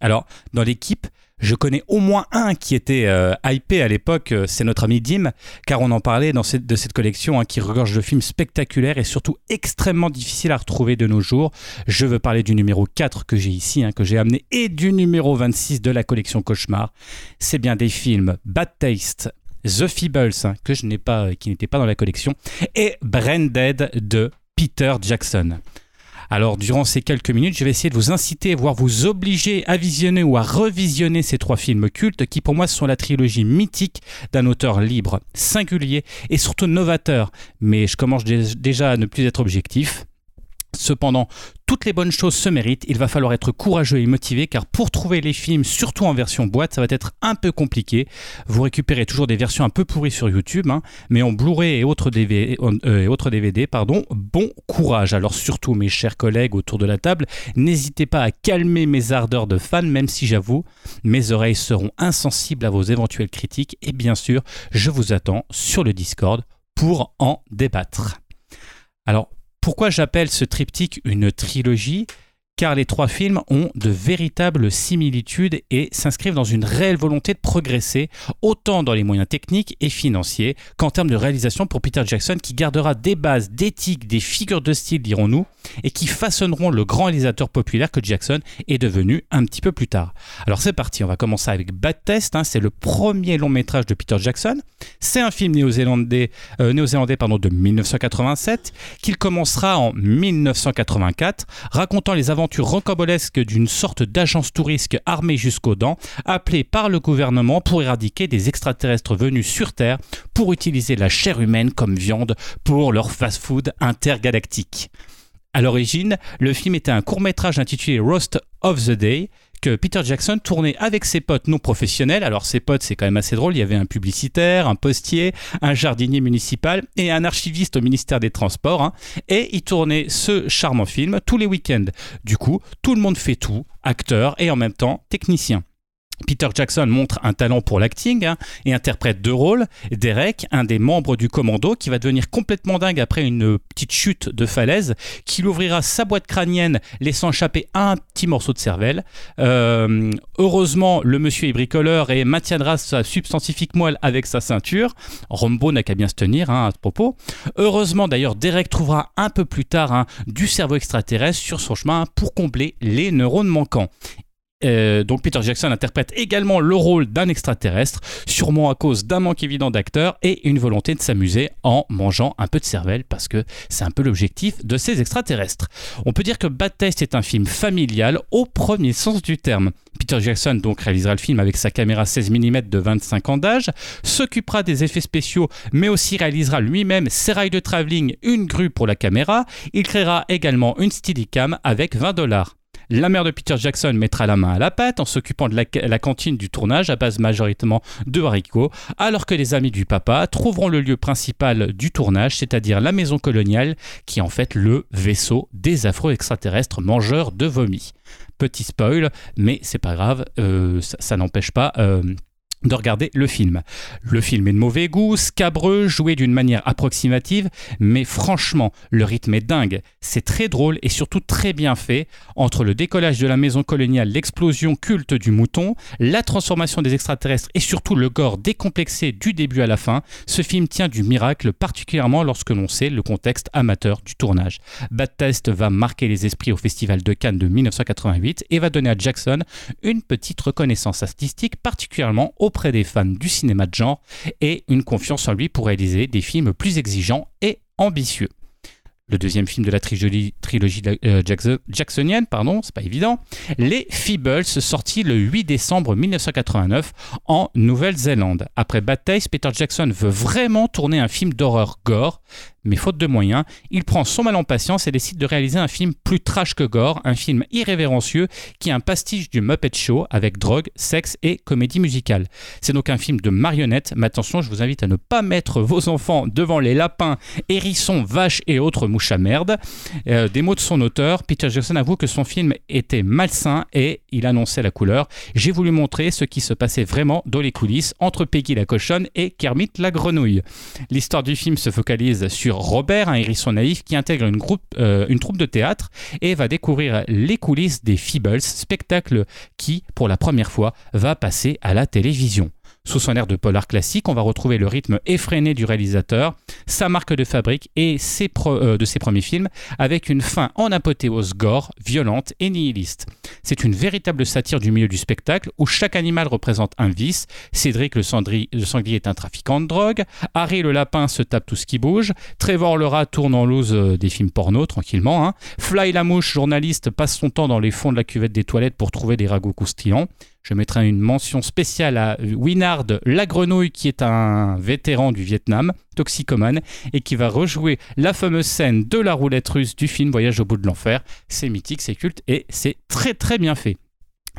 C: Alors, dans l'équipe, je connais au moins un qui était euh, hypé à l'époque, euh, c'est notre ami Dim, car on en parlait dans de cette collection hein, qui regorge de films spectaculaires et surtout extrêmement difficiles à retrouver de nos jours. Je veux parler du numéro 4 que j'ai ici, hein, que j'ai amené, et du numéro 26 de la collection Cauchemar. C'est bien des films Bad Taste, The Feebles, hein, que je n'ai pas, qui n'était pas dans la collection, et Branded de Peter Jackson. Alors, durant ces quelques minutes, je vais essayer de vous inciter, voire vous obliger à visionner ou à revisionner ces trois films cultes qui, pour moi, sont la trilogie mythique d'un auteur libre, singulier et surtout novateur. Mais je commence dé- déjà à ne plus être objectif. Cependant, toutes les bonnes choses se méritent, il va falloir être courageux et motivé car pour trouver les films, surtout en version boîte, ça va être un peu compliqué. Vous récupérez toujours des versions un peu pourries sur YouTube, hein, mais en Blu-ray et autres DVD, euh, pardon, bon courage. Alors surtout mes chers collègues autour de la table, n'hésitez pas à calmer mes ardeurs de fan, même si j'avoue, mes oreilles seront insensibles à vos éventuelles critiques et bien sûr, je vous attends sur le Discord pour en débattre. Alors, pourquoi j'appelle ce triptyque une trilogie? Car les trois films ont de véritables similitudes et s'inscrivent dans une réelle volonté de progresser, autant dans les moyens techniques et financiers qu'en termes de réalisation pour Peter Jackson, qui gardera des bases, d'éthique, des figures de style, dirons-nous, et qui façonneront le grand réalisateur populaire que Jackson est devenu un petit peu plus tard. Alors c'est parti, on va commencer avec Bad Test, hein, c'est le premier long métrage de Peter Jackson. C'est un film néo-zélandais euh, pardon, de 1987 qu'il commencera en 1984, racontant les aventures rocambolesques d'une sorte d'agence touriste armée jusqu'aux dents, appelée par le gouvernement pour éradiquer des extraterrestres venus sur Terre pour utiliser la chair humaine comme viande pour leur fast-food intergalactique. À l'origine, le film était un court-métrage intitulé Roast of the Day Peter Jackson tournait avec ses potes non professionnels. Alors ses potes, c'est quand même assez drôle. Il y avait un publicitaire, un postier, un jardinier municipal et un archiviste au ministère des Transports. hein. Et il tournait ce charmant film tous les week-ends. Du coup, tout le monde fait tout, acteur et en même temps technicien. Peter Jackson montre un talent pour l'acting hein, et interprète deux rôles. Derek, un des membres du commando, qui va devenir complètement dingue après une petite chute de falaise, qui ouvrira sa boîte crânienne, laissant échapper un petit morceau de cervelle. Euh, heureusement, le monsieur est bricoleur et maintiendra sa substantifique moelle avec sa ceinture. Rombo n'a qu'à bien se tenir hein, à ce propos. Heureusement, d'ailleurs, Derek trouvera un peu plus tard hein, du cerveau extraterrestre sur son chemin pour combler les neurones manquants. Euh, donc Peter Jackson interprète également le rôle d'un extraterrestre, sûrement à cause d'un manque évident d'acteurs et une volonté de s'amuser en mangeant un peu de cervelle parce que c'est un peu l'objectif de ces extraterrestres. On peut dire que Bad Taste est un film familial au premier sens du terme. Peter Jackson donc réalisera le film avec sa caméra 16 mm de 25 ans d'âge, s'occupera des effets spéciaux mais aussi réalisera lui-même ses rails de travelling, une grue pour la caméra, il créera également une Steadicam avec 20 dollars. La mère de Peter Jackson mettra la main à la pâte en s'occupant de la, cantine du tournage à base majoritairement de haricots, alors que les amis du papa trouveront le lieu principal du tournage, c'est-à-dire la maison coloniale, qui est en fait le vaisseau des afro-extraterrestres mangeurs de vomi. Petit spoil, mais c'est pas grave, euh, ça, ça n'empêche pas euh, de regarder le film. Le film est de mauvais goût, scabreux, joué d'une manière approximative, mais franchement, le rythme est dingue. C'est très drôle et surtout très bien fait. Entre le décollage de la maison coloniale, l'explosion culte du mouton, la transformation des extraterrestres et surtout le gore décomplexé du début à la fin, ce film tient du miracle, particulièrement lorsque l'on sait le contexte amateur du tournage. Bad Test va marquer les esprits au Festival de Cannes de 1988 et va donner à Jackson une petite reconnaissance artistique, particulièrement auprès des fans du cinéma de genre et une confiance en lui pour réaliser des films plus exigeants et ambitieux. Le deuxième film de la trilogie, euh, Jackson- jacksonienne, pardon, c'est pas évident, Les Feebles, sorti le 8 décembre 1989 en Nouvelle-Zélande. Après Bad Peter Jackson veut vraiment tourner un film d'horreur gore, mais faute de moyens, il prend son mal en patience et décide de réaliser un film plus trash que gore, un film irrévérencieux qui est un pastiche du Muppet Show avec drogue, sexe et comédie musicale. C'est donc un film de marionnettes, mais attention, je vous invite à ne pas mettre vos enfants devant les lapins, hérissons, vaches et autres mouches à merde. Euh, des mots de son auteur, Peter Jackson avoue que son film était malsain et il annonçait la couleur. J'ai voulu montrer ce qui se passait vraiment dans les coulisses entre Peggy la cochonne et Kermit la grenouille. L'histoire du film se focalise sur Robert, un hérisson naïf qui intègre euh, une troupe de théâtre et va découvrir les coulisses des Feebles, spectacle qui, pour la première fois, va passer à la télévision. Sous son air de polar classique, on va retrouver le rythme effréné du réalisateur, sa marque de fabrique et euh, de ses premiers films, avec une fin en apothéose gore, violente et nihiliste. C'est une véritable satire du milieu du spectacle où chaque animal représente un vice. Cédric le sanglier est un trafiquant de drogue, Harry le lapin se tape tout ce qui bouge, Trevor le rat tourne en loose euh, des films porno tranquillement, hein. Fly la mouche, journaliste, passe son temps dans les fonds de la cuvette des toilettes pour trouver des ragots croustillants. Je mettrai une mention spéciale à Winard la grenouille qui est un vétéran du Vietnam, toxicomane, et qui va rejouer la fameuse scène de la roulette russe du film Voyage au bout de l'enfer. C'est mythique, c'est culte et c'est très très bien fait.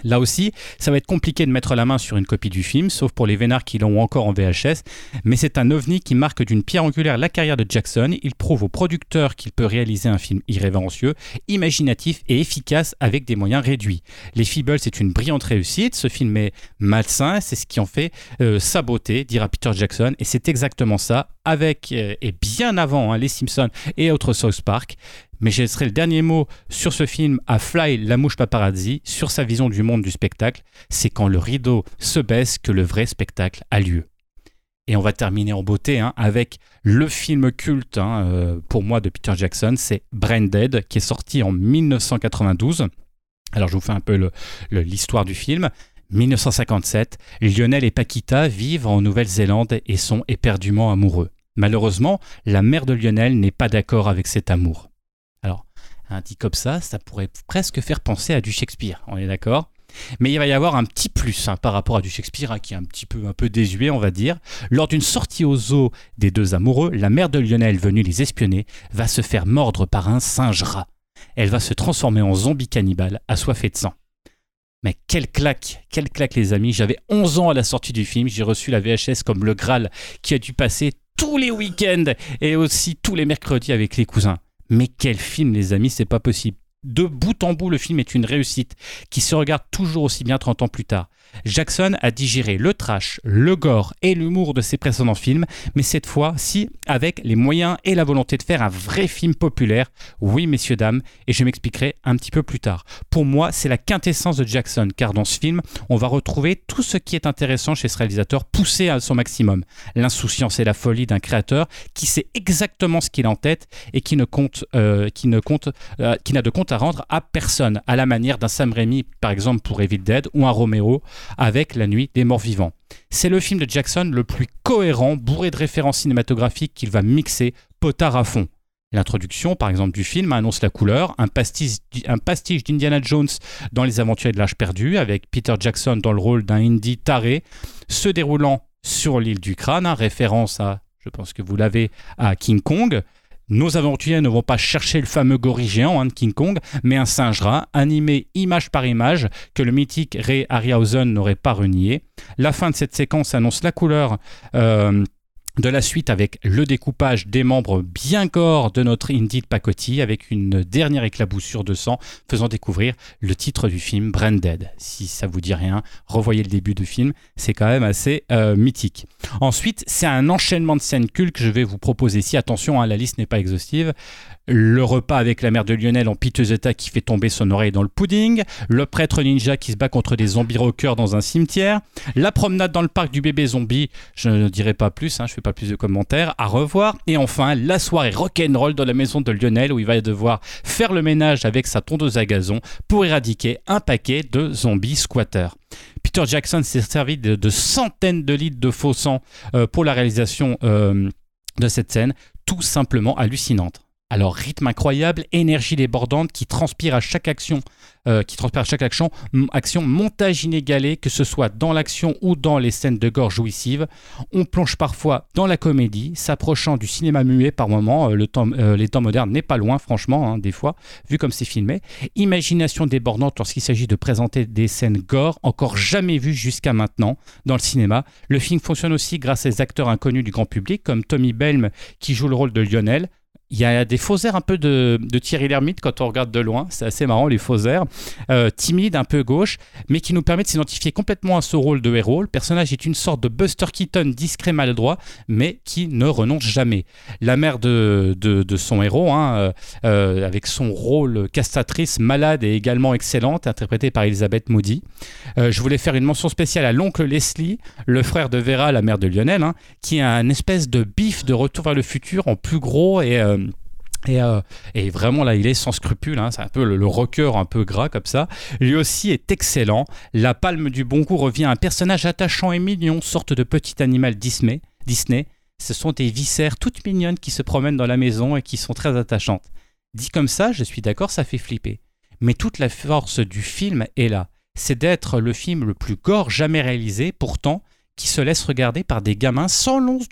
C: Là aussi, ça va être compliqué de mettre la main sur une copie du film, sauf pour les vénards qui l'ont encore en VHS, mais c'est un ovni qui marque d'une pierre angulaire la carrière de Jackson. Il prouve au producteur qu'il peut réaliser un film irrévérencieux, imaginatif et efficace avec des moyens réduits. Les Feebles, c'est une brillante réussite. Ce film est malsain, c'est ce qui en fait euh, sa beauté, dira Peter Jackson, et c'est exactement ça, avec euh, et bien avant hein, les Simpsons et autres South Park. Mais je laisserai le dernier mot sur ce film à Fly, la mouche paparazzi, sur sa vision du monde du spectacle. C'est quand le rideau se baisse que le vrai spectacle a lieu. Et on va terminer en beauté hein, avec le film culte hein, euh, pour moi de Peter Jackson, c'est Brain Dead, qui est sorti en 1992. Alors je vous fais un peu l'histoire du film. 1957, Lionel et Paquita vivent en Nouvelle-Zélande et sont éperdument amoureux. Malheureusement, la mère de Lionel n'est pas d'accord avec cet amour. Dit comme ça, ça pourrait presque faire penser à du Shakespeare, on est d'accord? Mais il va y avoir un petit plus hein, par rapport à du Shakespeare hein, qui est un petit peu un peu désuet, on va dire. Lors d'une sortie au zoo des deux amoureux, la mère de Lionel venue les espionner va se faire mordre par un singe rat. Elle va se transformer en zombie cannibale assoiffée de sang. Mais quelle claque, quelle claque les amis. J'avais 11 ans à la sortie du film, j'ai reçu la VHS comme le Graal qui a dû passer tous les week-ends et aussi tous les mercredis avec les cousins. Mais quel film les amis, c'est pas possible. De bout en bout, le film est une réussite qui se regarde toujours aussi bien 30 ans plus tard. Jackson a digéré le trash, le gore et l'humour de ses précédents films, mais cette fois-ci avec les moyens et la volonté de faire un vrai film populaire. Oui, messieurs, dames, et je m'expliquerai un petit peu plus tard. Pour moi, c'est la quintessence de Jackson, car dans ce film, on va retrouver tout ce qui est intéressant chez ce réalisateur poussé à son maximum. L'insouciance et la folie d'un créateur qui sait exactement ce qu'il a en tête et qui ne compte, euh, euh, qui n'a de compte à rendre à personne, à la manière d'un Sam Raimi, par exemple pour Evil Dead, ou un Romero avec La Nuit des Morts Vivants. C'est le film de Jackson le plus cohérent, bourré de références cinématographiques qu'il va mixer potard à fond. L'introduction, par exemple, du film annonce la couleur, un pastiche, d'Indiana Jones dans Les Aventures de l'âge perdu, avec Peter Jackson dans le rôle d'un indie taré, se déroulant sur l'île du crâne, hein, référence à, je pense que vous l'avez, à King Kong. Nos aventuriers ne vont pas chercher le fameux gorille géant hein, de King Kong, mais un singe rat, animé image par image, que le mythique Ray Harryhausen n'aurait pas renié. La fin de cette séquence annonce la couleur. euh, de la suite avec le découpage des membres bien gore de notre Indy de Pacotti avec une dernière éclaboussure de sang faisant découvrir le titre du film Branded. Si ça vous dit rien, revoyez le début du film, c'est quand même assez euh, mythique. Ensuite, c'est un enchaînement de scènes cultes que je vais vous proposer ici. Attention, hein, la liste n'est pas exhaustive. Le repas avec la mère de Lionel en piteux état qui fait tomber son oreille dans le pudding, le prêtre ninja qui se bat contre des zombies rockers dans un cimetière, la promenade dans le parc du bébé zombie, je ne dirai pas plus, hein, je fais pas plus de commentaires, à revoir, et enfin la soirée rock'n'roll dans la maison de Lionel où il va devoir faire le ménage avec sa tondeuse à gazon pour éradiquer un paquet de zombies squatters. Peter Jackson s'est servi de, de centaines de litres de faux sang euh, pour la réalisation euh, de cette scène, tout simplement hallucinante. Alors rythme incroyable, énergie débordante qui transpire à chaque action, euh, qui transpire à chaque action, action, montage inégalé, que ce soit dans l'action ou dans les scènes de gore jouissives. On plonge parfois dans la comédie, s'approchant du cinéma muet par moments. euh, le temps, euh, les temps modernes n'est pas loin, franchement, hein, des fois, vu comme c'est filmé. Imagination débordante lorsqu'il s'agit de présenter des scènes gore encore jamais vues jusqu'à maintenant dans le cinéma. Le film fonctionne aussi grâce à des acteurs inconnus du grand public comme Tommy Belm qui joue le rôle de Lionel. Il y a des faux airs un peu de, de Thierry Lhermitte quand on regarde de loin, c'est assez marrant les faux airs, euh, timide, un peu gauche, mais qui nous permet de s'identifier complètement à ce rôle de héros. Le personnage est une sorte de Buster Keaton discret maladroit, mais qui ne renonce jamais. La mère de, de, son héros, hein, euh, euh, avec son rôle castratrice malade et également excellente, interprétée par Elisabeth Moody. Euh, je voulais faire une mention spéciale à l'oncle Leslie, le frère de Vera, la mère de Lionel, hein, qui a un espèce de bif de retour vers le futur en plus gros et. Euh, et, vraiment là, il est sans scrupule. hein. C'est un peu le, le rocker un peu gras comme ça. Lui aussi est excellent. La palme du bon goût revient à un personnage attachant et mignon, sorte de petit animal Disney. Disney. Ce sont des viscères toutes mignonnes qui se promènent dans la maison et qui sont très attachantes. Dit comme ça, je suis d'accord, ça fait flipper. Mais toute la force du film est là. C'est d'être le film le plus gore jamais réalisé, pourtant qui se laisse regarder par des gamins sans l'once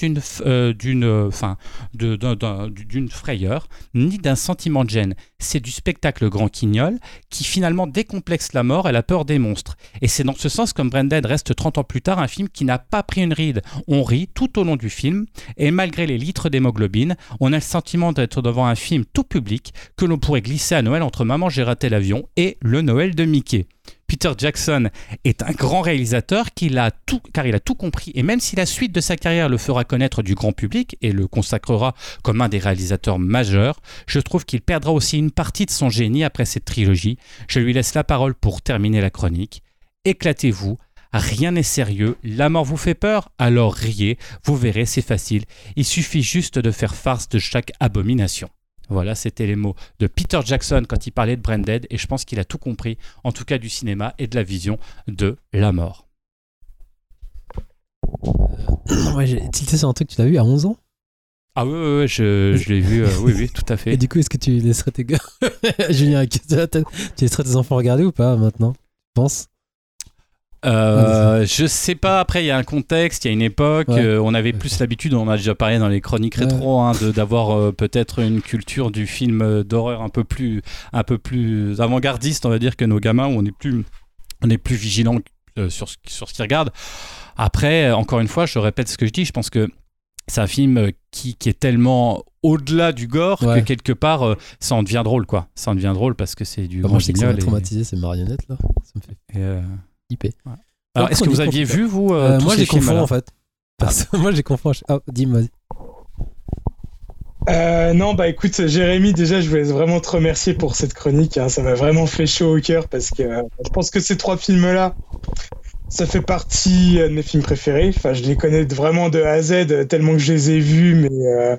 C: euh, euh, d'une frayeur ni d'un sentiment de gêne. C'est du spectacle grand quignol qui finalement décomplexe la mort et la peur des monstres. Et c'est dans ce sens comme Branded reste 30 ans plus tard un film qui n'a pas pris une ride. On rit tout au long du film et malgré les litres d'hémoglobine, on a le sentiment d'être devant un film tout public que l'on pourrait glisser à Noël entre Maman j'ai raté l'avion et Le Noël de Mickey. Peter Jackson est un grand réalisateur a tout, car il a tout compris. Et même si la suite de sa carrière le fera connaître du grand public et le consacrera comme un des réalisateurs majeurs, je trouve qu'il perdra aussi une partie de son génie après cette trilogie. Je lui laisse la parole pour terminer la chronique. Éclatez-vous. Rien n'est sérieux, la mort vous fait peur, alors riez, vous verrez, c'est facile. Il suffit juste de faire farce de chaque abomination. Voilà, c'était les mots de Peter Jackson quand il parlait de Branded, et je pense qu'il a tout compris, en tout cas du cinéma et de la vision de la mort.
D: Ouais, j'ai tilté sur un truc, tu l'as vu à 11 ans?
C: Ah oui, oui, oui, je, je l'ai vu, euh, oui, oui, tout à
D: Et
C: fait.
D: du coup, est-ce que tu laisserais tes gars. Julien. Tu laisserais tes enfants regarder ou pas maintenant? Tu penses?
C: Euh, je sais pas, après il y a un contexte, il y a une époque,
D: Ouais.
C: euh, on avait plus l'habitude, on a déjà parlé dans les chroniques
D: Ouais.
C: rétro, hein, de- d'avoir euh, peut-être une culture du film d'horreur un peu plus, un peu plus avant-gardiste, on va dire, que nos gamins, où on est plus, on est plus vigilant sur ce, sur ce qu'ils regardent. Après, encore une fois, je répète ce que je dis, je pense que c'est un film qui, qui est tellement au-delà du gore
D: Ouais.
C: que quelque part, euh, ça en devient drôle, quoi. Ça en devient drôle parce que c'est du
D: Bah,
C: grand
D: Moi, je sais que ça m'a
C: guignol et-
D: traumatisé ces marionnettes là. Ça me fait
C: et, euh, Alors, est-ce que vous aviez vu, vous, euh,
D: Euh, moi, j'ai
C: films-là
D: en fait. Parce moi, j'ai confonds. Ah, dis-moi.
E: Euh, non, bah écoute, Jérémy, déjà, je voulais vraiment te remercier pour cette chronique. hein. Ça m'a vraiment fait chaud au cœur parce que euh, je pense que ces trois films-là, ça fait partie euh, de mes films préférés. Enfin, je les connais vraiment de A à Z, tellement que je les ai vus, mais euh,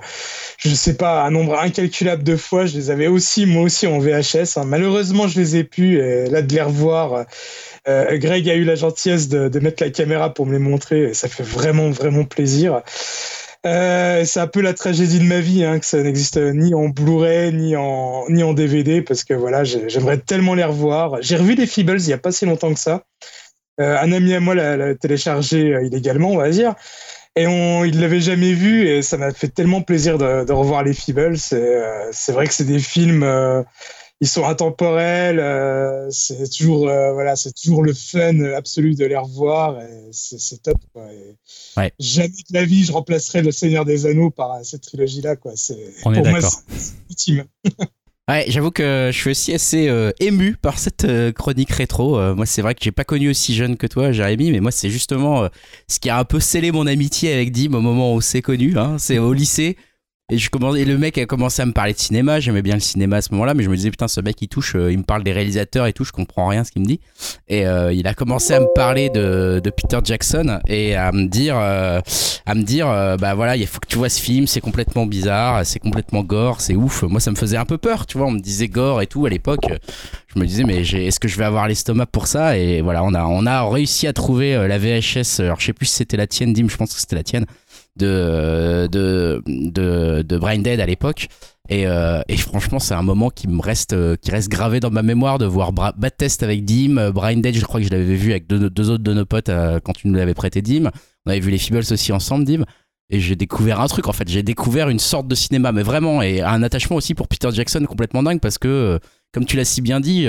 E: je sais pas, un nombre incalculable de fois. Je les avais aussi, moi aussi, en VHS. hein. Malheureusement, je les ai pu. Et là, de les revoir, euh, Greg a eu la gentillesse de, mettre la caméra pour me les montrer. Et ça fait vraiment, vraiment plaisir. Euh, c'est un peu la tragédie de ma vie, hein, que ça n'existe ni en Blu-ray ni en DVD, parce que voilà, j'ai- j'aimerais tellement les revoir. J'ai revu les Feebles il y a pas si longtemps que ça. Euh, un ami à moi l'a téléchargé illégalement, on va dire, et on, il l'avait jamais vu, et ça m'a fait tellement plaisir de, revoir les Feebles. C'est vrai que c'est des films, ils sont intemporels. euh, c'est toujours euh, voilà, c'est toujours le fun absolu de les revoir, c'est top. Quoi, et
A: Ouais.
E: Jamais de la vie je remplacerai le Seigneur des Anneaux par euh, cette trilogie-là, quoi. C'est
C: On est
E: pour
C: d'accord.
E: ultime.
A: Ouais, j'avoue que je suis aussi assez euh, ému par cette euh, chronique rétro. Euh, moi, c'est vrai que j'ai pas connu aussi jeune que toi, Jérémy, mais moi, c'est justement ce qui a un peu scellé mon amitié avec Dim au moment où on s'est connu. Hein, c'est au lycée. Et, je commence, et le mec a commencé à me parler de cinéma. J'aimais bien le cinéma à ce moment-là, mais je me disais, putain, ce mec, il touche, euh, il me parle des réalisateurs et tout, je comprends rien ce qu'il me dit. Et euh, il a commencé à me parler de, de Peter Jackson et à me dire, euh, à me dire, euh, bah voilà, il faut que tu vois ce film, c'est complètement bizarre, c'est complètement gore, c'est ouf. Moi, ça me faisait un peu peur, tu vois. On me disait gore et tout à l'époque. Je me disais, mais est-ce que je vais avoir l'estomac pour ça? Et voilà, on a, on a réussi à trouver la VHS. Alors, je sais plus si c'était la tienne, Dim, je pense que c'était la tienne, de, de, de, de Brain Dead à l'époque. Et, euh, et franchement, c'est un moment qui me reste, euh, qui reste gravé dans ma mémoire de voir Bra Bad Test avec Dim, euh, Brain Dead, je crois que je l'avais vu avec deux, deux autres de nos potes quand tu nous l'avais prêté Dim. On avait vu les Feebles aussi ensemble, Dim. Et j'ai découvert un truc en fait, j'ai découvert une sorte de cinéma, mais vraiment, et un attachement aussi pour Peter Jackson complètement dingue parce que, comme tu l'as si bien dit,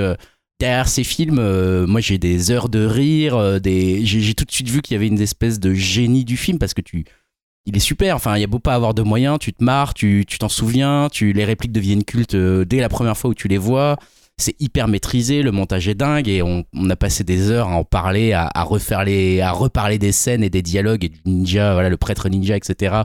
A: derrière ces films, moi j'ai des heures de rire, des... j'ai tout de suite vu qu'il y avait une espèce de génie du film parce que tu. Il est super, enfin, il y a beau pas avoir de moyens, tu te marres, tu t'en souviens, tu, les répliques deviennent cultes euh, dès la première fois où tu les vois. C'est hyper maîtrisé, le montage est dingue et on, a passé des heures à en parler, à, à reparler des scènes et des dialogues et du ninja, voilà, le prêtre ninja, etc.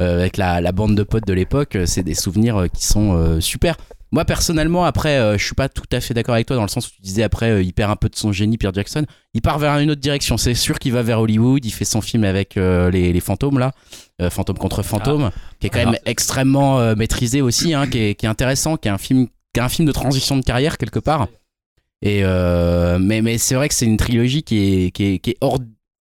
A: euh, avec la, bande de potes de l'époque, c'est des souvenirs euh, qui sont super. Moi personnellement, après, euh, je suis pas tout à fait d'accord avec toi dans le sens où tu disais après, euh, il perd un peu de son génie, Pierre Jackson. Il part vers une autre direction. C'est sûr qu'il va vers Hollywood. Il fait son film avec euh, les, les fantômes là, euh, fantôme contre fantôme, qui est quand
C: Alors-
A: même extrêmement maîtrisé aussi, hein, qui, est, qui est intéressant, qui est un film, qui est un film de transition de carrière quelque part. Et euh, mais mais c'est vrai que c'est une trilogie qui est, qui est, qui est hors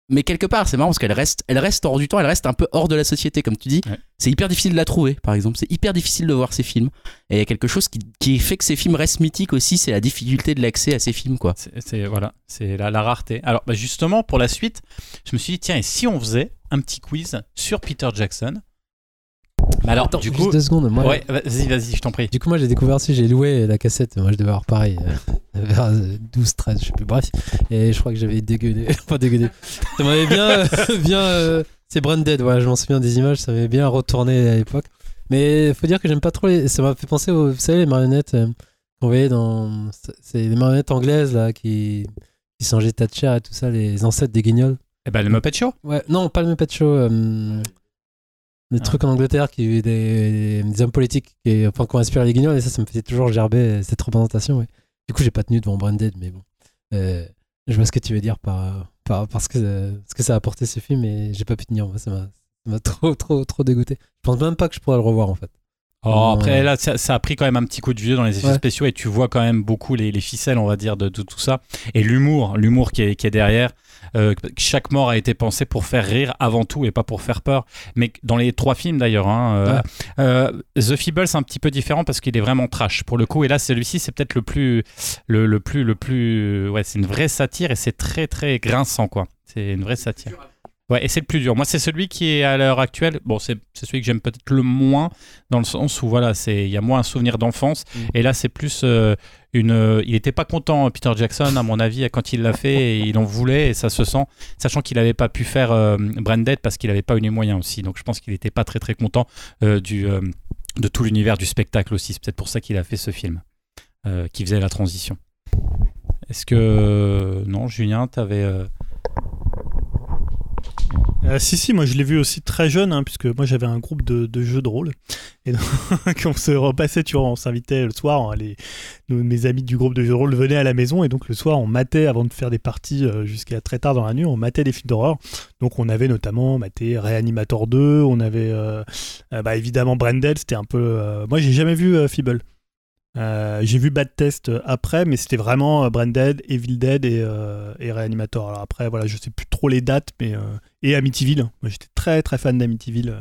A: mais quelque part, c'est marrant parce qu'elle reste, elle reste hors du temps, elle reste un peu hors de la société, comme tu dis.
C: Ouais.
A: C'est hyper difficile de la trouver, par exemple. C'est hyper difficile de voir ces films. Et il y a quelque chose qui, qui fait que ces films restent mythiques aussi, c'est la difficulté de l'accès à ces films, quoi.
C: C'est- C'est voilà, c'est la, la rareté. Alors bah, justement pour la suite, je me suis dit tiens et si on faisait un petit quiz sur Peter Jackson Mais alors
D: Attends,
C: du
D: juste
C: coup,
D: deux secondes. Moi,
C: ouais, vas-y vas-y, je t'en prie.
D: Du coup, moi, j'ai découvert aussi, j'ai loué la cassette. Moi, je devais avoir pareil, euh, vers 12, 13, je sais plus. Bref. Et je crois que j'avais dégueulé. pas dégueulé. Ça m'avait bien. euh, bien euh, c'est Branded, voilà, je m'en souviens des images. Ça m'avait bien retourné à l'époque. Mais faut dire que j'aime pas trop les. Ça m'a fait penser aux. Vous savez, les marionnettes euh, qu'on voyait dans. C'est les marionnettes anglaises, là, qui. qui changeaient de Thatcher et tout ça, les ancêtres des guignols.
C: Eh ben le Muppet Show.
D: Ouais, non, pas le Muppet Show. Euh, des
C: Ah.
D: trucs en Angleterre, qui, des, des hommes politiques qui, enfin, qui ont inspiré les guignols, et ça, ça me faisait toujours gerber euh, cette représentation. ouais. Du coup, j'ai pas tenu devant Branded, mais bon. Euh, je vois ce que tu veux dire par, par, parce que, euh, ce que ça a apporté ce film, et j'ai pas pu tenir. Moi, ça m'a trop, trop, trop dégoûté. Je pense même pas que je pourrais le revoir, en fait.
C: Oh, après là, ça, ça a pris quand même un petit coup de vieux dans les effets
D: Ouais.
C: spéciaux et tu vois quand même beaucoup les, les ficelles, on va dire, de, de tout ça. Et l'humour, l'humour qui est, qui est derrière. Euh, chaque mort a été pensé pour faire rire avant tout et pas pour faire peur. Mais dans les trois films d'ailleurs, hein, euh,
D: Ouais.
C: euh, The Feeble c'est un petit peu différent parce qu'il est vraiment trash pour le coup. Et là, celui-ci, c'est peut-être le plus, le, le plus, le plus, ouais, c'est une vraie satire et c'est très très grinçant quoi. C'est une vraie satire. Ouais, et c'est le plus dur. Moi, c'est celui qui est à l'heure actuelle. Bon, c'est celui que j'aime peut-être le moins, dans le sens où voilà, c'est il y a moins un souvenir d'enfance.
D: Mm.
C: Et là, c'est plus euh, une. euh, il n'était pas content, Peter Jackson, à mon avis, quand il l'a fait, et il en voulait, et ça se sent, sachant qu'il n'avait pas pu faire euh, Branded parce qu'il n'avait pas eu les moyens aussi. Donc, je pense qu'il n'était pas très très content euh, du de tout l'univers du spectacle aussi. C'est peut-être pour ça qu'il a fait ce film, qui faisait la transition. Est-ce que non, Julien, t'avais. Euh,
B: si, si, moi je l'ai vu aussi très jeune, hein, puisque moi j'avais un groupe de, jeux de rôle. Et donc, on se repassait, tu vois, on s'invitait le soir, hein, les, mes amis du groupe de jeux de rôle venaient à la maison, et donc le soir on matait, avant de faire des parties euh, jusqu'à très tard dans la nuit, on matait des films d'horreur. Donc on avait notamment maté Reanimator 2, on avait euh, bah, évidemment Branded, c'était un peu. Moi j'ai jamais vu Feeble. Euh, j'ai vu Bad Test euh, après, mais c'était vraiment euh, Branded, Evil Dead et, et Reanimator. Alors après, voilà, je sais plus trop les dates, mais et Amityville. Moi, j'étais très très fan d'Amityville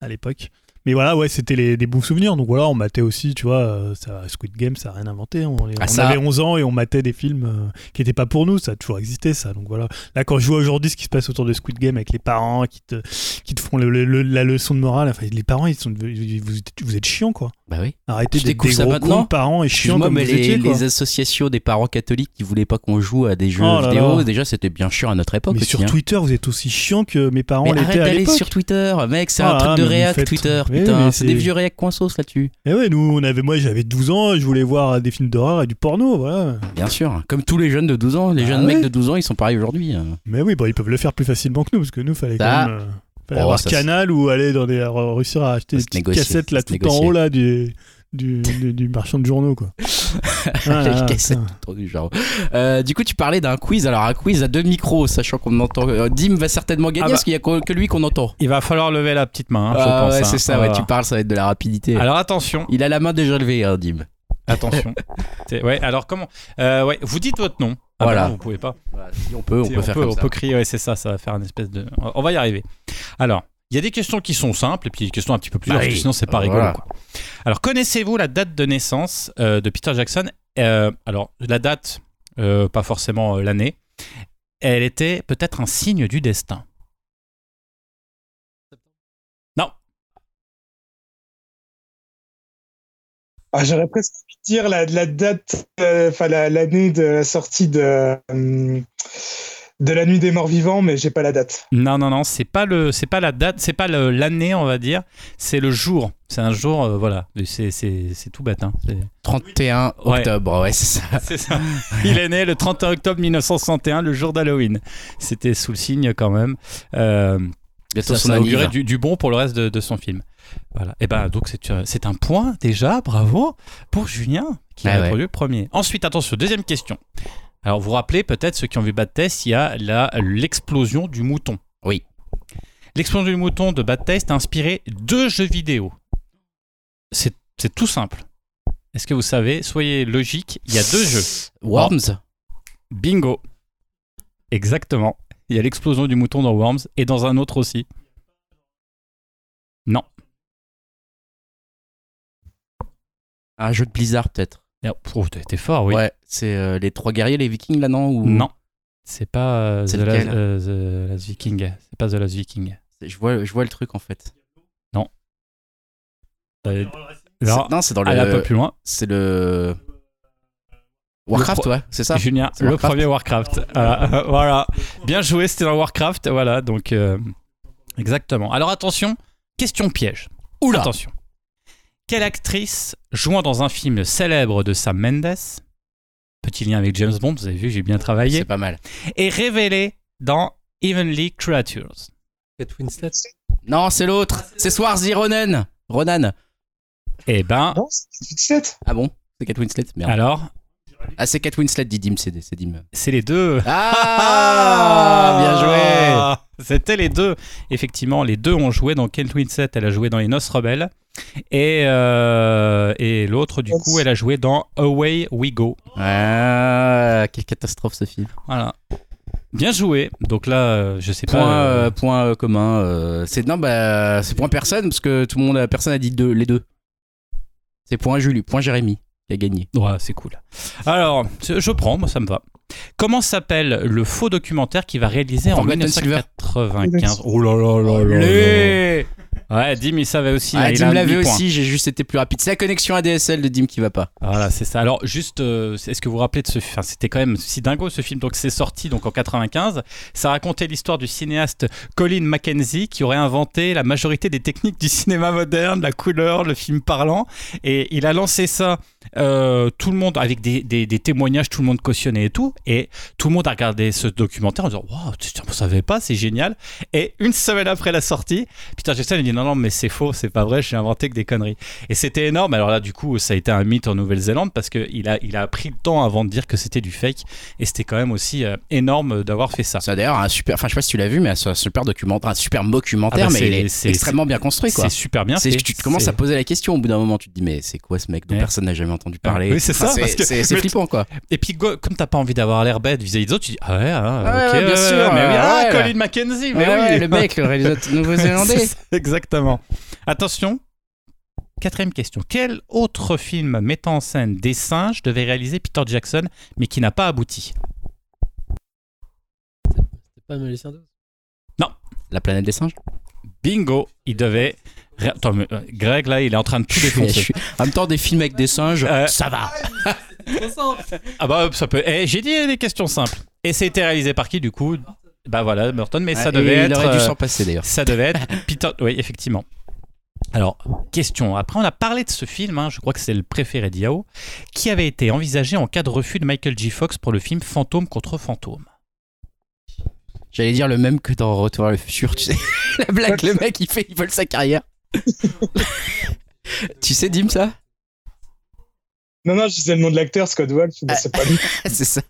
B: à l'époque. Mais voilà, ouais, c'était les- des bons souvenirs. Donc voilà, on matait aussi, tu vois, euh, ça, Squid Game, ça a rien inventé. On,
A: Ah,
B: on
A: ça-
B: avait 11 ans et on matait des films euh, qui n'étaient pas pour nous. Ça a toujours existé, ça. Donc voilà. Là, quand je vois aujourd'hui ce qui se passe autour de Squid Game avec les parents qui te, qui te font le- le- le- la leçon de morale, enfin, les parents, ils sont, vous, êtes- vous êtes chiants, quoi.
A: Bah oui.
B: Arrêtez d'être des
A: ça
B: gros cons de parents et chiants comme
A: mais
B: vous
A: les,
B: étiez, quoi.
A: les associations des parents catholiques qui voulaient pas qu'on joue à des jeux
B: Oh là
A: vidéo,
B: là.
A: déjà c'était bien chiant à notre époque.
B: Mais
A: aussi,
B: sur
A: hein.
B: Twitter, vous êtes aussi chiant que mes parents l'étaient
A: arrête
B: à
A: d'aller
B: l'époque.
A: sur Twitter, mec, c'est
B: Ah,
A: un truc
B: mais
A: de réac Twitter, putain, c'est des vieux réac coinsos là-dessus.
B: Et ouais, nous, on avait, moi, j'avais 12 ans, je voulais voir des films d'horreur et du porno, voilà.
A: Bien sûr, comme tous les jeunes de 12 ans, les
B: Ah
A: jeunes
B: ouais.
A: mecs de 12 ans, ils sont pareils aujourd'hui. hein.
B: Mais oui, bon, ils peuvent le faire plus facilement que nous, parce que nous, fallait
A: Ça-
B: quand même. euh, fallait
A: Oh,
B: avoir
A: ça,
B: Canal ou aller dans des. réussir à acheter des petites cassettes là, tout en haut là, du. Du, du, du marchand de journaux quoi. Ah, là,
A: du genre. Euh, du coup, tu parlais d'un quiz. Alors, un quiz à deux micros, sachant qu'on entend. euh, Dim va certainement gagner
C: Ah bah.
A: parce qu'il y a que lui qu'on entend.
C: Il va falloir lever la petite main, hein, je
A: Ah
C: pense.
A: ouais,
C: hein.
A: c'est ça, ouais,
C: Voilà.
A: tu parles, ça va être de la rapidité.
C: Alors attention,
A: Il a la main déjà levée, hein, Dim.
C: attention. Ouais, alors comment Euh, Ouais, vous dites votre nom. Ah
A: Voilà.
C: bah non, vous pouvez pas.
A: si on peut, on peut faire comme
C: on
A: ça.
C: peut crier, ouais, c'est ça, ça va faire une espèce de. On va y arriver. Alors, il y a des questions qui sont simples et puis des questions un petit peu plus
A: Bah
C: que
A: oui.
C: sinon c'est pas rigolo.
A: voilà.
C: quoi. Alors, connaissez-vous la date de naissance euh, de Peter Jackson? Euh, Alors, la date, euh, pas forcément euh, l'année. Elle était peut-être un signe du destin. Non,
E: Ah, J'aurais presque pu dire la, la date, euh, enfin la- l'année de la sortie de, euh, de la nuit des morts vivants, mais j'ai pas la date.
C: non, non, non, c'est pas le, c'est pas la date, c'est pas le- l'année, on va dire. C'est le jour. C'est un jour, euh, voilà. C'est, c'est, c'est tout bête. Hein. C'est-
A: 31
C: Ouais.
A: octobre, ouais, c'est ça.
C: C'est ça. Il est né le 31 octobre 1961, le jour d'Halloween. C'était sous le signe quand même. Euh, ça, ça augurait du, du bon pour le reste de, de son film. Voilà. Et ben donc c'est c'est un point déjà, bravo pour Julien qui
A: Ah
C: a
A: ouais.
C: répondu le premier. Ensuite attention, deuxième question. Alors vous vous rappelez peut-être ceux qui ont vu Bad Test, il y a la l'explosion du mouton.
A: Oui.
C: L'explosion du mouton de Bad Test a inspiré deux jeux vidéo. C'est c'est tout simple. Est-ce que vous savez Soyez logique, il y a deux jeux.
A: Worms
C: Bingo. Exactement. Il y a l'explosion du mouton dans Worms et dans un autre aussi. Non.
A: Un jeu de Blizzard, peut-être.
C: Et- Oh, t'es fort, oui.
A: Ouais, c'est euh, les trois guerriers, les vikings, là, non ou...
C: Non. C'est pas euh,
A: C'est
C: The, Last, euh, The Last Viking. C'est pas The Last Viking.
A: Je vois, je vois le truc, en fait.
C: Euh,
A: C'est-
C: non,
A: Non, c'est dans
C: allez un peu
A: le...
C: plus loin.
A: C'est le... Warcraft,
C: pro-
A: ouais, c'est ça?
C: Julien,
A: c'est
C: le
A: Warcraft.
C: premier Warcraft. Voilà. voilà. Bien joué, c'était dans Warcraft. Voilà, donc euh, exactement. Alors attention, question piège.
A: Oula
C: Attention. Quelle actrice jouant dans un film célèbre de Sam Mendes, petit lien avec James Bond, vous avez vu, j'ai bien travaillé,
A: C'est pas mal.
C: est révélée dans Evenly Creatures
D: Kate Winslet.
A: Non, c'est l'autre C'est Swarzy Ronan Ronan
C: Eh ben,
E: Non, c'est 17.
A: Ah bon? C'est Kate Winslet Merde.
C: alors,
A: Ah, c'est Kate Winslet, dit Dim, c'est c'est Dim.
C: c'est les deux.
A: Ah Bien joué
C: C'était les deux. Effectivement, les deux ont joué. Donc, Kate Winslet, elle a joué dans Les Noces Rebelles. Et, euh, et l'autre, du coup, elle a joué dans Away We Go.
A: Ah, quelle catastrophe ce film.
C: Voilà. Bien joué. Donc là, euh, je sais
A: Point,
C: pas. euh,
A: point euh, commun. c'est non, bah, c'est point personne parce que tout le monde, personne a dit deux, les deux. C'est point Julie, point Jérémy a gagné.
C: Ouais, c'est cool. Alors, je prends, moi ça me va. Comment s'appelle le faux documentaire qui va réaliser en
A: Forgotten Silver.
C: 1995 Oh là là là là là. Ouais, Dim, il savait aussi.
A: Ah, Dim
C: a
A: l'avait aussi, j'ai juste été plus rapide. C'est la connexion ADSL de Dim qui va pas.
C: Voilà, c'est ça. Alors, juste, euh, est-ce que vous vous rappelez de ce film C'était quand même si dingo ce film. Donc, c'est sorti donc en 95. Ça racontait l'histoire du cinéaste Colin Mackenzie qui aurait inventé la majorité des techniques du cinéma moderne, la couleur, le film parlant. Et il a lancé ça. euh, tout le monde, avec des, des- des témoignages, tout le monde cautionnait et tout. Et tout le monde a regardé ce documentaire en disant Waouh, tiens, on savait pas, c'est génial. Et une semaine après la sortie, Peter Jackson il dit Non, non, mais c'est faux, c'est pas vrai, j'ai inventé que des conneries. Et c'était énorme. Alors là, du coup, ça a été un mythe en Nouvelle-Zélande parce qu'il a, il a pris le temps avant de dire que c'était du fake. Et c'était quand même aussi euh, énorme d'avoir fait ça.
A: C'est d'ailleurs un super. Enfin, je sais pas si tu l'as vu, mais c'est un super documentaire, un super documentaire,
C: Ah bah,
A: mais
C: c'est-
A: il est extrêmement bien construit, quoi.
C: C'est super bien fait.
A: tu te commences à poser la question au bout d'un moment, tu te dis mais c'est quoi ce mec dont
C: Ouais.
A: personne n'a jamais entendu parler?
C: Oui, c'est ça,
A: Enfin, C'est flippant quoi.
C: Et puis, comme t'as pas envie d'avoir l'air bête vis-à-vis des autres, tu dis Ah ouais, ah,
A: Ah
C: ok,
A: bien sûr,
C: mais oui, ah. Colin Mackenzie, mais oui.
A: le mec, le réalisateur
C: C'est
A: néo-zélandais.
C: Exactement. Attention. Quatrième question. Quel autre film mettant en scène des singes devait réaliser Peter Jackson, mais qui n'a pas abouti?
D: C'est pas Magicien d'Oz
A: La planète des singes?
C: Bingo, il devait. Attends, mais, euh, Greg, là, il est en train de tout défoncer.
A: suis- En même temps, des films avec des singes,
C: Euh,
A: ça va.
C: Ah bah, ça peut. Eh, J'ai dit des questions simples. Et c'était réalisé par qui, du coup? Bah voilà, Burton, mais ça
A: Ouais,
C: devait
A: et
C: être.
A: Il aurait dû
C: euh,
A: s'en passer d'ailleurs.
C: Ça devait être Peter. Oui, effectivement. Alors, question. Après, on a parlé de ce film, hein, je crois que c'est le préféré d'Yao, qui avait été envisagé en cas de refus de Michael J. Fox pour le film Fantôme contre Fantôme?
A: J'allais dire le même que dans Retour vers le futur, tu sais. La blague, le mec, il fait, il vole sa carrière. tu sais, Dim, ça?
E: Non, non, je disais le nom de l'acteur, Scott Wolf, mais c'est pas lui.
A: C'est ça.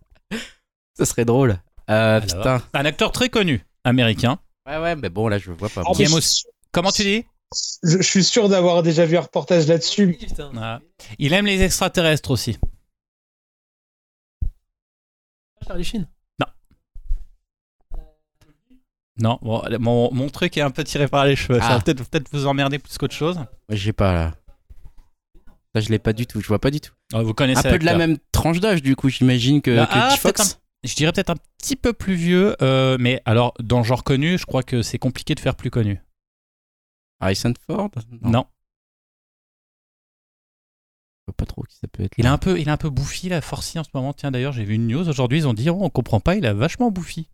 A: Ça serait drôle. Euh,
C: Alors.
A: putain.
C: Un acteur très connu, américain.
A: Ouais, ouais, mais bon, là, je vois pas.
E: Ah, je,
C: aussi- Comment tu dis
E: je- je suis sûr d'avoir déjà vu un reportage là-dessus.
C: Ah. Il aime les extraterrestres aussi.
D: Charlie Sheen.
C: Non, bon, mon, mon truc est un peu tiré par les cheveux. Ça
A: Ah.
C: va peut-être peut vous emmerder plus qu'autre chose.
A: Ouais, j'ai pas là. Ça, je l'ai pas du tout. Je vois pas du tout.
C: Ah, Vous connaissez
A: Un peu de la même tranche d'âge, du coup, j'imagine que,
C: Bah,
A: que
C: ah.
A: Fox.
C: Je dirais peut-être un petit peu plus vieux, euh, mais alors dans genre connu, je crois que c'est compliqué de faire plus connu.
A: Harrison Ford
C: Non.
A: Je vois pas trop qui ça peut être.
C: Il est
A: là.
C: un peu, il est un peu bouffi là, forci en ce moment. Tiens d'ailleurs, j'ai vu une news aujourd'hui, ils ont dit oh, on comprend pas, il a vachement bouffi.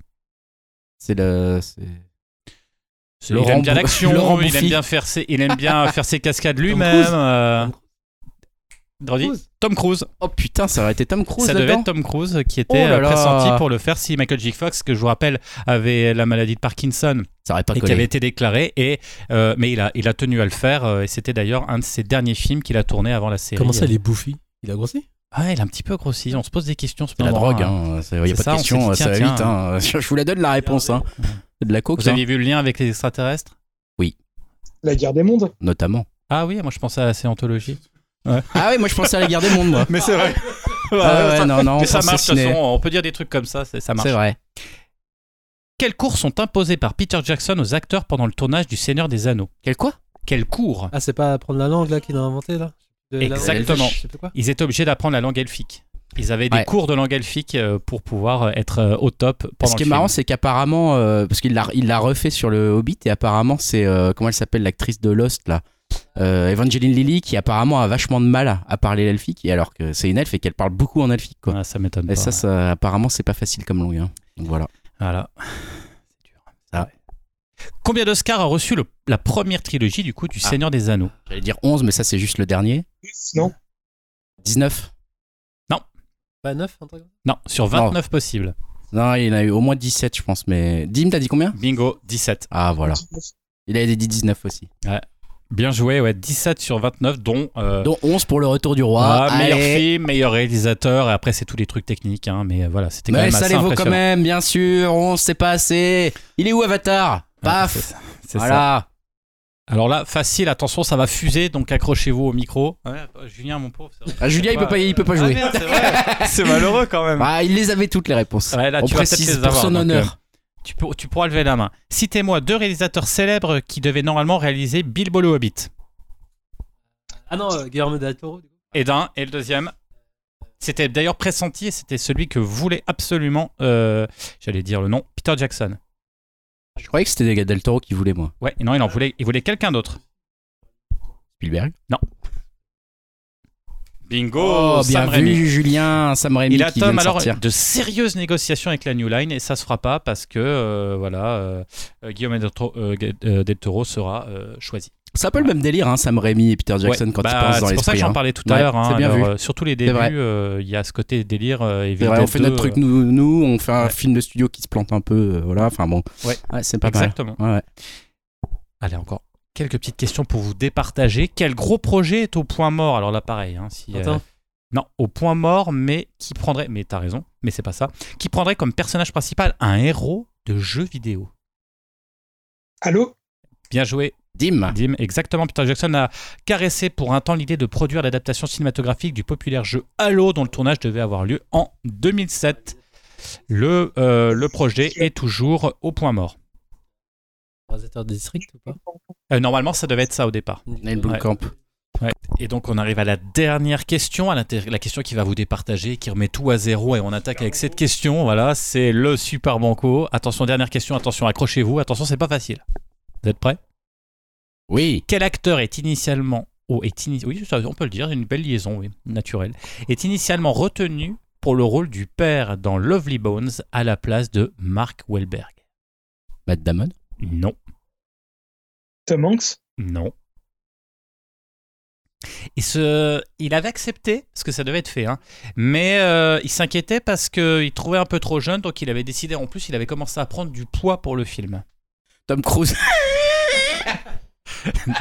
A: C'est le. c'est-
C: il aime bien l'action, il aime bien faire ses, il aime bien faire ses cascades lui-même.
D: Cruise. Tom. Cruise.
C: Tom Cruise.
A: Oh putain, ça aurait été Tom Cruise
C: Ça devait être Tom Cruise qui était
A: Oh là
C: euh,
A: là.
C: pressenti pour le faire si Michael J. Fox, que je vous rappelle, avait la maladie de Parkinson
A: Ça aurait pas
C: et qui avait été déclaré. Et, euh, mais il a, il a tenu à le faire. euh, et c'était d'ailleurs un de ses derniers films qu'il a tourné avant la série.
G: Comment ça, il est bouffi? Il a grossi?
C: Ah ouais, il a un petit peu grossi. On se pose des questions.
A: C'est la drogue,
C: hein.
A: hein. Il n'y a pas
C: ça,
A: de
C: on
A: question, ça va
C: tiens,
A: vite. Hein. Je vous la donne la réponse. Hein. De la coke,
C: Vous
A: hein,
C: aviez vu le lien avec les extraterrestres?
E: La guerre des mondes.
A: notamment.
C: Ah oui, moi je pensais à la
A: Ah oui, moi je pensais à la guerre des mondes, moi.
C: Mais c'est vrai.
A: Ah ouais, non, non,
C: mais ça
A: on
C: marche, de toute
A: ciné.
C: façon, on peut dire des trucs comme ça, ça marche.
A: C'est vrai.
C: Quels cours sont imposés par Peter Jackson aux acteurs pendant le tournage du Seigneur des Anneaux?
A: Quel quoi?
C: Quels cours
D: Ah, c'est pas apprendre la langue là qu'il a inventé là? De la langue
C: Exactement. Ils étaient obligés d'apprendre la langue elfique. Ils avaient des
A: Ouais.
C: cours de langue elfique euh, pour pouvoir euh, être euh, au top pendant
A: Ce qui est
C: le
A: marrant, c'est qu'apparemment, euh, parce qu'il l'a, il l'a refait sur le Hobbit, et apparemment, c'est euh, comment elle s'appelle, l'actrice de Lost là, euh, Evangeline Lilly, qui apparemment a vachement de mal à, à parler l'elfique, et alors que c'est une elfe et qu'elle parle beaucoup en elfique, quoi.
C: Ah, ça m'étonne
A: et
C: pas.
A: ça, ça, apparemment, c'est pas facile comme langue. hein. Donc voilà.
C: Voilà. C'est dur.
A: Ah.
C: Ouais. Combien d'Oscars a reçu le- la première trilogie du coup du
A: Ah.
C: Seigneur des Anneaux?
A: J'allais dire 11, mais ça, c'est juste le dernier.
E: Non
A: 19
D: Pas neuf, un truc comme ça?
C: Non, sur 29 possibles.
A: Non, il y en a eu au moins 17, je pense, mais. Dim, t'as dit combien?
C: Bingo, 17.
A: Ah, voilà. Il a dit 19 aussi.
C: Bien joué, ouais, 17 sur 29, dont, euh,
A: Dont 11 pour le retour du roi.
C: ah, meilleur film, meilleur réalisateur, et après c'est tous les trucs techniques, hein, mais euh, voilà, c'était quand
A: Mais
C: même
A: ça
C: assez
A: les vaut quand même, bien sûr. 11, c'est pas assez. Il est où Avatar?
C: Ouais,
A: Paf
C: c'est ça. Alors là, facile, attention, ça va fuser, donc accrochez-vous au micro. Ouais, Julien, mon pauvre. c'est vrai.
A: Ah, Julien, il peut pas, il peut pas
C: Ah,
A: jouer.
C: c'est vrai. c'est malheureux quand même.
A: Ah, il les avait toutes les réponses.
C: Ouais, là,
A: On précise
C: les
A: pour son
C: donc,
A: honneur.
C: Tu, peux- tu pourras lever la main. Citez-moi deux réalisateurs célèbres qui devaient normalement réaliser Bilbo le Hobbit.
D: Ah non, euh, Guillermo del Toro. du coup.
C: Et d'un, et le deuxième. C'était d'ailleurs pressenti, et c'était celui que voulait absolument, euh, j'allais dire le nom, Peter Jackson.
A: Je croyais que c'était Del Toro qui voulait, moi.
C: Ouais, et non, il en voulait, il voulait quelqu'un d'autre.
A: Spielberg?
C: Bingo
A: Oh, bien
C: Sam Raimi.
A: vu, Julien. Sam Raimi
C: Il
A: qui vient
C: attend
A: de
C: alors
A: sortir.
C: de sérieuses négociations avec la New Line et ça se fera pas parce que euh, voilà euh, euh, Guillaume del Toro, euh, del Toro sera choisi.
A: C'est un peu le même délire, hein, Sam Raimi et Peter Jackson
C: Ouais,
A: quand
C: bah,
A: ils pensent dans
C: C'est pour ça que
A: l'esprit.
C: j'en
A: hein.
C: parlais tout à l'heure. hein,
A: c'est bien
C: alors,
A: vu.
C: surtout les débuts, il y a ce côté délire.
A: vrai, on fait
C: 2,
A: notre truc nous, nous, on fait un
C: Ouais.
A: film de studio qui se plante un peu, voilà. Enfin bon,
C: Ouais.
A: c'est pas.
C: Exactement. Allez, encore quelques petites questions pour vous départager. Quel gros projet est au point mort? Alors là, pareil. hein, si, euh,
D: Attends.
C: non, au point mort, mais qui prendrait. Mais t'as raison, mais c'est pas ça. Qui prendrait comme personnage principal un héros de jeu vidéo?
E: Allô?
C: Bien joué,
A: Dim.
C: Dim. Exactement. Peter Jackson a caressé pour un temps l'idée de produire l'adaptation cinématographique du populaire jeu Halo, dont le tournage devait avoir lieu en 2007. Le, euh, le projet est toujours au point mort.
D: Réalisateur de District ou pas?
C: Euh, normalement, ça devait être ça au départ.
A: Neil
C: Ouais.
A: Blomkamp.
C: Et donc on arrive à la dernière question, à la question qui va vous départager, qui remet tout à zéro et on attaque avec cette question. Voilà, c'est le super banco. Attention, dernière question, attention, accrochez-vous. Attention, c'est pas facile. Vous êtes prêts?
A: Oui.
C: Quel acteur est initialement, oh, est ini- oui, ça, on peut le dire, une belle liaison, oui, naturelle, est initialement retenu pour le rôle du père dans Lovely Bones à la place de Mark Wahlberg?
A: Matt Damon?
C: Non,
E: Tom Hanks?
C: Non. Et ce, il avait accepté, parce que ça devait être fait, hein, mais euh, il s'inquiétait parce qu'il trouvait un peu trop jeune, donc il avait décidé, en plus, il avait commencé à prendre du poids pour le film.
A: Tom Cruise.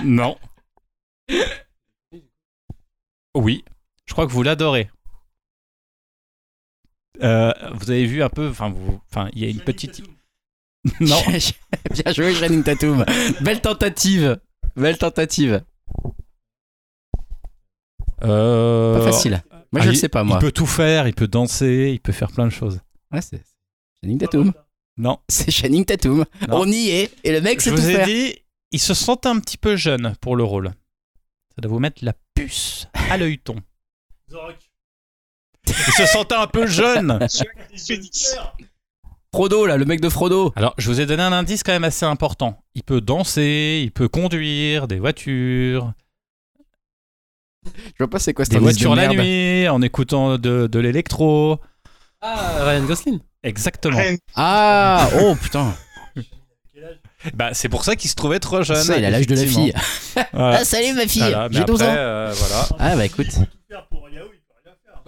C: Non. Oui, je crois que vous l'adorez. Euh, vous avez vu un peu, enfin, il y a une petite. Non,
A: Bien joué, Channing Tatum. Belle tentative. Belle tentative.
C: Euh,
A: Pas facile. Moi,
C: ah,
A: je le
C: il-
A: sais pas, moi.
C: Il peut tout faire, il peut danser, il peut faire plein de choses.
A: Ouais, c'est Channing Tatum.
C: Non,
A: C'est Channing Tatum.
C: Non.
A: On y est. Et le mec,
C: je
A: c'est tout
C: vous ai
A: faire.
C: dit, il se sentait un petit peu jeune pour le rôle. Ça doit vous mettre la puce à l'œilleton. Il se sentait un peu jeune.
A: Frodo, là, le mec de Frodo.
C: Alors, je vous ai donné un indice quand même assez important. Il peut danser, il peut conduire des voitures,
A: Je vois pas c'est quoi cet
C: des
A: de
C: voitures la
A: merde.
C: nuit, en écoutant de, de l'électro.
D: Ah, Ryan Gosling.
C: Exactement.
E: Ryan-
A: Ah, oh putain.
C: Bah, c'est pour ça qu'il se trouvait trop jeune.
A: Ça, il a l'âge de la fille.
C: Voilà.
A: Ah, salut ma fille.
C: Voilà, mais
A: J'ai 12
C: après,
A: ans.
C: euh, voilà.
A: Ah, bah écoute.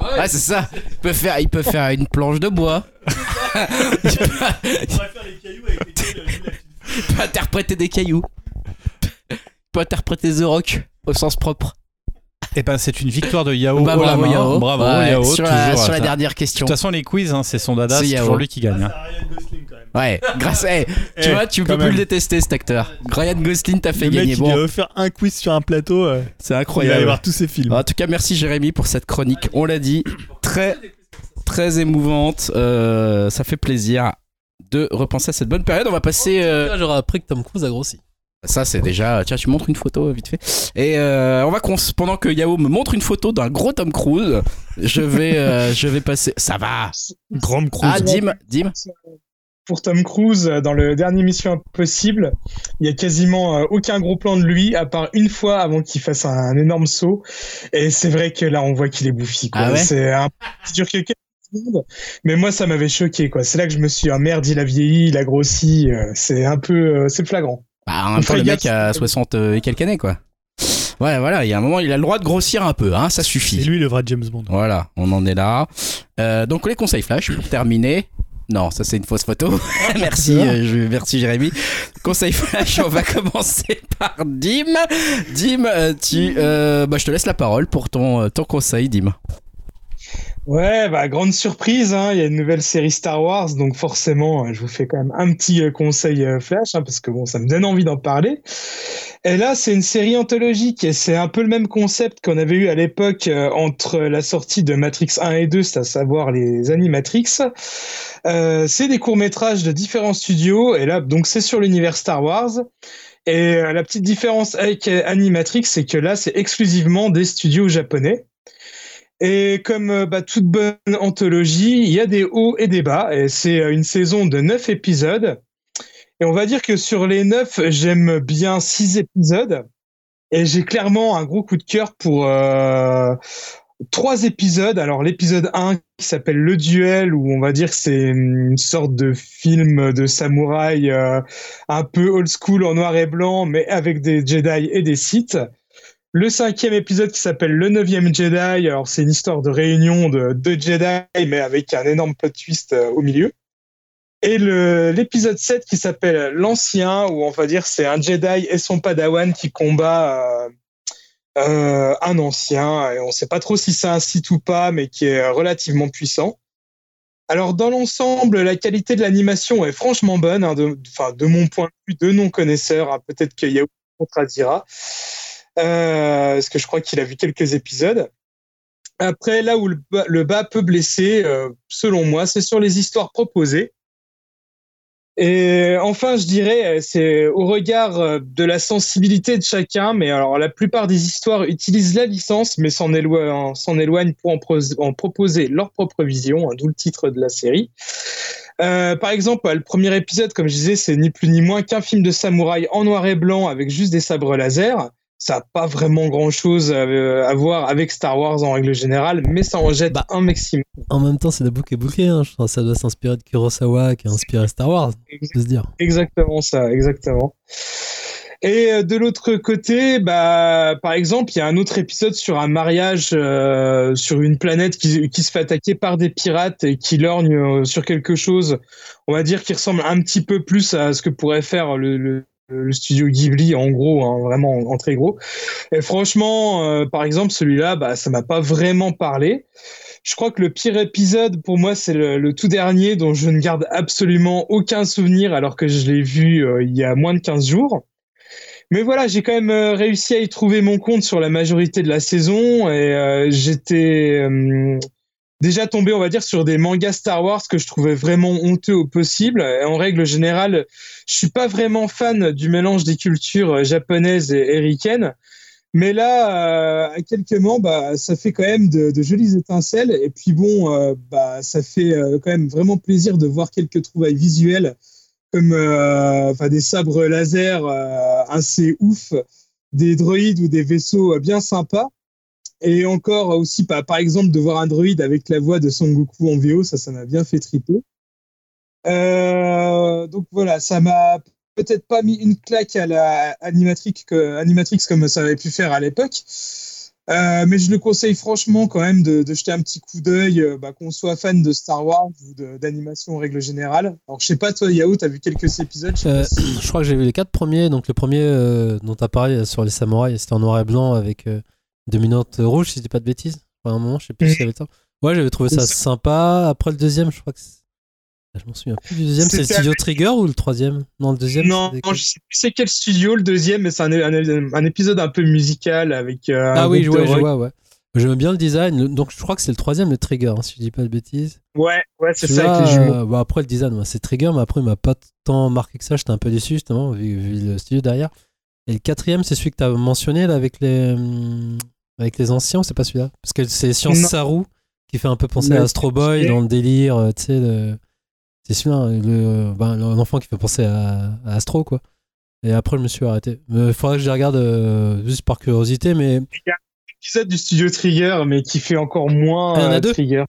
A: Ouais, c'est ça. Il peut, faire, il peut faire une planche de bois. il, peut, il peut interpréter des cailloux. Il peut interpréter The Rock au sens propre.
C: Et ben, c'est une victoire de Yao.
A: Bah,
C: haut la
A: bravo
C: main.
A: Yao.
C: Bravo
A: Ouais,
C: Yao.
A: sur la,
C: toujours,
A: sur la
C: ça.
A: dernière
C: De
A: question.
C: toute façon, les quiz, hein, c'est son dada,
A: C'est
C: c'est
A: Yao.
C: toujours lui qui gagne. hein.
A: Ouais, grâce à. Tu
B: Eh,
A: vois, tu peux plus le détester cet acteur. Ryan Gosling t'a fait
B: Le mec,
A: gagner.
B: il lui a
A: Bon,
B: offert un quiz sur un plateau. euh,
A: c'est
B: il va
A: incroyable.
B: aller voir tous ses films.
A: En tout cas, merci Jérémy pour cette chronique. On l'a dit, très très émouvante. Euh, ça fait plaisir de repenser à cette bonne période. On va passer. euh,
D: J'aurais appris que Tom Cruise a grossi.
A: Ça, c'est déjà. Tiens, tu montres une photo vite fait. Et euh, on va cons- pendant que Yao me montre une photo d'un gros Tom Cruise, je vais euh, je vais passer. Ça va.
B: Grande Cruise.
A: Ah, Dim, Dim.
E: Pour Tom Cruise, dans le dernier Mission Impossible, il y a quasiment euh, aucun gros plan de lui, à part une fois avant qu'il fasse un, un énorme saut. Et c'est vrai que là, on voit qu'il est bouffi.
A: Ah ouais
E: c'est un dur que. Mais moi, ça m'avait choqué. quoi. C'est là que je me suis dit, ah merde, il a vieilli, il a grossi. euh, c'est un peu, euh, c'est flagrant.
A: Bah, en même temps, le mec a 60 et quelques années, quoi. Ouais, voilà, il y a un moment, il a le droit de grossir un peu, hein, ça
B: C'est
A: suffit.
B: lui le vrai James Bond.
A: Voilà, on en est là. Euh, donc les conseils flash pour terminer. Non, ça c'est une fausse photo. merci, euh, je, merci Jérémy. Conseil flash, on va commencer par Dim. Dim, euh, tu, euh, bah, je te laisse la parole pour ton, ton conseil, Dim.
E: Ouais, bah grande surprise, hein, il y a une nouvelle série Star Wars, donc forcément, euh, je vous fais quand même un petit euh, conseil euh, flash, hein, parce que bon, ça me donne envie d'en parler. Et là, c'est une série anthologique, et c'est un peu le même concept qu'on avait eu à l'époque entre la sortie de Matrix 1 et 2, c'est à savoir les Animatrix. Euh, c'est des courts-métrages de différents studios, et là, donc c'est sur l'univers Star Wars. Et la petite différence avec Animatrix, c'est que là, c'est exclusivement des studios japonais. Et comme euh, bah, toute bonne anthologie, il y a des hauts et des bas. Et c'est euh, une saison de neuf épisodes. Et on va dire que sur les neuf, j'aime bien six épisodes. Et j'ai clairement un gros coup de cœur pour, euh, trois épisodes. Alors l'épisode 1 qui s'appelle Le Duel, où on va dire que c'est une sorte de film de samouraï euh, un peu old school en noir et blanc, mais avec des Jedi et des Sith. Le cinquième épisode qui s'appelle Le Neuvième Jedi. Alors c'est une histoire de réunion de deux Jedi, mais avec un énorme plot twist euh, au milieu. Et l'épisode 7 qui s'appelle L'Ancien, où on va dire c'est un Jedi et son Padawan qui combat euh, euh, un ancien. Et on sait pas trop si c'est un Sith ou pas, mais qui est relativement puissant. Alors dans l'ensemble, la qualité de l'animation est franchement bonne, hein, de, mon point de vue de non-connaisseur. hein. Peut-être qu'il y a contredira, euh, parce que je crois qu'il a vu quelques épisodes. Après, là où le bas, peut blesser, euh, selon moi, c'est sur les histoires proposées. Et enfin, je dirais, c'est au regard euh, de la sensibilité de chacun, mais alors la plupart des histoires utilisent la licence, mais s'en éloignent, pour en, proposer leur propre vision, hein, d'où le titre de la série. Par exemple, le premier épisode, comme je disais, c'est ni plus ni moins qu'un film de samouraï en noir et blanc avec juste des sabres laser. Ça n'a pas vraiment grand-chose à, à voir avec Star Wars en règle générale, mais ça en jette
D: Bah.
E: un maximum.
D: En même temps, c'est de bouquet bouquet. Hein. Je pense que ça doit s'inspirer de Kurosawa qui a inspiré Star Wars, se dire.
E: Exactement ça, exactement. Et euh, de l'autre côté, bah, par exemple, il y a un autre épisode sur un mariage euh, sur une planète qui, qui se fait attaquer par des pirates et qui lorgne euh, sur quelque chose, on va dire, qui ressemble un petit peu plus à ce que pourrait faire le, le, le studio Ghibli, en gros, hein, vraiment en, très gros. Et franchement, euh, par exemple, celui-là, bah, ça m'a pas vraiment parlé. Je crois que le pire épisode pour moi, c'est le, tout dernier dont je ne garde absolument aucun souvenir alors que je l'ai vu euh, il y a moins de 15 jours. Mais voilà, j'ai quand même euh, réussi à y trouver mon compte sur la majorité de la saison et j'étais déjà tombé, on va dire, sur des mangas Star Wars que je trouvais vraiment honteux au possible. Et en règle générale, je suis pas vraiment fan du mélange des cultures euh, japonaises et américaines. Mais là, euh, à quelques moments, bah, ça fait quand même de, de jolies étincelles. Et puis bon, euh, bah, ça fait euh, quand même vraiment plaisir de voir quelques trouvailles visuelles comme euh, enfin, des sabres laser assez ouf, des droïdes ou des vaisseaux bien sympas. Et encore aussi, par, par exemple, de voir un droïde avec la voix de Son Goku en VO, ça, ça m'a bien fait triper. Euh, donc voilà, ça m'a peut-être pas mis une claque à la Animatrix, comme ça avait pu faire à l'époque. Euh, mais je le conseille franchement quand même de, de jeter un petit coup d'œil, euh, bah, qu'on soit fan de Star Wars ou d'animation en règle générale. Alors je sais pas toi Yahoo, t'as vu quelques épisodes je
D: Euh,
E: si-
D: crois que j'ai vu les quatre premiers. Donc le premier dont tu as parlé sur les samouraïs, c'était en noir et blanc avec dominante rouge, si je dis pas de bêtises. À un moment, je sais plus s'il y avait ça. Ouais, j'avais trouvé ça sympa. Après le deuxième, je crois que. c'est- Je m'en souviens plus du deuxième. C'est le studio Trigger ou le troisième? Non, le deuxième.
E: Non, non, je sais plus c'est quel studio le deuxième, mais c'est un, un- un épisode un peu musical avec. euh,
D: Ah oui, je vois, je vois, ouais. J'aime bien le design. Donc je crois que c'est le troisième, le Trigger, hein, si je dis pas de bêtises.
E: Ouais, ouais, c'est ça
D: Celui-là,
E: avec les jumeaux.
D: euh, bah, après le design, c'est Trigger, mais après il m'a pas tant marqué que ça. J'étais un peu déçu justement, vu, vu le studio derrière. Et le quatrième, c'est celui que tu as mentionné là avec les hum, avec les anciens, c'est pas celui-là? Parce que c'est Science
E: Non.
D: Saru qui fait un peu penser à Astro Boy dans le délire, euh, tu sais. le- C'est celui-là, le, ben, l'enfant qui fait penser à, à Astro quoi. Et après, je me suis arrêté. Il faudrait que je les regarde euh, juste par curiosité, mais
E: Épisode du studio Trigger, mais qui fait encore moins
D: il y en a
E: euh,
D: deux?
E: Trigger.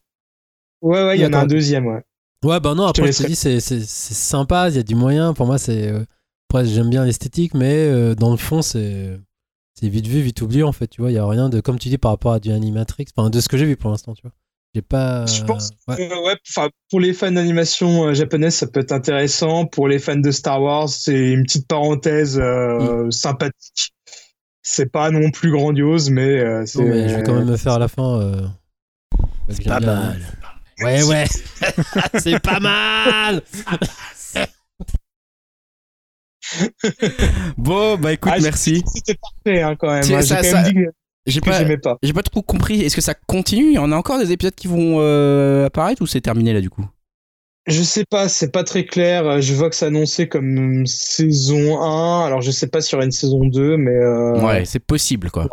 E: Ouais, ouais, il y en a un deuxième, ouais.
D: Ouais, bah non, après, je te dis, c'est, sympa, il y a du moyen. Pour moi, c'est. euh, Après, j'aime bien l'esthétique, mais euh, dans le fond, c'est. C'est vite vu, vite oublié, en fait, tu vois. Il y a rien de. Comme tu dis, par rapport à du Animatrix, enfin, de ce que j'ai vu pour l'instant, tu vois. J'ai pas.
E: Je pense
D: ouais.
E: Euh, ouais, enfin, pour les fans d'animation euh, japonaise, ça peut être intéressant. Pour les fans de Star Wars, c'est une petite parenthèse euh,
D: Mm.
E: sympathique. C'est pas non plus grandiose, mais euh, c'est.
D: Non, mais je vais quand même me faire à la fin. euh, que j'aime
G: Pas mal.
D: Ouais, ouais. c'est pas mal.
A: Bon, bah écoute,
E: Ah,
A: merci.
E: C'était parfait hein, quand même. Hein. J'ai
A: ça- pas,
E: j'aimais pas.
A: j'ai pas trop compris. Est-ce que ça continue? En a encore des épisodes qui vont euh, apparaître ou c'est terminé là du coup?
E: Je sais pas, c'est pas très clair. Je vois que c'est annoncé comme saison 1. Alors je sais pas s'il y aura une saison 2, mais euh,
A: Ouais, c'est possible quoi.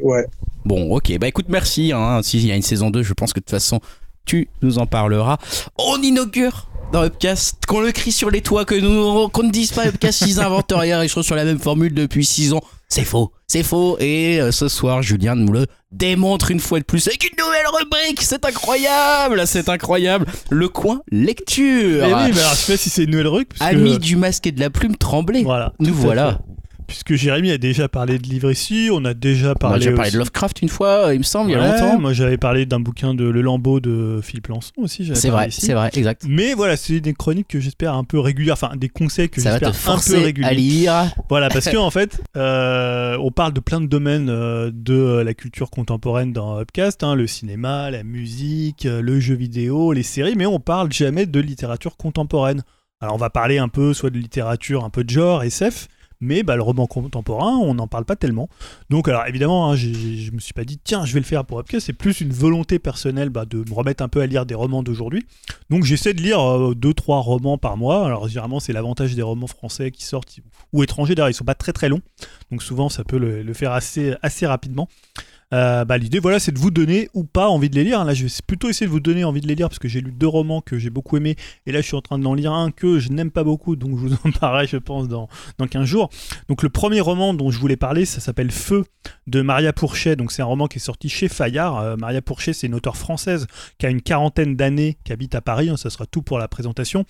E: ouais.
A: Bon, ok, bah écoute, merci. Hein. S'il y a une saison 2, je pense que de toute façon, tu nous en parleras. On inaugure dans Upcast, qu'on le crie sur les toits, que nous, qu'on ne dise pas Upcast, ils inventent rien, ils sont sur la même formule depuis 6 ans. C'est faux, c'est faux. Et euh, ce soir, Julien nous le démontre une fois de plus avec une nouvelle rubrique. C'est incroyable, c'est incroyable. Le coin lecture.
B: Eh oui, mais alors je sais pas si c'est une nouvelle rubrique. parce que-
A: Ami du masque et de la plume tremblé.
B: Voilà.
A: Nous voilà.
B: fait. Puisque Jérémy a déjà parlé de livres ici, on a déjà
A: On a
B: parlé.
A: déjà parlé
B: aussi-
A: de Lovecraft une fois, il me semble, il y a longtemps.
B: Moi j'avais parlé d'un bouquin de Le Lambeau de Philippe Lançon aussi.
A: C'est
B: parlé
A: vrai, c'est vrai, exact.
B: Mais voilà, c'est des chroniques que j'espère un peu régulières, enfin des conseils que j'espère un peu réguliers.
A: à lire.
B: Voilà, parce que en fait, euh, on parle de plein de domaines euh, de la culture contemporaine dans Upcast, hein, le cinéma, la musique, euh, le jeu vidéo, les séries, mais on parle jamais de littérature contemporaine. Alors on va parler un peu soit de littérature, un peu de genre, SF, mais bah, le roman contemporain, on n'en parle pas tellement. Donc alors évidemment, hein, je me suis pas dit tiens, je vais le faire pour Upcast, c'est plus une volonté personnelle bah, de me remettre un peu à lire des romans d'aujourd'hui. Donc j'essaie de lire euh, deux trois romans par mois. Alors généralement c'est l'avantage des romans français qui sortent ou étrangers d'ailleurs, ils sont pas très très longs. Donc souvent ça peut le, le faire assez assez rapidement. Euh, bah, L'idée, voilà, c'est de vous donner ou pas envie de les lire. Là, je vais plutôt essayer de vous donner envie de les lire parce que j'ai lu deux romans que j'ai beaucoup aimés et là, je suis en train d'en lire un que je n'aime pas beaucoup, donc je vous en parlerai, je pense, dans, dans 15 jours. Donc, le premier roman dont je voulais parler, ça s'appelle Feu de Maria Pourchet. Donc, c'est un roman qui est sorti chez Fayard. Euh, Maria Pourchet, c'est une auteure française qui a une quarantaine d'années, qui habite à Paris. hein, ça sera tout pour la présentation.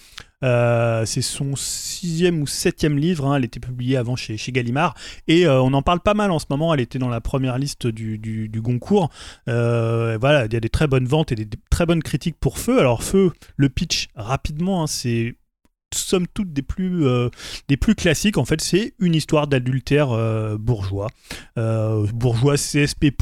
B: Euh, c'est son sixième ou septième livre. hein, elle était publiée avant chez, chez Gallimard. Et euh, on en parle pas mal en ce moment. Elle était dans la première liste du, du, Goncourt. Euh, voilà, il y a des très bonnes ventes et des, des très bonnes critiques pour Feu. Alors Feu, le pitch rapidement, hein, c'est somme toute des plus, euh, des plus classiques. En fait, c'est une histoire d'adultère euh, bourgeois. Euh, bourgeois CSP++,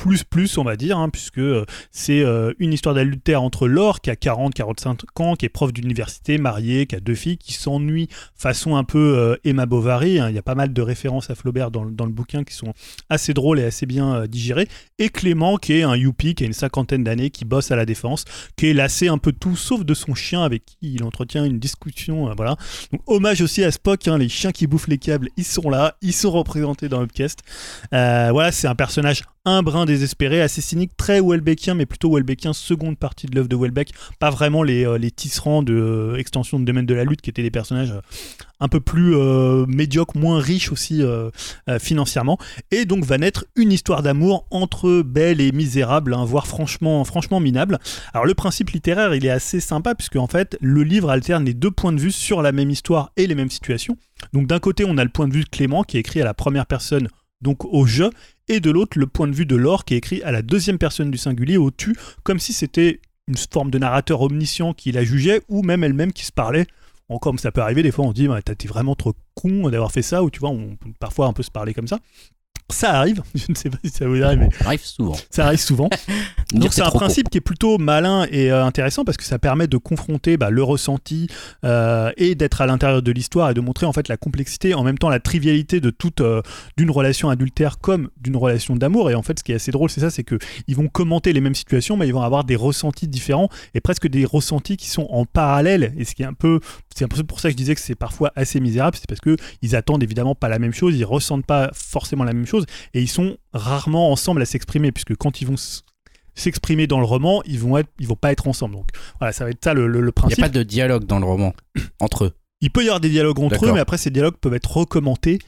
B: on va dire, hein, puisque euh, c'est euh, une histoire d'adultère entre Laure, qui a 40-45 ans, qui est prof d'université, mariée, qui a deux filles, qui s'ennuie façon un peu Emma Bovary. hein. Il y a pas mal de références à Flaubert dans, dans le bouquin qui sont assez drôles et assez bien digérées. Et Clément, qui est un youpi, qui a une cinquantaine d'années, qui bosse à la défense, qui est lassé un peu tout, sauf de son chien avec qui il entretient une discussion. voilà. Donc, hommage aussi à Spock, hein, les chiens qui bouffent les câbles, ils sont là, ils sont représentés dans Upcast. Euh, voilà, c'est un personnage un brin désespéré, assez cynique, très Welbeckien, mais plutôt Welbeckien, seconde partie de l'œuvre de Welbeck, pas vraiment les, euh, tisserands de euh, extension de domaine de la lutte qui étaient des personnages euh, un peu plus médiocres, moins riches aussi financièrement. Et donc va naître une histoire d'amour entre belle et misérable, hein, voire franchement, franchement minable. Alors le principe littéraire, il est assez sympa puisque en fait le livre alterne les deux points de vue sur la même histoire et les mêmes situations. Donc d'un côté on a le point de vue de Clément qui est écrit à la première personne donc au je, et de l'autre le point de vue de Laure qui est écrit à la deuxième personne du singulier au tu, comme si c'était une forme de narrateur omniscient qui la jugeait ou même elle-même qui se parlait. Bon, comme ça peut arriver, des fois on se dit, t'as été vraiment trop con d'avoir fait ça, ou tu vois, on peut parfois un peu se parler comme ça. Ça arrive, je ne sais pas si ça vous arrive, mais
A: Ça arrive souvent.
B: ça arrive souvent. Donc c'est un principe qui est plutôt malin et euh, intéressant parce que ça permet de confronter bah, le ressenti euh, et d'être à l'intérieur de l'histoire et de montrer en fait la complexité, en même temps la trivialité de toute euh, d'une relation adultère comme d'une relation d'amour. Et en fait, ce qui est assez drôle, c'est ça, c'est que ils vont commenter les mêmes situations, mais ils vont avoir des ressentis différents et presque des ressentis qui sont en parallèle. Et ce qui est un peu, c'est un peu pour ça que je disais que c'est parfois assez misérable, c'est parce que ils attendent évidemment pas la même chose, ils ressentent pas forcément la même chose et ils sont rarement ensemble à s'exprimer puisque quand ils vont s'exprimer dans le roman, ils vont être, ils vont pas être ensemble. Donc voilà, ça va être ça le, le- le
A: Il n'y
B: principe.
A: a pas de dialogue dans le roman entre eux.
B: Il peut y avoir des dialogues entre eux, mais après ces dialogues peuvent être recommentés.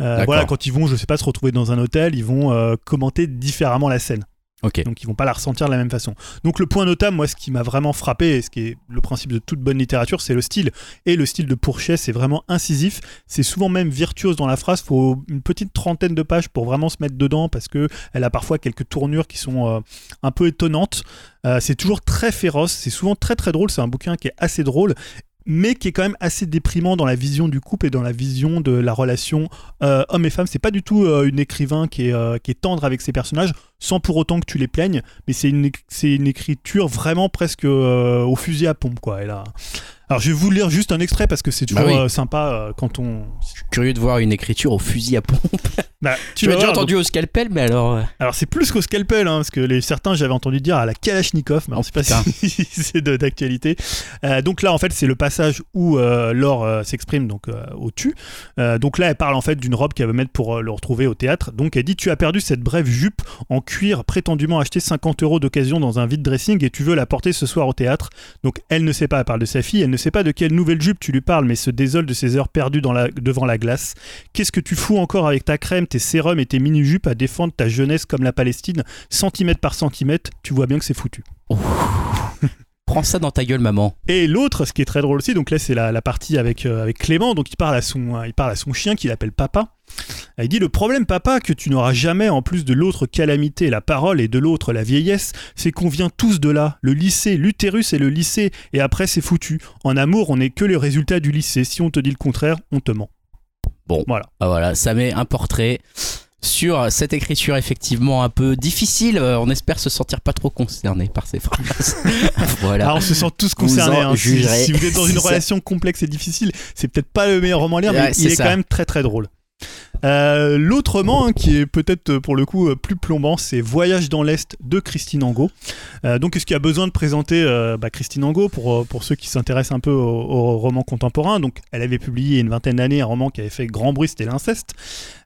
B: Euh, voilà, quand ils vont, je sais pas, se retrouver dans un hôtel, ils vont euh, commenter différemment la scène. Donc ils vont pas la ressentir de la même façon. Donc le point notable, moi, ce qui m'a vraiment frappé, et ce qui est le principe de toute bonne littérature, c'est le style. Et le style de Pourchet, c'est vraiment incisif. C'est souvent même virtuose dans la phrase. Faut une petite trentaine de pages pour vraiment se mettre dedans, parce que elle a parfois quelques tournures qui sont euh, un peu étonnantes. Euh, c'est toujours très féroce. C'est souvent très très drôle. C'est un bouquin qui est assez drôle mais qui est quand même assez déprimant dans la vision du couple et dans la vision de la relation euh, homme et femme. C'est pas du tout euh, une écrivain qui est, euh, qui est tendre avec ses personnages, sans pour autant que tu les plaignes, mais c'est une, écriture vraiment presque au fusil à pompe, quoi. Elle a... Alors je vais vous lire juste un extrait parce que c'est toujours
A: Bah oui.
B: euh, sympa euh, quand on.
A: Je suis curieux de voir une écriture au fusil à pompe.
B: Bah,
A: Tu l'as déjà entendu au scalpel, mais alors. euh,
B: Alors c'est plus qu'au scalpel, hein, parce que les certains j'avais entendu dire à la Kalachnikov, mais
A: Oh,
B: je sais pas si c'est d'actualité. Euh, donc là en fait c'est le passage où Laure s'exprime donc au tu. Donc là elle parle en fait d'une robe qu'elle veut mettre pour le retrouver au théâtre. Donc elle dit tu as perdu cette brève jupe en cuir prétendument achetée 50 euros d'occasion dans un vide dressing et tu veux la porter ce soir au théâtre. Donc elle ne sait pas, elle parle de sa fille, elle ne sait pas de quelle nouvelle jupe tu lui parles, mais se désole de ses heures perdues devant la glace. Qu'est-ce que tu fous encore avec ta crème, tes sérums et tes mini-jupes à défendre ta jeunesse comme la Palestine, centimètre par centimètre? Tu vois bien que c'est foutu.
A: Prends ça dans ta gueule, maman.
B: Et l'autre, ce qui est très drôle aussi, donc là c'est la, la partie avec, euh, avec Clément, donc il parle à son, euh, il parle à son chien qu'il appelle papa. Il dit le problème papa que tu n'auras jamais en plus de l'autre calamité la parole et de l'autre la vieillesse, c'est qu'on vient tous de là, le lycée, l'utérus et le lycée, et après c'est foutu. En amour on n'est que le résultat du lycée, si on te dit le contraire, on te ment.
A: Bon.
B: Voilà.
A: Ah, voilà, ça met un portrait sur cette écriture effectivement un peu difficile. Euh, on espère se sentir pas trop concerné par ces phrases. voilà.
B: Ah, on se sent tous concernés. hein. Si, vous êtes dans une
A: ça.
B: relation complexe et difficile, c'est peut-être pas le meilleur roman à lire,
A: Ouais,
B: mais il est quand même très très drôle. Euh, L'autre roman hein, qui est peut-être euh, pour le coup euh, plus plombant, c'est Voyage dans l'Est de Christine Angot. Euh, donc, est-ce qu'il y a besoin de présenter bah, Christine Angot pour, pour ceux qui s'intéressent un peu au, au roman contemporain? Donc, elle avait publié une vingtaine d'années un roman qui avait fait grand bruit, c'était l'inceste.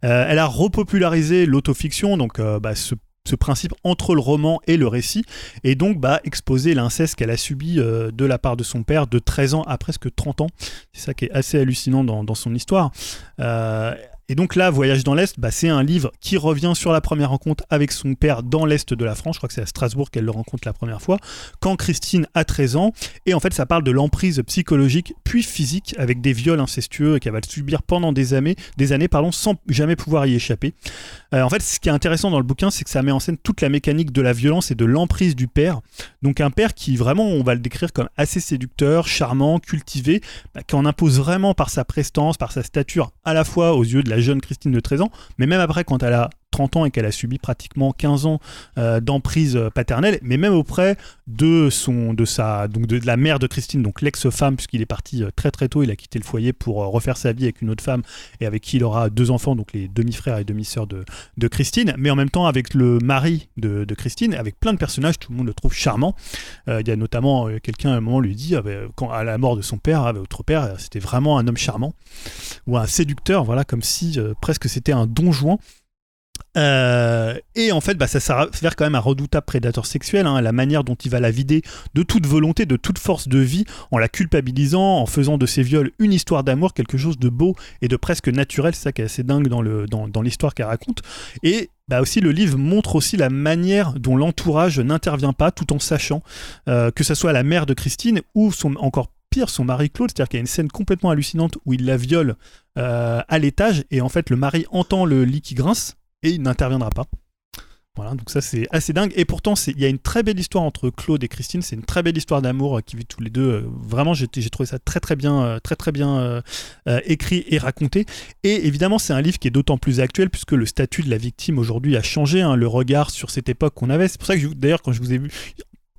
B: Elle a repopularisé l'autofiction, donc bah, ce principe entre le roman et le récit, et donc bah, exposer l'inceste qu'elle a subi de la part de son père de 13 ans à presque 30 ans. C'est ça qui est assez hallucinant dans, son histoire. Et donc là, Voyage dans l'Est, bah, c'est un livre qui revient sur la première rencontre avec son père dans l'Est de la France. Je crois que c'est à Strasbourg qu'elle le rencontre la première fois, quand Christine a 13 ans. Et en fait, ça parle de l'emprise psychologique puis physique avec des viols incestueux qu'elle va subir pendant des années, des années pardon, sans jamais pouvoir y échapper. Euh, en fait, ce qui est intéressant dans le bouquin, c'est que ça met en scène toute la mécanique de la violence et de l'emprise du père. Donc un père qui vraiment, on va le décrire comme assez séducteur, charmant, cultivé, bah, qui en impose vraiment par sa prestance, par sa stature, à la fois aux yeux de la jeune Christine de 13 ans, mais même après quand elle a 30 ans et qu'elle a subi pratiquement 15 ans euh, d'emprise euh, paternelle, mais même auprès de son, de sa, donc de, la mère de Christine, donc l'ex-femme, puisqu'il est parti euh, très très tôt, il a quitté le foyer pour refaire sa vie avec une autre femme et avec qui il aura deux enfants, donc les demi-frères et demi-sœurs de, de Christine, mais en même temps avec le mari de, Christine, avec plein de personnages, tout le monde le trouve charmant. Il y a notamment quelqu'un à un moment lui dit, ah, ben, à la mort de son père, ah, ben, votre père, c'était vraiment un homme charmant ou un séducteur, voilà, comme si presque c'était un don Juan. Euh, et en fait, bah, ça s'avère quand même un redoutable prédateur sexuel. hein, la manière dont il va la vider de toute volonté, de toute force de vie, en la culpabilisant, en faisant de ses viols une histoire d'amour, quelque chose de beau et de presque naturel. C'est ça qui est assez dingue dans l'histoire qu'elle raconte. Et bah aussi le livre montre aussi la manière dont l'entourage n'intervient pas, tout en sachant euh, que ce soit la mère de Christine ou son encore pire son mari Claude, c'est-à-dire qu'il y a une scène complètement hallucinante où il la viole euh, à l'étage et en fait le mari entend le lit qui grince et il n'interviendra pas. Voilà, donc ça c'est assez dingue. Et pourtant, il y a une très belle histoire entre Claude et Christine. C'est une très belle histoire d'amour euh, qui vit tous les deux. euh, Vraiment, j'ai trouvé ça très très bien, euh, très très bien euh, écrit et raconté. Et évidemment, c'est un livre qui est d'autant plus actuel puisque le statut de la victime aujourd'hui a changé. hein, le regard sur cette époque qu'on avait. C'est pour ça que d'ailleurs, quand je vous ai vu,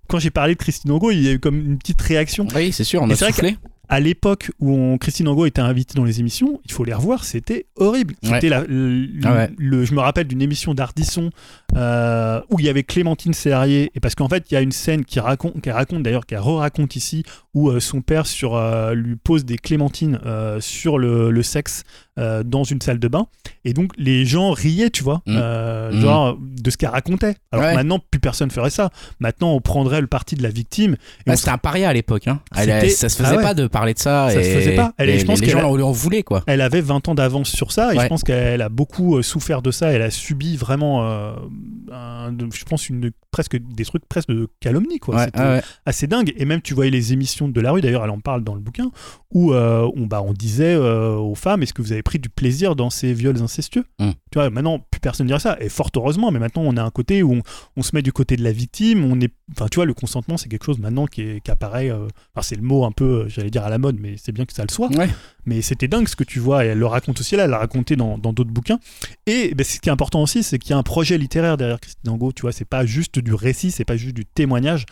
B: quand j'ai parlé de Christine Angot, il y a eu comme une petite réaction.
A: Oui, c'est sûr, on a soufflé.
B: À l'époque où on- Christine Angot était invitée dans les émissions, il faut les revoir, c'était horrible.
A: Ouais.
B: C'était la- le,
A: Ah ouais.
B: le- je me rappelle d'une émission d'Ardisson euh, où il y avait Clémentine Serrier, et parce qu'en fait, il y a une scène qui raconte, qui raconte d'ailleurs, qui re-raconte ici, où euh, son père sur, euh, lui pose des clémentines sur le, le sexe euh, dans une salle de bain, et donc les gens riaient, tu vois,
A: Mm.
B: euh,
A: Mm.
B: genre de ce qu'elle racontait. Alors
A: Ouais.
B: maintenant, plus personne ferait ça. Maintenant, on prendrait le parti de la victime.
A: Bah, C'était un paria à l'époque. Hein. Elle, ça se faisait
B: Ah ouais.
A: pas de parler de ça.
B: Ça se
A: et
B: faisait pas. Elle- je pense
A: les gens lui en voulaient quoi.
B: Elle avait 20 ans d'avance sur ça et
A: Ouais.
B: je pense qu'elle a beaucoup euh, souffert de ça. Elle a subi vraiment, euh, un- je pense, une, presque des trucs presque de calomnie. Quoi.
A: Ouais.
B: assez dingue. Et même, tu voyais les émissions de la rue, d'ailleurs, elle en parle dans le bouquin, où on, bah, on disait aux femmes Est-ce que vous avez pris du plaisir dans ces viols incestueux
A: Mm.
B: Tu vois, maintenant, plus personne ne dirait ça. Et fort heureusement, mais maintenant, on a un côté où on, on se met du côté de la victime. On est, enfin, tu vois, le consentement, c'est quelque chose maintenant qui, est- qui apparaît. euh, enfin, c'est le mot un peu, euh, j'allais dire à la mode, mais c'est bien que ça le soit.
A: Ouais.
B: Mais c'était dingue ce que tu vois, et elle le raconte aussi là, elle l'a raconté dans dans d'autres bouquins. Et ben, ce qui est important aussi, c'est qu'il y a un projet littéraire derrière Christine Angot, tu vois, c'est pas juste du récit, c'est pas juste du témoignage.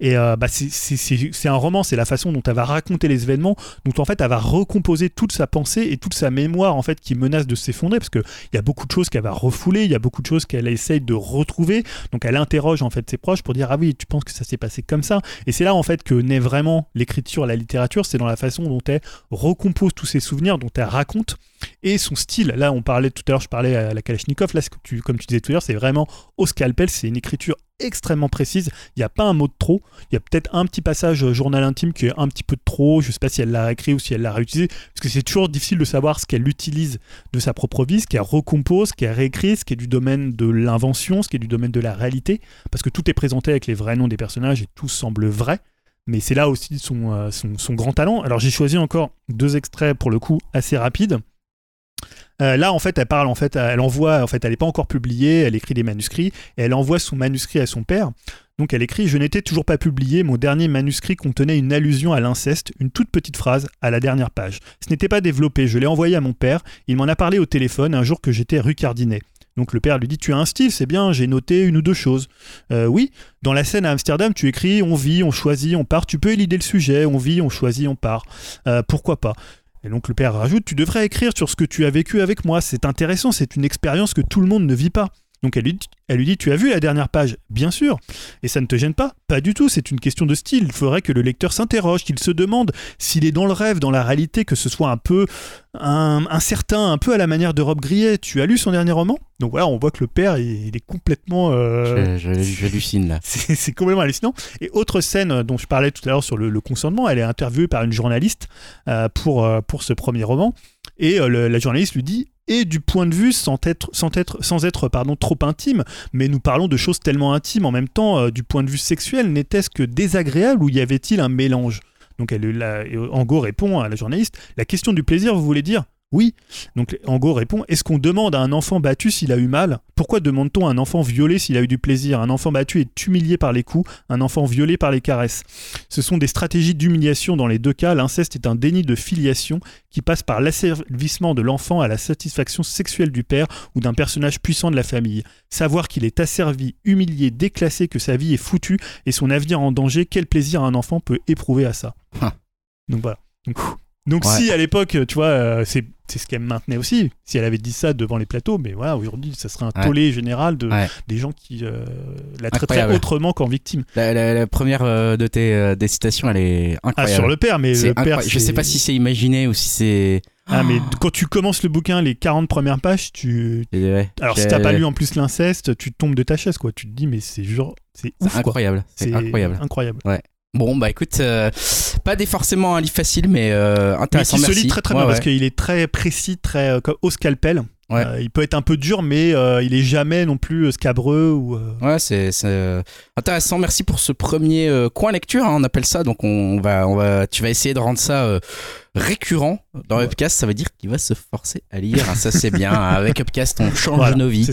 B: Et euh, bah, c'est- c'est c'est- c'est un roman, c'est la façon dont elle va raconter les événements, dont en fait elle va recomposer toute sa pensée et toute sa mémoire en fait qui menace de s'effondrer, parce qu'il y a beaucoup de choses qu'elle va refouler, il y a beaucoup de choses qu'elle essaye de retrouver. Donc elle interroge en fait ses proches pour dire ah oui, tu penses que ça s'est passé comme ça? Et c'est là en fait que naît vraiment l'écriture, la littérature, c'est dans la façon dont elle recompose tous ses souvenirs, dont elle raconte, et son style. Là, on parlait tout à l'heure, je parlais à la Kalachnikov, là, comme tu disais tout à l'heure, c'est vraiment au scalpel, c'est une écriture extrêmement précises. Il n'y a pas un mot de trop. Il y a peut-être un petit passage euh, journal intime qui est un petit peu de trop. Je ne sais pas si elle l'a écrit ou si elle l'a réutilisé. Parce que c'est toujours difficile de savoir ce qu'elle utilise de sa propre vie, ce qu'elle recompose, ce qu'elle réécrit, ce qui est du domaine de l'invention, ce qui est du domaine de la réalité. Parce que tout est présenté avec les vrais noms des personnages et tout semble vrai. Mais c'est là aussi son, euh, son grand talent. Alors j'ai choisi encore deux extraits pour le coup assez rapides. Euh, là, en fait, elle parle, en fait, elle envoie, en fait, elle n'est pas encore publiée, elle écrit des manuscrits, et elle envoie son manuscrit à son père. Donc elle écrit Je n'étais toujours pas publié, mon dernier manuscrit contenait une allusion à l'inceste, une toute petite phrase à la dernière page. Ce n'était pas développé, je l'ai envoyé à mon père, il m'en a parlé au téléphone un jour que j'étais rue Cardinet. Donc le père lui dit Tu as un style, c'est bien, j'ai noté une ou deux choses. Euh, oui, dans la scène à Amsterdam, tu écris On vit, on choisit, on part. Tu peux élider le sujet On vit, on choisit, on part. Euh, pourquoi pas? Et donc le père rajoute, tu devrais écrire sur ce que tu as vécu avec moi, c'est intéressant, c'est une expérience que tout le monde ne vit pas. Donc elle lui, dit- elle lui dit, tu as vu la dernière page? Bien sûr. Et ça ne te gêne pas? Pas du tout, c'est une question de style. Il faudrait que le lecteur s'interroge, qu'il se demande s'il est dans le rêve, dans la réalité, que ce soit un peu un, incertain, un peu à la manière de Rob Grillet. Tu as lu son dernier roman? Donc voilà, on voit que le père, il, il est complètement... euh,
A: J'hallucine là.
B: c'est complètement hallucinant. Et autre scène euh, dont je parlais tout à l'heure sur le, le consentement, elle est interviewée par une journaliste euh, pour, euh, pour ce premier roman. Et le- la journaliste lui dit et du point de vue sans être, pardon, trop intime, mais nous parlons de choses tellement intimes. En même temps, euh, du point de vue sexuel, n'était-ce que désagréable ou y avait-il un mélange? Donc Angot répond à la journaliste La question du plaisir, vous voulez dire? Oui. Donc Angot répond Est-ce qu'on demande à un enfant battu s'il a eu mal? Pourquoi demande-t-on à un enfant violé s'il a eu du plaisir? Un enfant battu est humilié par les coups, un enfant violé par les caresses. Ce sont des stratégies d'humiliation dans les deux cas. L'inceste est un déni de filiation qui passe par l'asservissement de l'enfant à la satisfaction sexuelle du père ou d'un personnage puissant de la famille. Savoir qu'il est asservi, humilié, déclassé, que sa vie est foutue et son avenir en danger, quel plaisir un enfant peut éprouver à ça?
A: Ah.
B: Donc voilà. Donc, donc
A: Ouais.
B: si à l'époque, tu vois, euh, c'est c'est ce qu'elle maintenait aussi, si elle avait dit ça devant les plateaux, mais voilà, aujourd'hui, ça serait un
A: Ouais.
B: tollé général de,
A: Ouais.
B: des gens qui euh, la traiteraient autrement qu'en victime.
A: La, la- la première euh, de tes des citations, elle est
B: Ah,
A: incroyable.
B: sur le père, mais le père.
A: Je sais pas si c'est imaginé ou si c'est.
B: Ah, mais quand tu commences le bouquin, les 40 premières pages, tu.
A: Ouais,
B: Alors, si t'as pas lu en plus l'inceste, tu tombes de ta chaise, quoi. Tu te dis, mais c'est genre. C'est ouf,
A: incroyable. C'est incroyable.
B: incroyable.
A: Bon, bah écoute, euh, pas des forcément un livre facile, mais euh,
B: Mais
A: intéressant.
B: qui se
A: merci.
B: lit très très
A: Ouais,
B: bien parce qu'il est très précis, très euh, au scalpel.
A: Ouais.
B: Euh, il peut être un peu dur, mais euh, il est jamais non plus scabreux ou.
A: Ouais, c'est intéressant. Merci pour ce premier coin lecture, hein, on appelle ça. Donc on va, on va, tu vas essayer de rendre ça récurrent dans Upcast. Ça veut dire qu'il va se forcer à lire. hein, ça c'est bien. Avec Upcast, on change
B: voilà,
A: nos vies.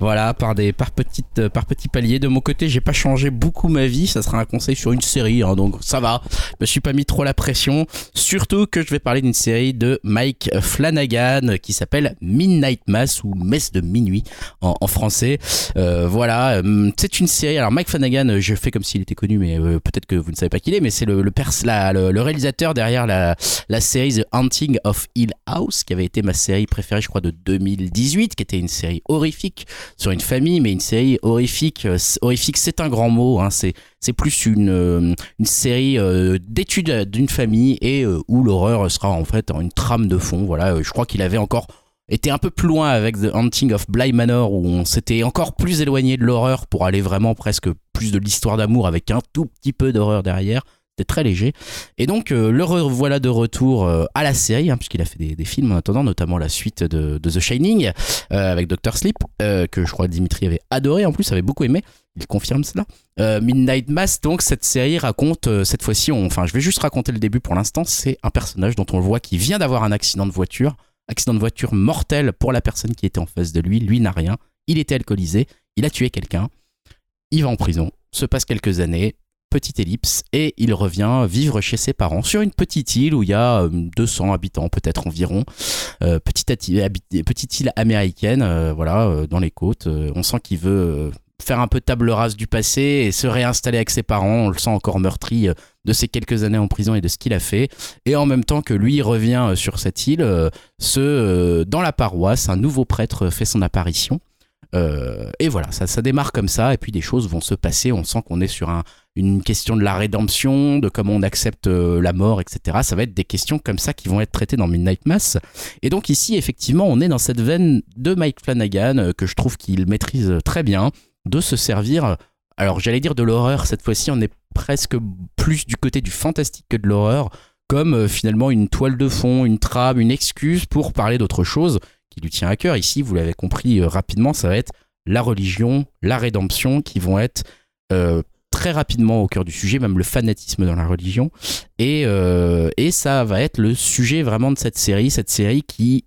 A: Voilà, par des, par petites, par petits paliers. De mon côté, j'ai pas changé beaucoup ma vie. Ça sera un conseil sur une série, hein, donc ça va. Je me suis pas mis trop la pression. Surtout que je vais parler d'une série de Mike Flanagan qui s'appelle Midnight Mass ou Messe de minuit en, en français. Euh, voilà, euh, c'est une série. Alors Mike Flanagan, je fais comme s'il était connu, mais euh, peut-être que vous ne savez pas qui il est. Mais c'est le, le, pers- la- le, le réalisateur derrière la, la série The Haunting of Hill House, qui avait été ma série préférée, je crois, de 2018, qui était une série horrifique sur une famille, mais une série horrifique. euh, horrifique, c'est un grand mot. Hein, c'est c'est plus une euh, une série euh, d'études d'une famille et où l'horreur sera en fait une trame de fond. Voilà, je crois qu'il avait encore été un peu plus loin avec The Haunting of Bly Manor où on s'était encore plus éloigné de l'horreur pour aller vraiment presque plus de l'histoire d'amour avec un tout petit peu d'horreur derrière. Très léger. Et donc, euh, le revoilà de retour euh, à la série, hein, puisqu'il a fait des, films en attendant, notamment la suite de, The Shining euh, avec Dr. Sleep, que je crois Dimitri avait adoré en plus, avait beaucoup aimé. Il confirme cela. Midnight Mass, donc, cette série raconte, cette fois-ci, enfin, je vais juste raconter le début pour l'instant. C'est un personnage dont on le voit qui vient d'avoir un accident de voiture. Accident de voiture mortel pour la personne qui était en face de lui. Lui n'a rien. Il était alcoolisé. Il a tué quelqu'un. Il va en prison. Se passe quelques années. Petite ellipse. Et il revient vivre chez ses parents sur une petite île où il y a euh, 200 habitants peut-être environ. Euh, petite, île américaine, euh, voilà, euh, dans les côtes. Euh, on sent qu'il veut euh, faire un peu table rase du passé et se réinstaller avec ses parents. On le sent encore meurtri euh, de ces quelques années en prison et de ce qu'il a fait. Et en même temps que lui revient euh, sur cette île, euh, ce, euh, dans la paroisse, un nouveau prêtre fait son apparition. Euh, et voilà, ça, ça démarre comme ça, et puis des choses vont se passer. On sent qu'on est sur un- une question de la rédemption, de comment on accepte euh, la mort, etc. Ça va être des questions comme ça qui vont être traitées dans Midnight Mass. Et donc ici, effectivement, on est dans cette veine de Mike Flanagan euh, que je trouve qu'il maîtrise très bien, de se servir alors j'allais dire de l'horreur, cette fois-ci on est presque plus du côté du fantastique que de l'horreur, comme euh, finalement une toile de fond, une trame, une excuse pour parler d'autre chose qui lui tient à cœur. Ici, vous l'avez compris rapidement, ça va être la religion, la rédemption qui vont être très rapidement au cœur du sujet, même le fanatisme dans la religion. Et, euh, et ça va être le sujet vraiment de cette série, cette série qui,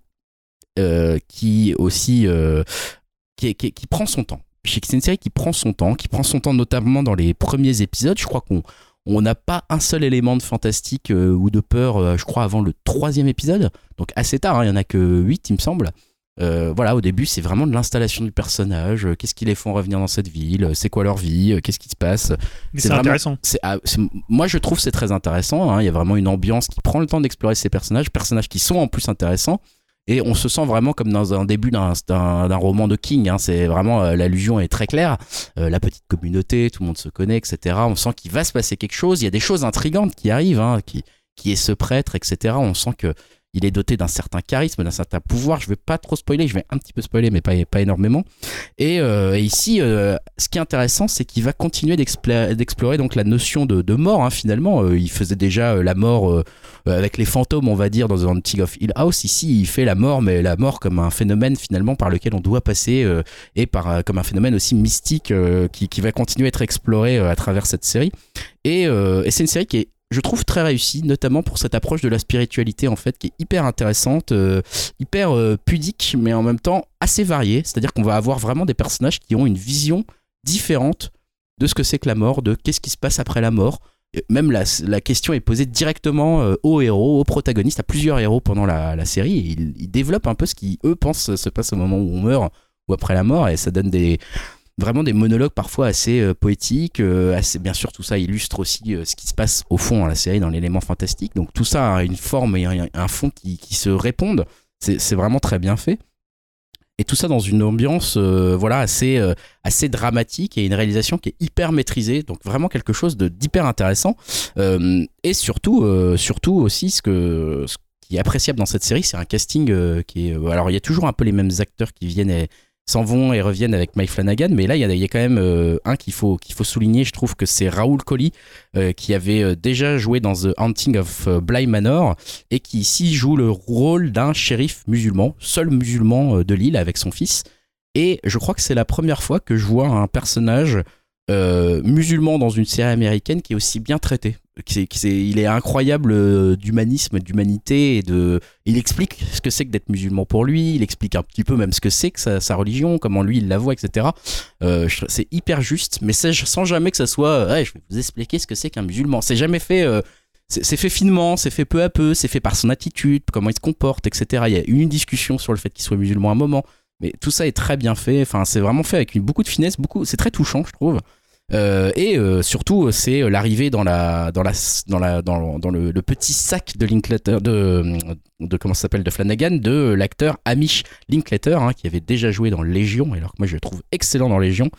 A: euh, qui aussi euh, qui, qui- prend son temps. C'est une série qui prend son temps, qui prend son temps notamment dans les premiers épisodes. Je crois qu'on on n'a pas un seul élément de fantastique euh, ou de peur, je crois, avant le troisième épisode. Donc assez tard, hein, il y en a que 8, il me semble. Euh, voilà, au début, c'est vraiment de l'installation du personnage. euh, Qu'est-ce qui les font revenir dans cette ville? Euh, C'est quoi leur vie? Qu'est-ce qui se passe?
B: Mais
A: C'est
B: intéressant.
A: c'est, ah, moi je trouve c'est très intéressant. hein. Il y a vraiment une ambiance qui prend le temps d'explorer ces personnages, personnages qui sont en plus intéressants. Et on se sent vraiment comme dans un début d'un, roman de King. hein. C'est vraiment l'allusion est très claire. La petite communauté, tout le monde se connaît, etc. On sent qu'il va se passer quelque chose. Il y a des choses intrigantes qui arrivent, hein, qui, qui est ce prêtre, etc. On sent que il est doté d'un certain charisme, d'un certain pouvoir. Je vais pas trop spoiler, je vais un petit peu spoiler, mais pas, énormément. Et, euh, ici, euh, ce qui est intéressant, c'est qu'il va continuer d'explorer donc la notion de, mort. hein, finalement, Euh, il faisait déjà la mort avec les fantômes, on va dire, dans The Haunting of Hill House. Ici, il fait la mort, mais la mort comme un phénomène finalement par lequel on doit passer et comme un phénomène aussi mystique qui, va continuer à être exploré à travers cette série. Et c'est une série qui est je trouve très réussie, notamment pour cette approche de la spiritualité en fait, qui est hyper intéressante, euh, hyper euh, pudique, mais en même temps assez variée. C'est-à-dire qu'on va avoir vraiment des personnages qui ont une vision différente de ce que c'est que la mort, de qu'est-ce qui se passe après la mort. Même la, question est posée directement euh, aux héros, aux protagonistes, à plusieurs héros pendant la, série. Ils, ils développent un peu ce qui, eux, pensent se passe au moment où on meurt ou après la mort. Et ça donne des, vraiment des monologues parfois assez euh, poétiques. euh, assez, bien sûr, tout ça illustre aussi euh, ce qui se passe au fond dans la série, dans l'élément fantastique. Donc tout ça a une forme et un, fond qui, se répondent. C'est vraiment très bien fait. Et tout ça dans une ambiance voilà, assez, assez dramatique et une réalisation qui est hyper maîtrisée. Donc vraiment quelque chose d'hyper intéressant. Et surtout, surtout aussi, ce, que, ce qui est appréciable dans cette série, c'est un casting qui est... Alors il y a toujours un peu les mêmes acteurs qui viennent s'en vont et reviennent avec Mike Flanagan, mais là il y a, quand même euh, un qu'il faut, qu'il faut souligner, je trouve que c'est Raoul Coley, euh, qui avait euh, déjà joué dans The Haunting of Bly Manor, et qui ici joue le rôle d'un shérif musulman, seul musulman de l'île avec son fils. Et je crois que c'est la première fois que je vois un personnage musulman dans une série américaine qui est aussi bien traité. Il est incroyable euh, d'humanisme, d'humanité de. Il explique ce que c'est que d'être musulman pour lui. Il explique un petit peu même ce que c'est que sa, religion, comment lui il la voit, etc. Euh, c'est hyper juste, mais sans jamais que ça soit. euh, je vais vous expliquer ce que c'est qu'un musulman. C'est jamais fait. c'est fait finement, c'est fait peu à peu, c'est fait par son attitude, comment il se comporte, etc. Il y a une discussion sur le fait qu'il soit musulman à un moment, mais tout ça est très bien fait. Enfin, c'est vraiment fait avec beaucoup de finesse. C'est très touchant, je trouve. Euh, et euh, surtout, c'est l'arrivée dans le, petit sac de Linklater de comment s'appelle de Flanagan de l'acteur Amish Linklater hein, qui avait déjà joué dans Légion, alors que moi je le trouve excellent dans Légion.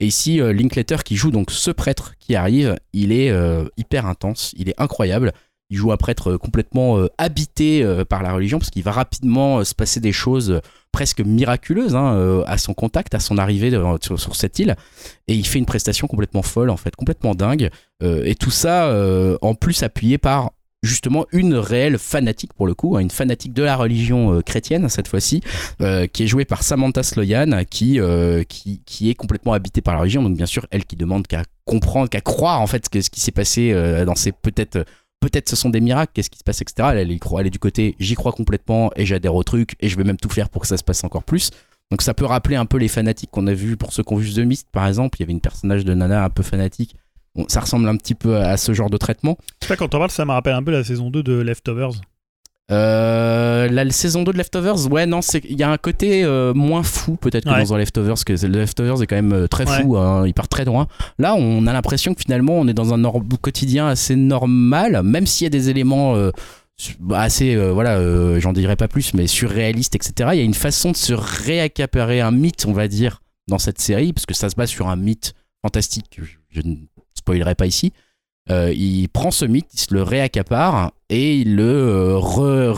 A: Et ici, euh, Linklater qui joue donc ce prêtre qui arrive, il est euh, hyper intense, il est incroyable. Il joue un prêtre euh, complètement euh, habité euh, par la religion parce qu'il va rapidement se passer des choses presque miraculeuses hein, à son contact, à son arrivée sur, cette île. Et il fait une prestation complètement folle, en fait, complètement dingue. Et tout ça, en plus, appuyé par justement une réelle fanatique pour le coup, hein, une fanatique de la religion euh, chrétienne cette fois-ci, qui est jouée par Samantha Sloyan, qui, qui, qui est complètement habitée par la religion. Donc bien sûr, elle qui demande qu'à comprendre, qu'à croire en fait ce, ce qui s'est passé dans ces peut-être peut-être ce sont des miracles, qu'est-ce qui se passe, etc. Elle, croit, elle est du côté j'y crois complètement et j'adhère au truc et je vais même tout faire pour que ça se passe encore plus. Donc ça peut rappeler un peu les fanatiques qu'on a vus pour ceux qui ont vu The Mist par exemple. Il y avait une personnage de nana un peu fanatique. Ça ressemble un petit peu à ce genre de traitement.
B: Ça, quand on parle, ça me rappelle un peu la saison 2 de Leftovers.
A: Euh, la saison 2 de Leftovers, ouais, non, il y a un côté euh, moins fou peut-être que
B: Ouais.
A: dans The Leftovers, parce que The Leftovers est quand même euh, très fou, hein, il part très loin. Là, on a l'impression que finalement, on est dans un quotidien assez normal, même s'il y a des éléments bah, assez, voilà, j'en dirais pas plus, mais surréalistes, etc. Il y a une façon de se réaccaparer un mythe, on va dire, dans cette série, parce que ça se base sur un mythe fantastique que je, je ne spoilerai pas ici. Euh, il prend ce mythe, il se le réaccapare et il le euh,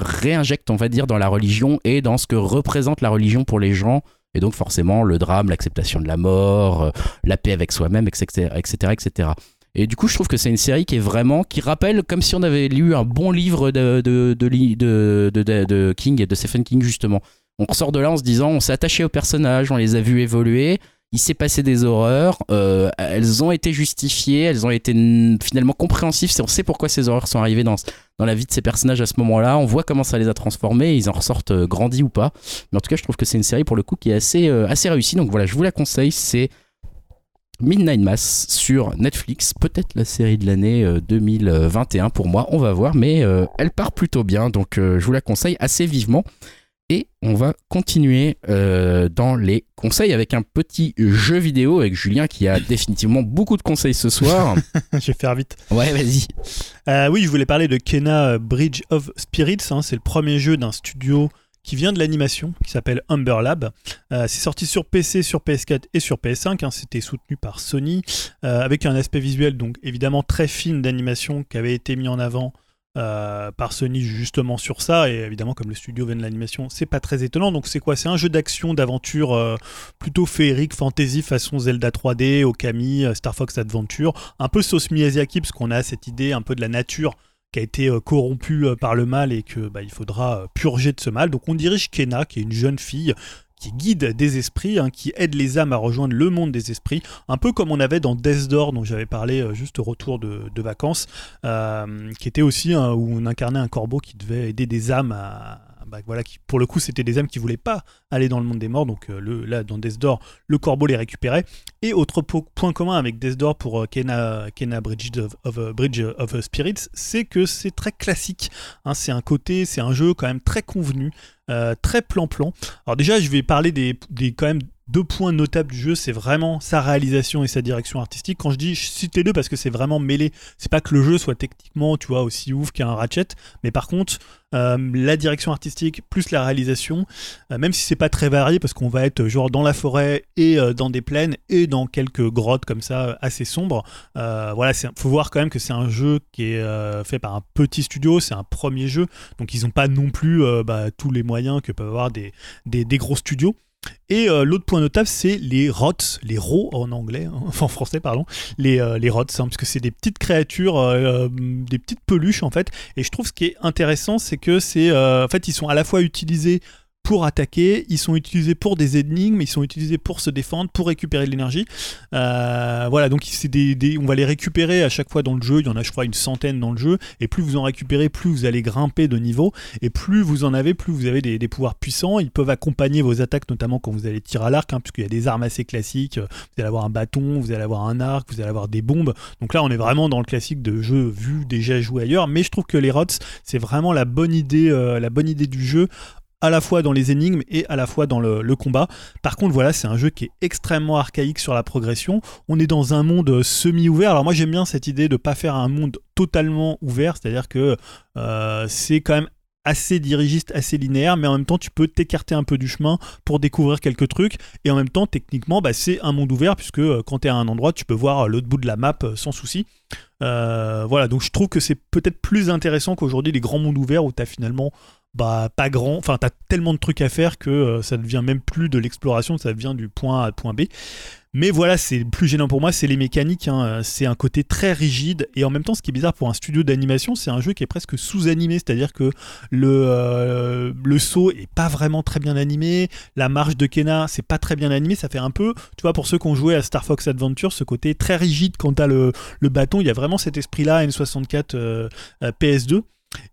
A: réinjecte, on va dire, dans la religion et dans ce que représente la religion pour les gens Et donc forcément le drame, l'acceptation de la mort, euh, la paix avec soi-même, etc., etc., etc. Et du coup, je trouve que c'est une série qui est vraiment qui rappelle comme si on avait lu un bon livre de de de, li- de, de, de- de King et de Stephen King justement. On ressort de là en se disant, on s'est attaché aux personnages, on les a vus évoluer. Il s'est passé des horreurs, euh, elles ont été justifiées, elles ont été finalement compréhensives. On sait pourquoi ces horreurs sont arrivées dans, dans la vie de ces personnages à ce moment-là. On voit comment ça les a transformés, ils en ressortent euh, grandis ou pas. Mais en tout cas, je trouve que c'est une série pour le coup qui est assez, euh, assez réussie. Donc voilà, je vous la conseille. C'est Midnight Mass sur Netflix. Peut-être la série de l'année euh, 2021 pour moi, on va voir. Mais elle part plutôt bien, donc je vous la conseille assez vivement. Et on va continuer euh, dans les conseils avec un petit jeu vidéo avec Julien qui a définitivement beaucoup de conseils ce soir.
B: Je vais faire vite.
A: ouais, vas-y.
B: Euh, oui, je voulais parler de Kena euh, Bridge of Spirits. hein. c'est le premier jeu d'un studio qui vient de l'animation, qui s'appelle Humber Lab. Euh, c'est sorti sur PC, sur PS4 et sur PS5. hein. C'était soutenu par Sony, avec un aspect visuel donc évidemment très film d'animation qui avait été mis en avant euh, par Sony justement sur ça. Et évidemment, comme le studio vient de l'animation, c'est pas très étonnant. Donc c'est quoi? C'est un jeu d'action, d'aventure euh, plutôt féerique, fantasy façon Zelda 3D, Okami, euh, Star Fox Adventure, un peu sauce Miyazaki parce qu'on a cette idée un peu de la nature qui a été euh, corrompue par le mal et que bah, il faudra purger de ce mal. Donc on dirige Kena, qui est une jeune fille qui guide des esprits, hein, qui aide les âmes à rejoindre le monde des esprits, un peu comme on avait dans Death Door, dont j'avais parlé euh, juste au retour de, vacances, euh, qui était aussi où on incarnait un corbeau qui devait aider des âmes à, bah, voilà, qui, pour le coup, c'était des âmes qui voulaient pas aller dans le monde des morts. Donc euh, là, dans Death Door, le corbeau les récupérait. Et autre po- point commun avec Death Door pour Kena, Bridge of, Bridge of Spirits, c'est que c'est très classique. hein. c'est un côté, c'est un jeu quand même très convenu, euh, très plan-plan. Alors déjà, je vais parler des, des quand même deux points notables du jeu, c'est vraiment sa réalisation et sa direction artistique. Quand je dis, je cite les deux parce que c'est vraiment mêlé. C'est pas que le jeu soit techniquement, tu vois, aussi ouf qu'un Ratchet, mais par contre, euh, la direction artistique plus la réalisation, euh, même si c'est pas très varié parce qu'on va être genre dans la forêt et dans des plaines et dans quelques grottes comme ça assez sombres. Voilà, faut voir quand même que c'est un jeu qui est fait par un petit studio, c'est un premier jeu, donc ils n'ont pas non plus bah, tous les moyens que peuvent avoir des, gros studios. Et euh, l'autre point notable, c'est les rots, les rots en anglais, hein, enfin en français, pardon, les, euh, les rots, hein, parce que c'est des petites créatures, euh, des petites peluches en fait. Et je trouve ce qui est intéressant, c'est que c'est, en fait, ils sont à la fois utilisés pour attaquer, ils sont utilisés pour des énigmes, ils sont utilisés pour se défendre, pour récupérer de l'énergie. Euh, voilà, donc c'est des, on va les récupérer à chaque fois dans le jeu. Il y en a, je crois, une centaine dans le jeu. Et plus vous en récupérez, plus vous allez grimper de niveau. Et plus vous en avez, plus vous avez des, pouvoirs puissants. Ils peuvent accompagner vos attaques, notamment quand vous allez tirer à l'arc, hein, puisqu'il y a des armes assez classiques. Vous allez avoir un bâton, vous allez avoir un arc, vous allez avoir des bombes. Donc là, on est vraiment dans le classique de jeu vu déjà joué ailleurs. Mais je trouve que les rots, c'est vraiment la bonne idée, euh, la bonne idée du jeu à la fois dans les énigmes et à la fois dans le, combat. Par contre, voilà, c'est un jeu qui est extrêmement archaïque sur la progression. On est dans un monde euh, semi-ouvert. Alors moi, j'aime bien cette idée de pas faire un monde totalement ouvert, c'est-à-dire que euh, c'est quand même assez dirigiste, assez linéaire, mais en même temps, tu peux t'écarter un peu du chemin pour découvrir quelques trucs. Et en même temps, techniquement, bah, c'est un monde ouvert, puisque euh, quand tu es à un endroit, tu peux voir l'autre bout de la map sans souci. Voilà, donc je trouve que c'est peut-être plus intéressant qu'aujourd'hui les grands mondes ouverts où tu as finalement bah, pas grand, enfin t'as tellement de trucs à faire que euh, ça devient même plus de l'exploration, ça devient du point A à point B. Mais voilà, c'est le plus gênant pour moi, c'est les mécaniques. hein. C'est un côté très rigide et en même temps, ce qui est bizarre pour un studio d'animation, c'est un jeu qui est presque sous-animé, c'est-à-dire que le euh, le saut est pas vraiment très bien animé, la marche de Kena c'est pas très bien animé, ça fait un peu, tu vois, pour ceux qui ont joué à Star Fox Adventure, ce côté très rigide quand t'as le bâton, il y a vraiment cet esprit-là N64 euh, euh, PS2.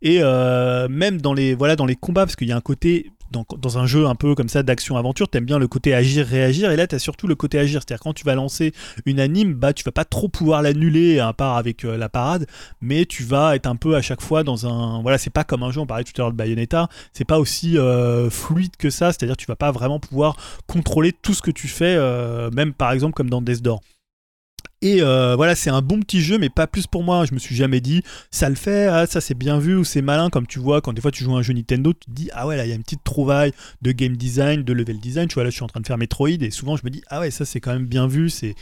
B: Et euh, même dans les, voilà, dans les combats, parce qu'il y a un côté, dans, un jeu un peu comme ça d'action-aventure, t'aimes bien le côté agir-réagir, et là t'as surtout le côté agir. C'est-à-dire quand tu vas lancer une anime, bah tu vas pas trop pouvoir l'annuler, à part avec euh, la parade, mais tu vas être un peu à chaque fois dans un. Voilà, c'est pas comme un jeu, on parlait tout à l'heure de Bayonetta, c'est pas aussi euh, fluide que ça, c'est-à-dire tu vas pas vraiment pouvoir contrôler tout ce que tu fais, même par exemple comme dans Death Door. Et euh, voilà, c'est un bon petit jeu, mais pas plus pour moi. Je me suis jamais dit, ça le fait, ah, ça c'est bien vu ou c'est malin. Comme tu vois, quand des fois tu joues un jeu Nintendo, tu te dis, ah ouais, là il y a une petite trouvaille de game design, de level design. Tu vois, là je suis en train de faire Metroid et souvent je me dis, ah ouais, ça c'est quand même bien vu, c'est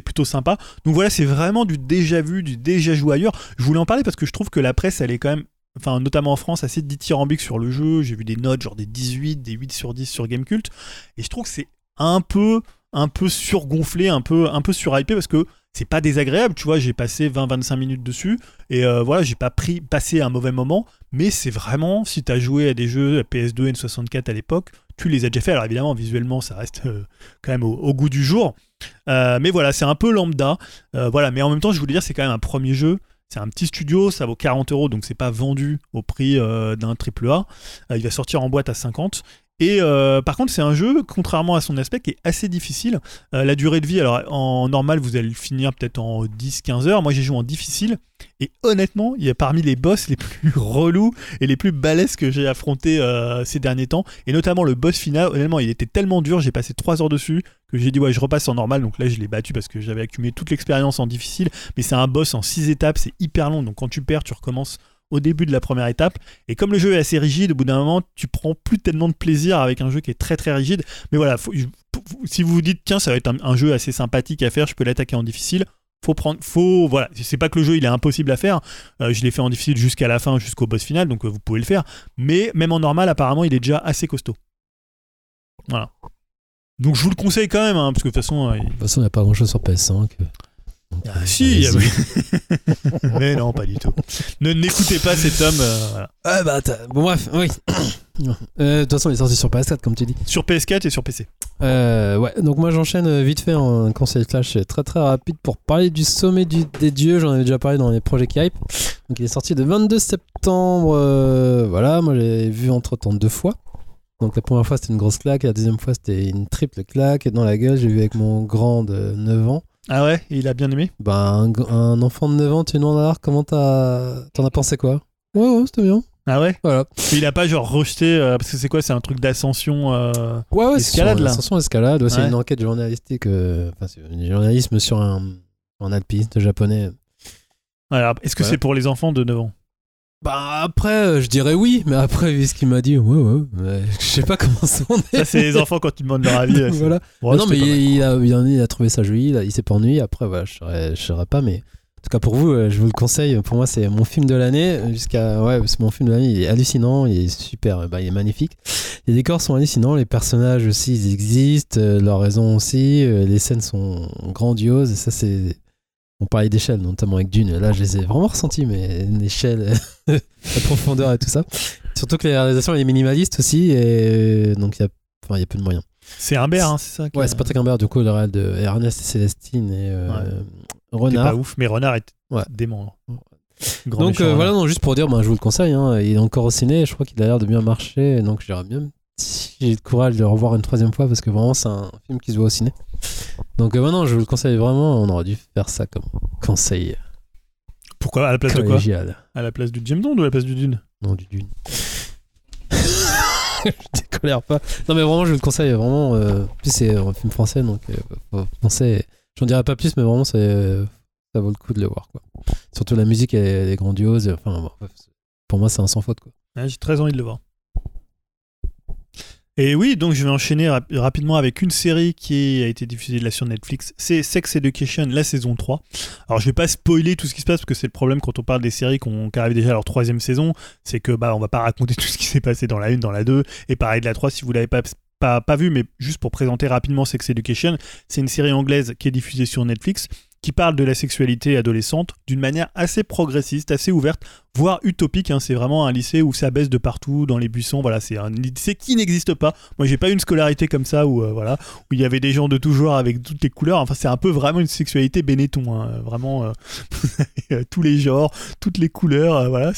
B: plutôt sympa. Donc voilà, c'est vraiment du déjà vu, du déjà joué ailleurs. Je voulais en parler parce que je trouve que la presse, elle est quand même enfin notamment en France, assez dithyrambique sur le jeu. J'ai vu des notes genre des 18, des 8 sur 10 sur Gamecult, et je trouve que c'est un peu, un peu surgonflé, un peu, un peu surhypé parce que c'est pas désagréable, tu vois. J'ai passé 20-25 minutes dessus et euh, voilà, j'ai pas pris, passé un mauvais moment, mais c'est vraiment, si t'as joué à des jeux PS2 N64 à l'époque, tu les as déjà fait. Alors évidemment, visuellement, ça reste euh, quand même au, goût du jour. Euh, mais voilà, c'est un peu lambda. Voilà, mais en même temps, je voulais dire, c'est quand même un premier jeu. C'est un petit studio, ça vaut 40 euros, donc c'est pas vendu au prix d'un triple A. Il va sortir en boîte à 50. Et euh, par contre, c'est un jeu, contrairement à son aspect, qui est assez difficile. Euh, la durée de vie, alors en normal, vous allez le finir peut-être en 10-15 heures. Moi, j'ai joué en difficile. Et honnêtement, il y a parmi les boss les plus relous et les plus balèzes que j'ai affrontés euh, ces derniers temps. Et notamment le boss final, honnêtement, il était tellement dur, j'ai passé 3 heures dessus, que j'ai dit, ouais, je repasse en normal. Donc là, je l'ai battu parce que j'avais accumulé toute l'expérience en difficile. Mais c'est un boss en 6 étapes, c'est hyper long. Donc quand tu perds, tu recommences au début de la première étape. Et comme le jeu est assez rigide, au bout d'un moment, tu prends plus tellement de plaisir avec un jeu qui est très très rigide. Mais voilà, si vous vous dites, tiens, ça va être un, jeu assez sympathique à faire, je peux l'attaquer en difficile. Faut prendre, faut, voilà, c'est pas que le jeu il est impossible à faire. Euh, je l'ai fait en difficile jusqu'à la fin, jusqu'au boss final, donc euh, vous pouvez le faire. Mais même en normal, apparemment, il est déjà assez costaud. Voilà. Donc je vous le conseille quand même, hein, parce que de toute façon, euh,
D: De toute façon, il n'y a pas grand chose sur PS5.
B: Ah, si, mais non, pas du tout. Ne n'écoutez pas cet homme. euh, voilà.
D: Ah bah, t'as- bon, bref, oui. Euh, De toute façon, il est sorti sur PS4, comme tu dis.
B: Sur PS4 et sur PC.
D: Euh, ouais, donc moi j'enchaîne euh, vite fait en conseil flash très très rapide pour parler du sommet du- des dieux. J'en avais déjà parlé dans les projets Hype. Donc il est sorti le 22 septembre. euh, voilà, moi j'ai vu entre temps deux fois. Donc la première fois c'était une grosse claque, et la deuxième fois c'était une triple claque dans la gueule. J'ai vu avec mon grand de 9 ans.
B: Ah ouais, il a bien aimé.
D: Bah, un, enfant de 9 ans, tu es non alors comment t'as. T'en as pensé quoi? Ouais, ouais, c'était bien.
B: Ah ouais?
D: Voilà.
B: Il a pas genre rejeté euh, parce que c'est quoi C'est un truc d'ascension. euh,
D: Ouais, ouais,
B: Escalade, là?
D: Attention, escalade. Ouais, c'est une enquête journalistique. euh, Enfin, c'est un journalisme sur un, un alpiniste japonais.
B: Alors, est-ce que c'est pour les enfants de 9 ans?
D: Bah, après, euh, je dirais oui, mais après, vu ce qu'il m'a dit, ouais, ouais. je sais pas comment ça en est.
B: Ça, c'est les enfants quand tu demandes leur avis. euh,
D: voilà. Mais non, mais il, il a, il, a, il a trouvé ça joli, il, s'est pas ennuyé. Après, voilà, je saurais, je saurais pas, mais en tout cas, pour vous, euh, je vous le conseille. Pour moi, c'est mon film de l'année. Jusqu'à. Ouais, c'est mon film de l'année. Il est hallucinant, il est super, bah, il est magnifique. Les décors sont hallucinants, les personnages aussi, ils existent, euh, leurs raisons aussi. euh, les scènes sont grandioses, et ça, c'est. On parlait d'échelle, notamment avec Dune. Là, je les ai vraiment ressentis, mais une échelle, la profondeur et tout ça. Surtout que la réalisation elle est minimaliste aussi, et donc il y a, enfin, il y a peu de moyens.
B: C'est Humbert, hein, c'est ça qui-
D: Ouais, c'est Patrick Imbert, du coup, le réal de Ernest et Célestine et euh,
B: Ouais.
D: Renard.
B: pas ouf, mais Renard est
D: Ouais.
B: dément. Grand
D: Donc euh, voilà,
B: Renard.
D: non, juste pour dire, ben, je vous le conseille, hein, il est encore au ciné, je crois qu'il a l'air de bien marcher, donc j'irai bien si j'ai le courage de le revoir une troisième fois parce que vraiment c'est un film qui se voit au ciné. Donc euh, maintenant, je vous le conseille vraiment, on aurait dû faire ça comme conseil
B: Pourquoi? À la place de quoi? À la place du James Bond ou à la place du Dune?
D: Non, du dune. je décolère pas. Non, mais vraiment, je vous le conseille. Vraiment, euh, en plus, c'est un film français, donc euh, penser. J'en dirai pas plus, mais vraiment, c'est, euh, ça vaut le coup de le voir. Quoi. Surtout la musique, elle, elle est grandiose. Enfin, bon, pour moi, c'est un sans faute. Quoi.
B: Ouais, J'ai très envie de le voir. Et oui, donc je vais enchaîner rap- rapidement avec une série qui a été diffusée là sur Netflix. C'est Sex Education, la saison 3. Alors je vais pas spoiler tout ce qui se passe parce que c'est le problème quand on parle des séries qui arrivent déjà à leur troisième saison. C'est que bah on va pas raconter tout ce qui s'est passé dans la 1, dans la 2 et pareil de la 3 si vous l'avez pas, pas, pas vu, mais juste pour présenter rapidement Sex Education. C'est une série anglaise qui est diffusée sur Netflix qui parle de la sexualité adolescente d'une manière assez progressiste, assez ouverte, voire utopique. hein. C'est vraiment un lycée où ça baisse de partout, dans les buissons. Voilà, c'est un lycée qui n'existe pas. Moi, j'ai pas eu une scolarité comme ça où euh, voilà où il y avait des gens de tout genre avec toutes les couleurs. Enfin, c'est un peu vraiment une sexualité Benetton. hein. Vraiment, euh, tous les genres, toutes les couleurs. euh, voilà,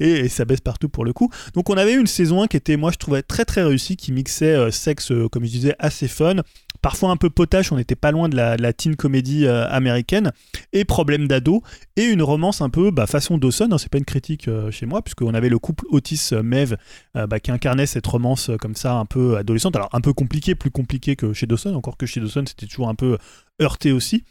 B: et, ça baisse partout pour le coup. Donc, on avait une saison 1 qui était, moi, je trouvais très très réussie, qui mixait sexe, comme je disais, assez fun. Parfois un peu potache, on n'était pas loin de la, teen comédie euh, américaine, et problème d'ado, et une romance un peu bah, façon Dawson, hein, c'est pas une critique euh, chez moi, puisqu'on avait le couple Otis-Mev euh, bah, qui incarnait cette romance comme ça un peu adolescente, alors un peu compliqué, plus compliqué que chez Dawson, encore que chez Dawson c'était toujours un peu heurté aussi.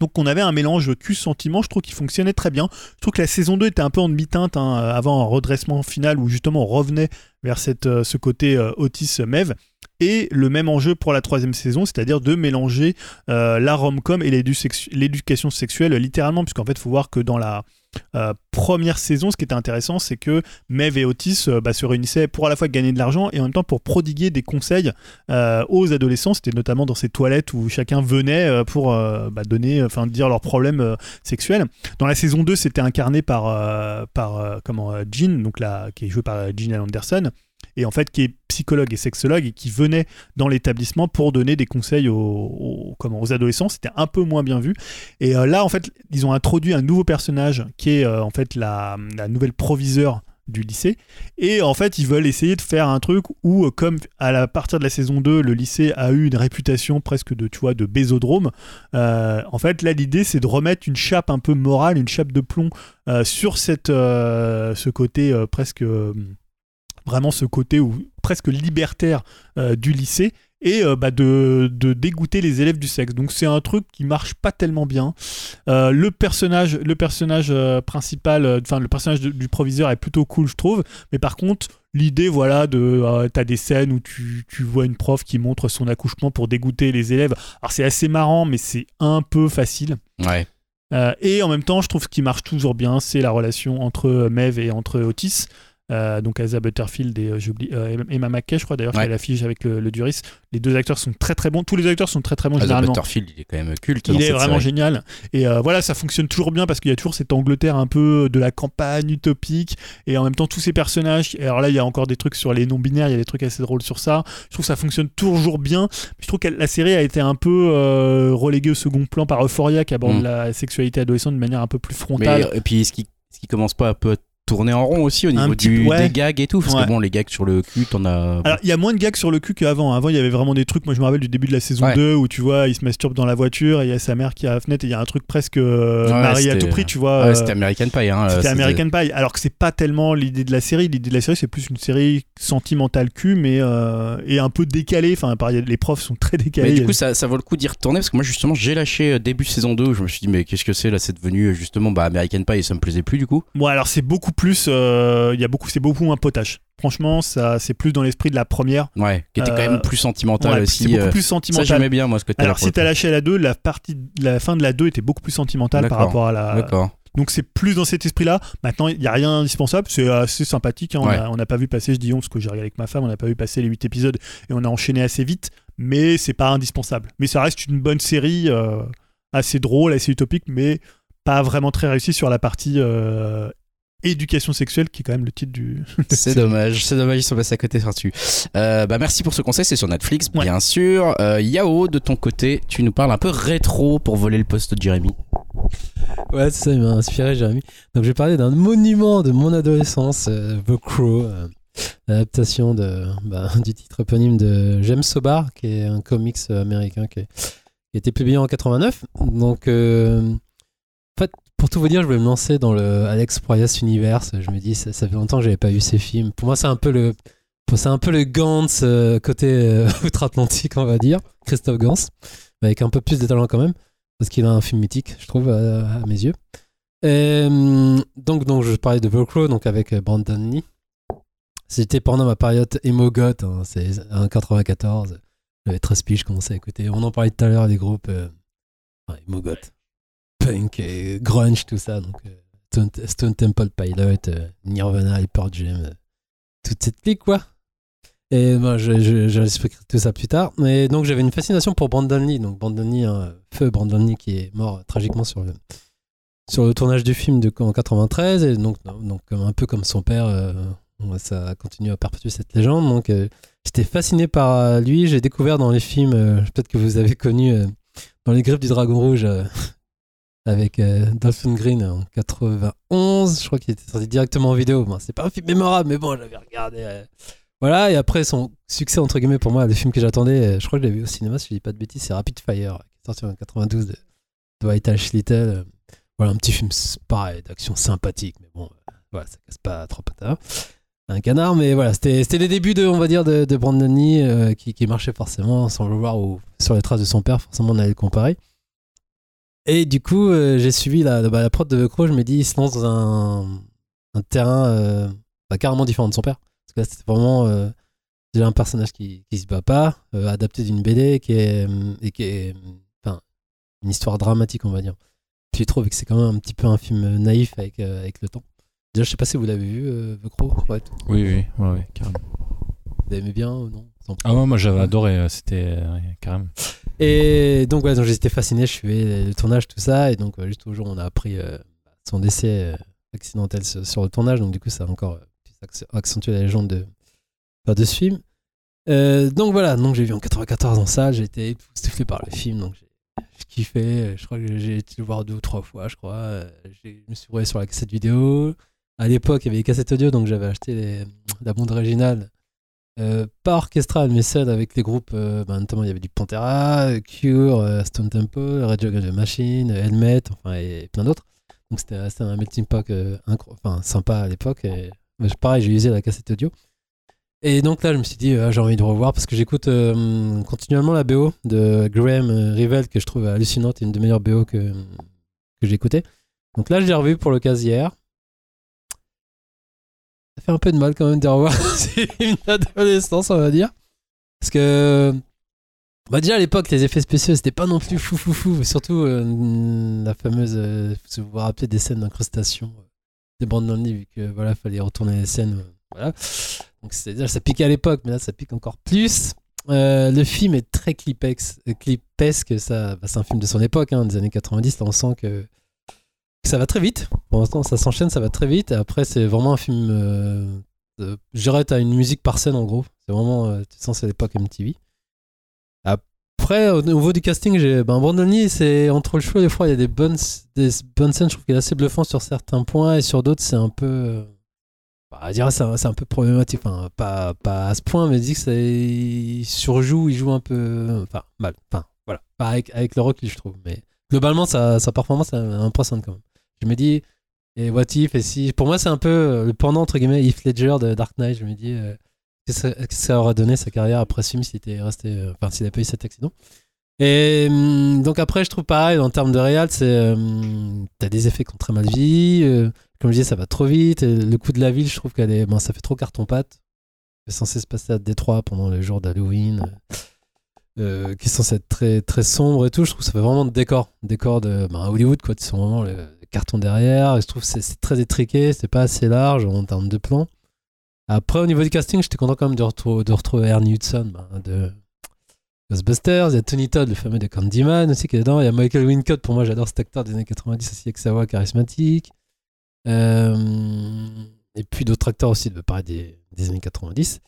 B: Donc on avait un mélange cul-sentiment, je trouve qu'il fonctionnait très bien. Je trouve que la saison 2 était un peu en demi-teinte hein, avant un redressement final où justement on revenait vers ce côté Otis-Mev. Et le même enjeu pour la troisième saison, c'est-à-dire de mélanger euh, la rom-com et l'éducation sexuelle littéralement, puisqu'en fait il faut voir que dans la, euh, première saison, ce qui était intéressant, c'est que Mev et Otis euh, bah, se réunissaient pour à la fois gagner de l'argent et en même temps pour prodiguer des conseils aux adolescents. C'était notamment dans ces toilettes où chacun venait pour bah, donner, enfin dire leurs problèmes sexuels. Dans la saison 2, c'était incarné par, comment, Jean, donc qui est joué par Gina Anderson. Et en fait, qui est psychologue et sexologue et qui venait dans l'établissement pour donner des conseils aux, comment, aux adolescents. C'était un peu moins bien vu. Et euh, là, en fait, ils ont introduit un nouveau personnage qui est euh, en fait la, nouvelle proviseure du lycée. Et en fait, ils veulent essayer de faire un truc où, euh, comme à partir de la saison 2, le lycée a eu une réputation presque de, tu vois, de bésodrome, en fait, là, l'idée, c'est de remettre une chape un peu morale, une chape de plomb sur cette, ce côté presque... vraiment ce côté où, presque libertaire euh, du lycée et euh, bah, de, de dégoûter les élèves du sexe. Donc c'est un truc qui marche pas tellement bien. Euh, le personnage, le personnage principal, enfin le personnage de- du proviseur est plutôt cool, je trouve. Mais par contre, l'idée, voilà, de t'as des scènes où tu, tu vois une prof qui montre son accouchement pour dégoûter les élèves. Alors c'est assez marrant, mais c'est un peu facile.
A: Ouais.
B: Et en même temps, je trouve ce qui marche toujours bien, c'est la relation entre Mev et entre Otis. Euh, donc Asa Butterfield et euh, j'oublie euh, Emma McKay, je crois d'ailleurs, qui l'affiche avec le, le Duris. Les deux acteurs sont très très bons. Tous les acteurs sont très très bons
A: Asa
B: généralement.
A: Butterfield, il est quand même culte.
B: Il
A: dans
B: est
A: cette
B: vraiment
A: série.
B: génial. Et euh, voilà, ça fonctionne toujours bien parce qu'il y a toujours cette Angleterre un peu de la campagne utopique. Et en même temps, tous ces personnages. et Alors là, il y a encore des trucs sur les non-binaires, il y a des trucs assez drôles sur ça. Je trouve que ça fonctionne toujours bien. Je trouve que la série a été un peu euh, reléguée au second plan par Euphoria qui aborde
A: Mm.
B: la sexualité adolescente de manière un peu plus
A: Mais,
B: frontale.
A: et puis, est-ce qu'il est-ce qu'il commence pas un peu tourner en rond aussi au niveau
B: petit
A: du,
B: ouais.
A: des gags et tout Parce
B: Ouais.
A: que bon, les gags sur le cul, t'en as.
B: Alors, il y a moins de gags sur le cul qu'avant. Avant, il y avait vraiment des trucs. Moi, je me rappelle du début de la saison
A: Ouais.
B: 2 où tu vois, il se masturbe dans la voiture et il y a sa mère qui est à la fenêtre et il y a un truc presque euh, marié à
A: c'était-
B: tout prix, tu vois.
A: Ouais,
B: euh,
A: c'était American Pie. Hein,
B: C'était
A: euh,
B: American Pie, alors que c'est pas tellement l'idée de la série. L'idée de la série, c'est plus une série sentimentale cul, mais euh, et un peu décalée. Enfin, les profs sont très décalés.
A: Mais du coup, ça, ça vaut le coup d'y retourner parce que moi, justement, j'ai lâché euh, début saison 2 où je me suis dit, mais qu'est-ce que c'est là C'est devenu justement? Bah, American Pie et ça me plaisait plus du coup.
B: Bon, alors c'est beaucoup plus. euh, Il y a beaucoup, c'est beaucoup moins potage. Franchement, ça, c'est plus dans l'esprit de la première.
A: Ouais, qui était quand
B: Euh,
A: même plus sentimental
B: Ouais,
A: aussi.
B: c'est beaucoup
A: euh,
B: plus
A: ça,
B: sentimental.
A: j'aimais bien moi ce côté-là.
B: Alors,
A: pour
B: si t'as lâché la 2, la partie, la fin de la 2 était beaucoup plus sentimentale par rapport à la.
A: D'accord.
B: Donc c'est plus dans cet esprit-là. Maintenant, il n'y a rien d'indispensable. C'est assez sympathique. hein. On
A: Ouais.
B: a- On n'a pas vu passer, je dis on, parce que j'ai regardé avec ma femme, on n'a pas vu passer les 8 épisodes et on a enchaîné assez vite. Mais c'est pas indispensable. Mais ça reste une bonne série, euh, assez drôle, assez utopique, mais pas vraiment très réussie sur la partie euh, éducation sexuelle, qui est quand même le titre du.
A: C'est dommage, c'est dommage, ils sont passés à côté là-dessus. Euh, bah merci pour ce conseil, c'est sur Netflix,
B: Ouais.
A: bien sûr. Euh, Yao, de ton côté, tu nous parles un peu rétro pour voler le poste de Jérémy.
D: Ouais, c'est ça, il m'a inspiré, Jérémy. Donc, je vais parler d'un monument de mon adolescence, euh, The Crow, euh, l'adaptation de, bah, du titre éponyme de James Sobar, qui est un comics américain qui, est- qui a été publié en 89. Donc, euh, en fait, pour tout vous dire, je voulais me lancer dans le Alex Proyas Universe. Je me dis, ça, fait longtemps que j'avais pas vu ces films. Pour moi, c'est un peu le. C'est un peu le Gantz euh, côté euh, outre-Atlantique, on va dire. Christophe Gans, avec un peu plus de talent quand même parce qu'il a un film mythique, je trouve, à, à mes yeux. Donc, donc, je parlais de Velcro, donc avec euh, Brandon Lee. C'était pendant ma période emo goth, hein, c'est en 94. J'avais 13 piges, je commençais à écouter. On en parlait tout à l'heure, des groupes euh, goth, et grunge, tout ça. Donc, euh, Stone, Temple Pilot, euh, Nirvana, Pearl Jam, euh, toute cette clique, quoi. Et moi, je, je, j'expliquerai tout ça plus tard. Mais donc, j'avais une fascination pour Brandon Lee. Donc, Brandon Lee, hein, feu Brandon Lee qui est mort tragiquement sur le, sur le tournage du film de, en 93. Et donc, donc un peu comme son père, ça continue à perpétuer cette légende. Donc, j'étais fasciné par lui. J'ai découvert dans les films, peut-être que vous avez connu, dans Les Griffes du Dragon Rouge, avec euh, Dolphin Green en 91. Je crois qu'il était sorti directement en vidéo. Bon, c'est pas un film mémorable, mais bon, j'avais regardé. euh, voilà, et après son succès, entre guillemets, pour moi, le film que j'attendais, euh, je crois que je l'ai vu au cinéma, si je dis pas de bêtises, c'est Rapid Fire, qui est sorti en 92 de Dwight H. Little. Voilà, un petit film pareil, d'action sympathique, mais bon, euh, voilà, ça casse pas trop patin. Un canard, mais voilà, c'était les débuts de, on va dire, de, de Brandon Lee, qui, qui marchait forcément, sans le voir, ou sur les traces de son père, forcément, on allait le comparer. Et du coup, euh, j'ai suivi la, bah, la prod de Crow, je me dis, il se lance dans un, un terrain euh, bah, carrément différent de son père. Parce que là, c'était vraiment euh, déjà un personnage qui, qui se bat pas, adapté d'une BD qui est, euh, et qui est, enfin, une histoire dramatique, on va dire. tu trouves que c'est quand même un petit peu un film naïf avec, avec le temps. Déjà, je sais pas si vous l'avez vu, The Crow. Ouais.
C: Oui, oui, ouais, ouais, carrément.
D: Vous aimez bien ou non?
C: Ah ouais, moi j'avais adoré, euh, c'était euh, carrément.
D: Et donc, ouais, donc j'étais fasciné, je suivais le tournage, tout ça. Et donc, euh, juste au jour où on a appris euh, son décès accidentel sur, sur le tournage. Donc, du coup, ça a encore accentué la légende de, enfin, de ce film. Euh, donc, voilà, donc j'ai vu en 94 en salle. J'ai été époustouflé par le film. Donc, j'ai kiffé. Je crois que j'ai été le voir deux ou trois fois, je crois. Je me suis roué sur la cassette vidéo. À l'époque, il y avait les cassettes audio, donc j'avais acheté les- la bande originale euh, pas orchestrale, mais celle avec les groupes, euh, bah, notamment il y avait du Pantera, Cure, euh, Stone Temple, the Machine, Helmet, enfin et plein d'autres. Donc c'était un melting pot sympa à l'époque. Et mais pareil, j'ai usé la cassette audio. Et donc là, je me suis dit, j'ai envie de revoir parce que j'écoute continuellement la BO de Graham euh, Rivel que je trouve hallucinante, une des meilleures BO que, j'ai écoutées. Donc là, je l'ai revu pour l'occasion hier. Ça fait un peu de mal quand même de revoir ces films d'adolescence, on va dire. Parce que. Bah déjà à l'époque, les effets spéciaux, c'était pas non plus fou fou fou. Surtout euh, la fameuse. euh, vous vous rappelez des scènes d'incrustation euh, des bandes Lee, vu que voilà, fallait retourner les scènes. euh. Donc c'est déjà ça piquait à l'époque, mais là ça pique encore plus. Euh, le film est très clipex, clipesque, ça, bah, c'est un film de son époque, hein, des années 90. Là, on sent que ça va très vite. Pour l'instant, ça s'enchaîne, ça va très vite. Et après, c'est vraiment un film. Euh, euh, je dirais, t'as une musique par scène en gros. C'est vraiment. Euh, tu sens c'est l'époque MTV. Après, au niveau du casting, j'ai ben, Brandon c'est entre le choix des fois, il y a des bonnes, des bonnes scènes. Je trouve qu'il est assez bluffant sur certains points et sur d'autres, c'est un peu. euh, bah, dirais, c'est un, peu problématique. Enfin, pas, pas à ce point, mais dis que c'est, surjoue, il joue un peu. Enfin, mal. Enfin, voilà. Avec, avec le recul, je trouve. Mais globalement, sa, sa performance elle impressionnante quand même. Je me dis, et what if, et si. Pour moi, c'est un peu euh, le pendant, entre guillemets, Heath Ledger de Dark Knight. Je me dis, euh, qu'est-ce que ça- aurait donné sa carrière après ce film s'il était resté. euh, Enfin, s'il pas eu cet accident. Et hum, donc après, je trouve pareil, en termes de réal, c'est. hum, T'as des effets qui très mal euh, comme je disais, ça va trop vite. le coup de la ville, je trouve qu'elle est. Bon, ça fait trop carton-pâte. C'est censé se passer à Détroit pendant le jour d'Halloween. qui est censé être très, très sombre et tout. Je trouve que ça fait vraiment de décor. Décor de ben, Hollywood, quoi. Ils sont vraiment le, le carton derrière. Et je trouve que c'est très étriqué. C'est pas assez large en termes de plan. Après, au niveau du casting, j'étais content quand même de, retrou- de retrouver Ernie Hudson ben, de Ghostbusters. Il y a Tony Todd, le fameux de Candyman aussi, qui est dedans. Il y a Michael Wincott. Pour moi, j'adore cet acteur des années 90 aussi, avec sa voix charismatique. Euh, et puis d'autres acteurs aussi, de pareil, des, des années 90.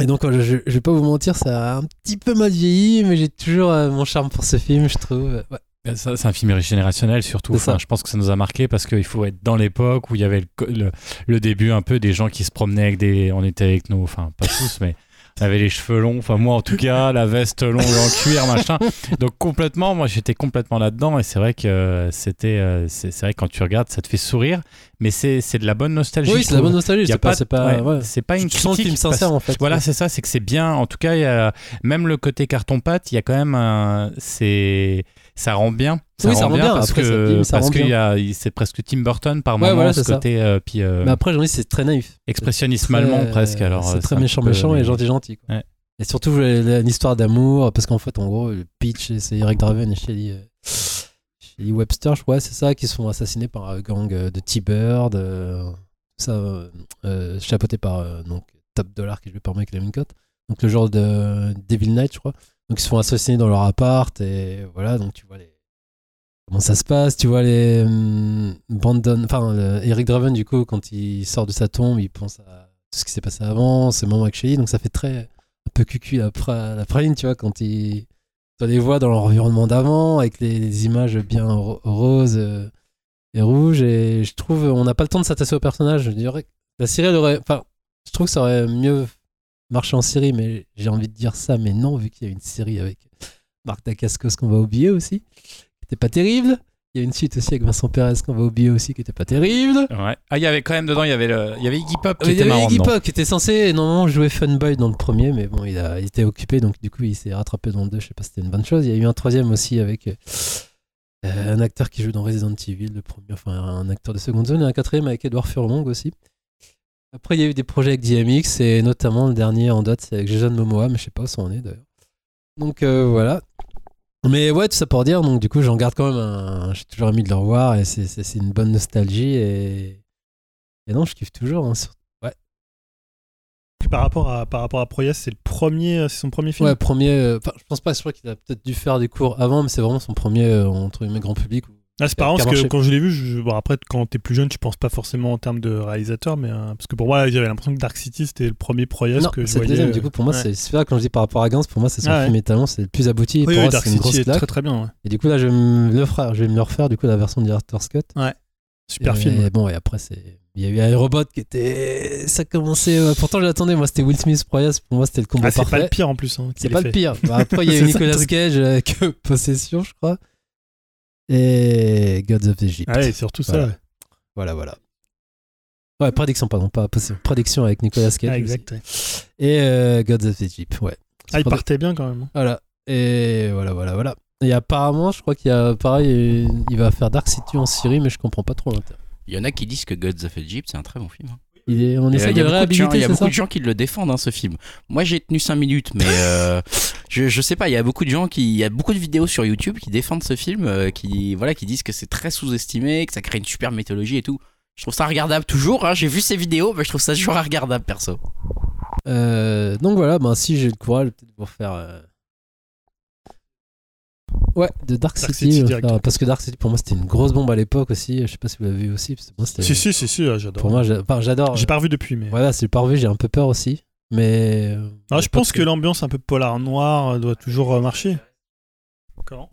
D: Et donc, je, vais pas vous mentir, ça a un petit peu mal vieilli, mais j'ai toujours euh, mon charme pour ce film, je trouve. Ouais.
C: Ça, C'est un film générationnel surtout. Enfin, je pense que ça nous a marqué parce qu'il faut être dans l'époque où il y avait le, le- le début un peu des gens qui se promenaient avec des. On était avec nos. Enfin, pas tous, mais. On avait les cheveux longs, enfin moi en tout cas, la veste longue en cuir, machin. Donc complètement, moi j'étais complètement là-dedans et c'est vrai que c'était, euh, c'est vrai que quand tu regardes, ça te fait sourire, mais c'est de la bonne nostalgie.
D: Oui, c'est la
C: trouve.
D: bonne nostalgie. C'est pas, c'est pas,
C: ouais,
D: ouais.
C: pas une
D: Tu
C: critique
D: film sincère en fait.
C: Voilà, c'est ça, c'est que c'est bien. En tout cas, y a, même le côté carton-pâte, il y a quand même un. C'est. Ça rend bien. Ça
D: Oui, ça rend bien.
C: parce
D: Après,
C: que
D: ça
C: parce
D: rend
C: qu'il c'est presque Tim Burton par
D: Ouais,
C: moment,
D: voilà,
C: ce côté euh, puis euh,
D: Mais après, j'en dis, c'est très naïf.
C: expressionnisme allemand presque. Alors
D: c'est
C: euh,
D: très méchant,
C: peu-
D: méchant et gentil, gentil. quoi.
C: Ouais.
D: Et surtout euh, l'histoire d'amour, parce qu'en fait, en gros, le pitch, c'est Eric Draven et Shelley, Shelley Webster, je crois, c'est ça, qui sont assassinés par un gang de T-Bird, ça chapeauté par donc, Top Dollar, qui est joué par Michael Wincott. Donc le genre de Devil Knight, je crois. Donc ils se font assassiner dans leur appart, et voilà, donc tu vois. Comment ça se passe Tu vois les. hum, Brandon. Enfin, Eric Draven, du coup, quand il sort de sa tombe, il pense à tout ce qui s'est passé avant, ce moment avec Shelley, donc ça fait très un peu cucu pra- la praline, tu vois, quand tu les vois dans leur environnement d'avant, avec les, images bien ro- roses euh, et rouges, et je trouve on n'a pas le temps de s'attacher au personnage. Je dirais la série, aurait, enfin, je trouve que ça aurait mieux marché en série, mais j'ai envie de dire ça, mais non, vu qu'il y a une série avec Marc Dacascos qu'on va oublier aussi, qui était pas terrible. Il y a une suite aussi avec Vincent Perez qu'on va oublier aussi, qui était pas terrible.
C: Ouais. Ah, il y avait quand même dedans, il y avait le, il y avait Iggy Pop qui
D: Il y
C: était
D: avait
C: marrant
D: Iggy. Pop qui était censé normalement jouer Funboy dans le premier, mais bon, il, a, il était occupé, donc du coup, il s'est rattrapé dans le deux. Je sais pas si c'était une bonne chose. Il y a eu un troisième aussi avec euh, un acteur qui joue dans Resident Evil, le premier, enfin un acteur de seconde zone, et un quatrième avec Edouard Furlong aussi. Après, il y a eu des projets avec DMX, et notamment le dernier en date, c'est avec Jason Momoa, mais je sais pas où ça en est d'ailleurs. Donc euh, voilà. Mais ouais, tout ça pour dire, donc du coup, j'en garde quand même un. J'ai toujours envie de le revoir et c'est- une bonne nostalgie et. Et non, je kiffe toujours. hein, sur-
B: Puis par rapport à par rapport à Proyas, c'est le premier, euh, c'est son premier film?
D: Ouais, premier. euh, Enfin, je pense pas, je crois qu'il a peut-être dû faire des cours avant, mais c'est vraiment son premier euh, entre guillemets grand public.
B: Ah, c'est marrant parce que quand je l'ai vu, je- bon, après quand t'es plus jeune, tu penses pas forcément en termes de réalisateur, mais euh, parce que pour moi, j'avais l'impression que Dark City c'était le premier Proyas
D: non,
B: que je voyais.
D: deuxième.
B: euh,
D: Du coup, pour moi,
B: ouais.
D: c'est là quand je dis par rapport à Gans, pour moi, c'est son
B: Ah ouais.
D: film étalon, c'est le plus abouti.
B: Oui,
D: pour
B: oui,
D: moi,
B: Dark
D: c'est une grosse
B: est
D: claque.
B: très très bien. ouais.
D: Et du coup, là, je vais me le refaire, je vais me le refaire du coup la version Director's Cut.
B: Super
D: et,
B: film.
D: bon, et après, c'est. Il y a eu Aerobot qui était. Ça commençait. euh, Pourtant, j'attendais. Moi, c'était Will Smith Proyas. Pour moi, c'était le combo
B: Ah, c'est pas
D: parfait.
B: le pire en plus. hein,
D: C'est pas le pire. Bah, après, il y a eu Nicolas. Cage avec Possession, je crois. Et Gods of Egypt.
B: Ah ouais, surtout ça.
D: Voilà.
B: ouais.
D: Voilà, voilà. Ouais, prédiction, pardon, pas Possession. Prédiction avec Nicolas Cage.
B: Ah, exact. ouais.
D: Et euh, Gods of Egypt, ouais.
B: Ah, il partait bien quand même. hein.
D: Voilà. Et voilà, voilà, voilà. Et apparemment, je crois qu'il y a pareil, il va faire Dark City en Syrie, mais je comprends pas trop l'intérêt.
A: Il y en a qui disent que Gods of Egypt, c'est un très bon film. hein.
D: Il est, on essaie
A: il y
D: de
A: a
D: le
A: beaucoup de gens- il y
D: réhabiliter,
A: a beaucoup de gens qui le défendent, hein, ce film. Moi, j'ai tenu 5 minutes, mais euh, je, je sais pas, il y a beaucoup de gens qui. Il y a beaucoup de vidéos sur YouTube qui défendent ce film, euh, qui, voilà, qui disent que c'est très sous-estimé, que ça crée une super mythologie et tout. Je trouve ça regardable toujours, hein, j'ai vu ces vidéos, mais je trouve ça toujours regardable perso.
D: Euh, donc voilà, ben, si j'ai le courage, peut-être pour faire. Ouais, de Dark,
B: Dark
D: City,
B: City
D: euh, parce que Dark City pour moi c'était une grosse bombe à l'époque aussi. Je sais pas si vous l'avez vu aussi. parce que moi,
B: Si, si, si, si, j'adore.
D: Pour moi, j'a- enfin, j'adore.
B: J'ai pas revu depuis, mais.
D: Voilà, c'est pas revu, j'ai un peu peur aussi. Mais.
B: Ah, je pense que l'ambiance un peu polar noir euh, doit toujours marcher. Comment?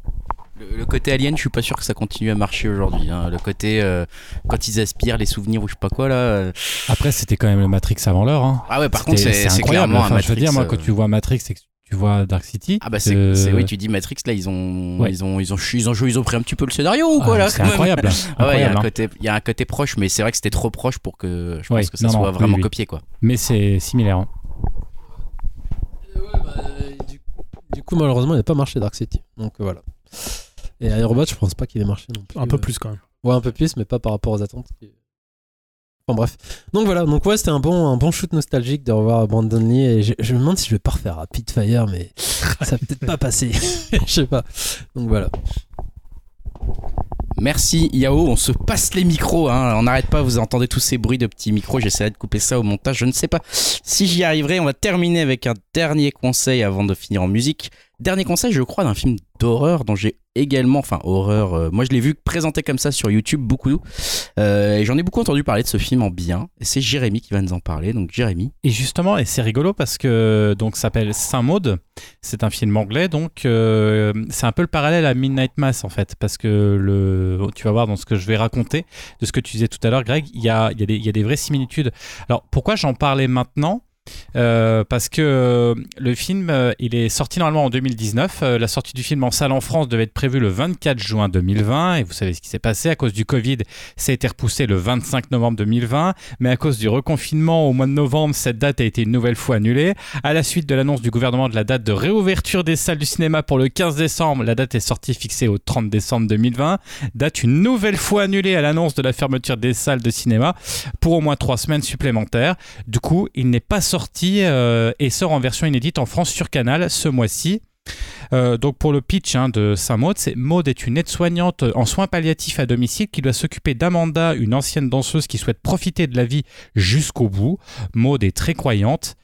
A: Le, le côté alien, je suis pas sûr que ça continue à marcher aujourd'hui. hein. Le côté euh, quand ils aspirent les souvenirs ou je sais pas quoi là. euh.
C: Après, c'était quand même le Matrix avant l'heure. Hein.
A: Ah ouais, par contre, c'est c'est
C: incroyable.
A: clairement un
C: Enfin, je veux
A: Matrix,
C: dire, moi, quand tu vois Matrix et que tu vois Dark City.
A: Ah bah c'est
C: euh,
A: oui tu dis Matrix là ils ont
C: Ouais.
A: ils ont ils ont ils ont joué ils ont pris un petit peu le scénario ou quoi
C: ah,
A: là
C: C'est incroyable.
A: Ouais, il y a un
C: hein.
A: côté il y a un côté proche mais c'est vrai que c'était trop proche pour que je pense
C: Ouais,
A: que ça
C: non,
A: soit vraiment
C: oui.
A: copié quoi.
C: Mais c'est similaire. hein.
D: Ouais, bah, euh, du, du coup, malheureusement, il n'a pas marché Dark City. Donc euh, voilà. Et Aerobot, je pense pas qu'il ait marché non plus.
B: Un peu
D: euh,
B: plus quand même.
D: Ouais, un peu plus, mais pas par rapport aux attentes. Enfin bref. Donc voilà, donc ouais, c'était un bon, un bon shoot nostalgique de revoir Brandon Lee. Et je, me demande si je vais pas refaire Rapid Fire, mais ça va peut-être pas passer. je sais pas. Donc voilà.
A: Merci Yao, on se passe les micros, hein. on n'arrête pas, vous entendez tous ces bruits de petits micros, j'essaierai de couper ça au montage, je ne sais pas si j'y arriverai, on va terminer avec un dernier conseil avant de finir en musique. Dernier conseil, je crois, d'un film d'horreur dont j'ai également, enfin horreur, euh, moi je l'ai vu présenté comme ça sur YouTube beaucoup, euh, et j'en ai beaucoup entendu parler de ce film en bien, et c'est Jérémy qui va nous en parler, donc Jérémy.
C: Et justement, et c'est rigolo parce que donc s'appelle Saint Maud. C'est un film anglais, donc euh, c'est un peu le parallèle à Midnight Mass en fait, parce que le, tu vas voir dans ce que je vais raconter, de ce que tu disais tout à l'heure, Greg, il y a, y, a y a des vraies similitudes. Alors pourquoi j'en parlais maintenant? Euh, parce que euh, le film, euh, il est sorti normalement en 2019. Euh, la sortie du film en salle en France devait être prévue le 24 juin 2020. Et vous savez ce qui s'est passé. À cause du Covid, ça a été repoussé le 25 novembre 2020. Mais à cause du reconfinement au mois de novembre, cette date a été une nouvelle fois annulée. À la suite de l'annonce du gouvernement de la date de réouverture des salles du cinéma pour le 15 décembre, la date est sortie fixée au 30 décembre 2020. Date une nouvelle fois annulée à l'annonce de la fermeture des salles de cinéma pour au moins trois semaines supplémentaires. Du coup, il n'est pas sorti euh, et sort en version inédite en France sur Canal ce mois-ci. Euh, donc pour le pitch hein, de Saint Maud, c'est Maud est une aide-soignante en soins palliatifs à domicile qui doit s'occuper d'Amanda, une ancienne danseuse qui souhaite profiter de la vie jusqu'au bout. Maud est très croyante,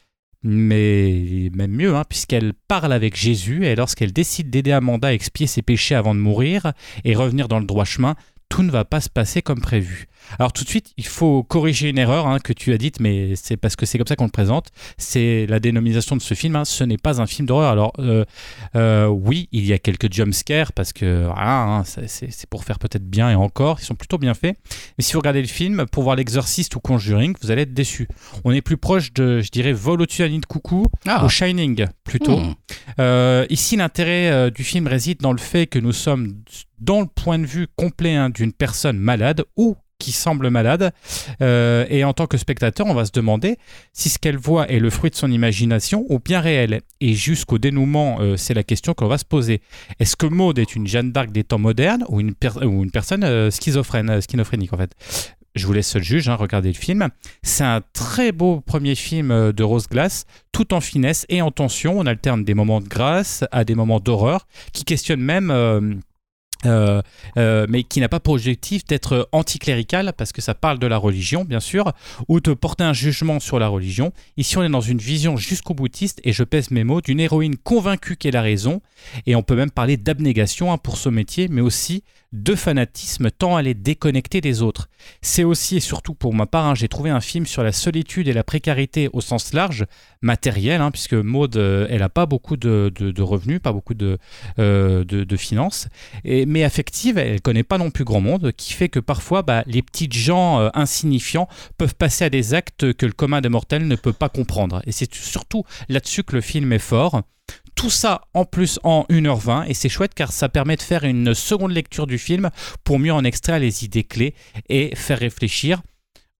C: mais même mieux, hein, puisqu'elle parle avec Jésus et lorsqu'elle décide d'aider Amanda à expier ses péchés avant de mourir et revenir dans le droit chemin, tout ne va pas se passer comme prévu. Alors tout de suite, il faut corriger une erreur hein, que tu as dite, mais c'est parce que c'est comme ça qu'on le présente. C'est la dénomination de ce film. hein, ce n'est pas un film d'horreur. Alors euh, euh, oui, il y a quelques jumpscares parce que hein, c'est pour faire peut-être bien et encore, ils sont plutôt bien faits. Mais si vous regardez le film pour voir l'exorciste ou Conjuring, vous allez être déçu. On est plus proche de, je dirais, Vol au-dessus de la nid de coucou
A: Ah,
C: ou Shining plutôt.
A: Hmm.
C: Euh, ici, l'intérêt du film réside dans le fait que nous sommes dans le point de vue complet hein, d'une personne malade ou qui semble malade. Euh, et en tant que spectateur, on va se demander si ce qu'elle voit est le fruit de son imagination ou bien réel. Et jusqu'au dénouement, euh, c'est la question qu'on va se poser. Est-ce que Maud est une Jeanne d'Arc des temps modernes ou une, ou une personne euh, schizophrène, schizophrénique en fait? Je vous laisse seul juge, hein, regardez le film. C'est un très beau premier film de Rose Glass, tout en finesse et en tension. On alterne des moments de grâce à des moments d'horreur qui questionnent même. Euh, euh, mais qui n'a pas pour objectif d'être anticlérical parce que ça parle de la religion bien sûr ou de porter un jugement sur la religion. Ici on est dans une vision jusqu'au boutiste et je pèse mes mots d'une héroïne convaincue qu'elle a raison et on peut même parler d'abnégation hein, pour ce métier mais aussi de fanatisme tant elle est déconnectée des autres. C'est aussi et surtout pour ma part hein, j'ai trouvé un film sur la solitude et la précarité au sens large matériel hein, puisque Maud euh, elle a pas beaucoup de, revenus pas beaucoup de, euh, finances mais affective, elle connaît pas non plus grand monde, qui fait que parfois bah, les petites gens euh, insignifiants peuvent passer à des actes que le commun des mortels ne peut pas comprendre. Et c'est surtout là-dessus que le film est fort. Tout ça en plus en 1h20 et c'est chouette car ça permet de faire une seconde lecture du film pour mieux en extraire les idées clés et faire réfléchir.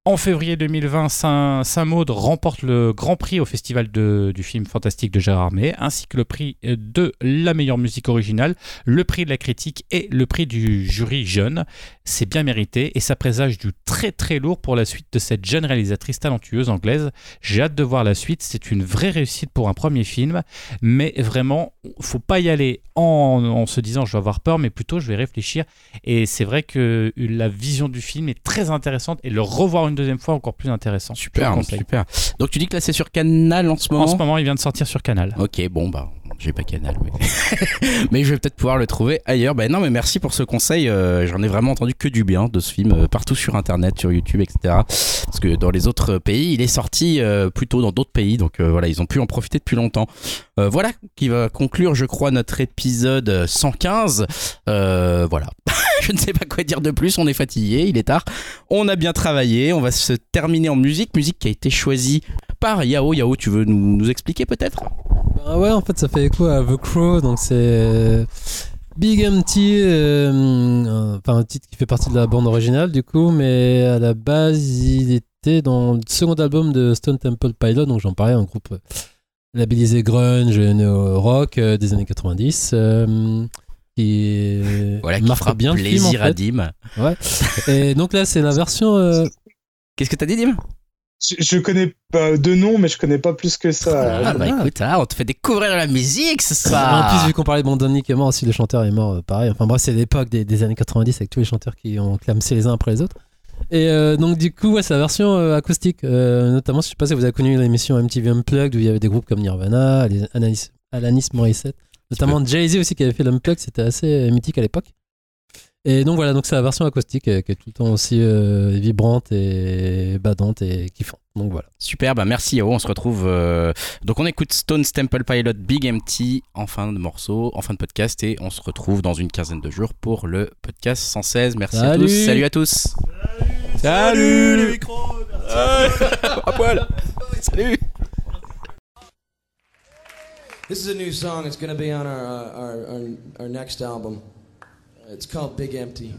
C: En février 2020, Saint- Saint-Maud remporte le Grand Prix au Festival du film fantastique de Gérard Armé, ainsi que le prix euh, de la meilleure musique originale, le prix de la critique et le prix du jury jeune. C'est bien mérité et ça présage du très très lourd pour la suite de cette jeune réalisatrice talentueuse anglaise. J'ai hâte de voir la suite, c'est une vraie réussite pour un premier film, mais vraiment, faut pas y aller en, en se disant je vais avoir peur, mais plutôt je vais réfléchir. Et c'est vrai que la vision du film est très intéressante et le revoir une deuxième fois encore plus intéressant.
A: Super, super. Donc tu dis que là c'est sur Canal en ce moment
C: En ce moment, il vient de sortir sur Canal.
A: Ok, bon bah j'ai pas Canal, mais, mais je vais peut-être pouvoir le trouver ailleurs. Ben non, mais merci pour ce conseil. euh, J'en ai vraiment entendu que du bien de ce film euh, partout sur Internet, sur YouTube, etc. Parce que dans les autres pays, il est sorti euh, plutôt dans d'autres pays, donc voilà, ils ont pu en profiter depuis longtemps. Voilà qui va conclure, je crois, notre épisode 115. Euh, voilà. je ne sais pas quoi dire de plus. On est fatigué, il est tard. On a bien travaillé. On va se terminer en musique, musique qui a été choisie par Yao. Yao, tu veux nous, nous expliquer peut-être?
D: Bah ouais, en fait, ça fait écho à The Crow, donc c'est euh, Big Empty, euh, euh, enfin un titre qui fait partie de la bande originale du coup, mais à la base, il était dans le second album de Stone Temple Pilot, donc j'en parlais, un groupe euh, labellisé grunge, néo-rock euh, des années 90. euh, qui
A: Voilà, qui
D: marque bien le film, en
A: plaisir à. Dim.
D: Et donc là, c'est la version.
A: Qu'est-ce que t'as dit, Dim?
E: Je, je connais pas de nom, mais je connais pas plus que ça.
A: Ah bah écoute, ah, on te fait découvrir la musique, c'est
D: En
A: ça.
D: plus, vu qu'on parlait de Bondoni qui est mort aussi, le chanteur est mort, euh, pareil. Enfin bref, c'est l'époque des, des années 90 avec tous les chanteurs qui ont clamsé les uns après les autres. Et euh, donc, du coup, ouais, c'est la version euh, acoustique. Euh, notamment, je sais pas si vous avez connu l'émission MTV Unplugged où il y avait des groupes comme Nirvana, Alanis, Alanis Morissette, notamment Jay-Z aussi qui avait fait l'Unplugged, c'était assez mythique à l'époque. Et donc voilà, donc c'est la version acoustique euh, qui est tout le temps aussi euh, vibrante et badante et kiffante. Donc voilà.
A: Super, bah merci Yao, on se retrouve. euh, Donc on écoute Stone Temple Pilot Big Empty en fin de morceau, en fin de podcast, et on se retrouve dans une quinzaine de jours pour le podcast 116. Merci à
D: Salut.
A: tous, salut à tous. Salut,
B: les micros
A: À poil Salut
H: This is a new song. It's going to be on our, uh, our, our, our next album. It's called Big Empty.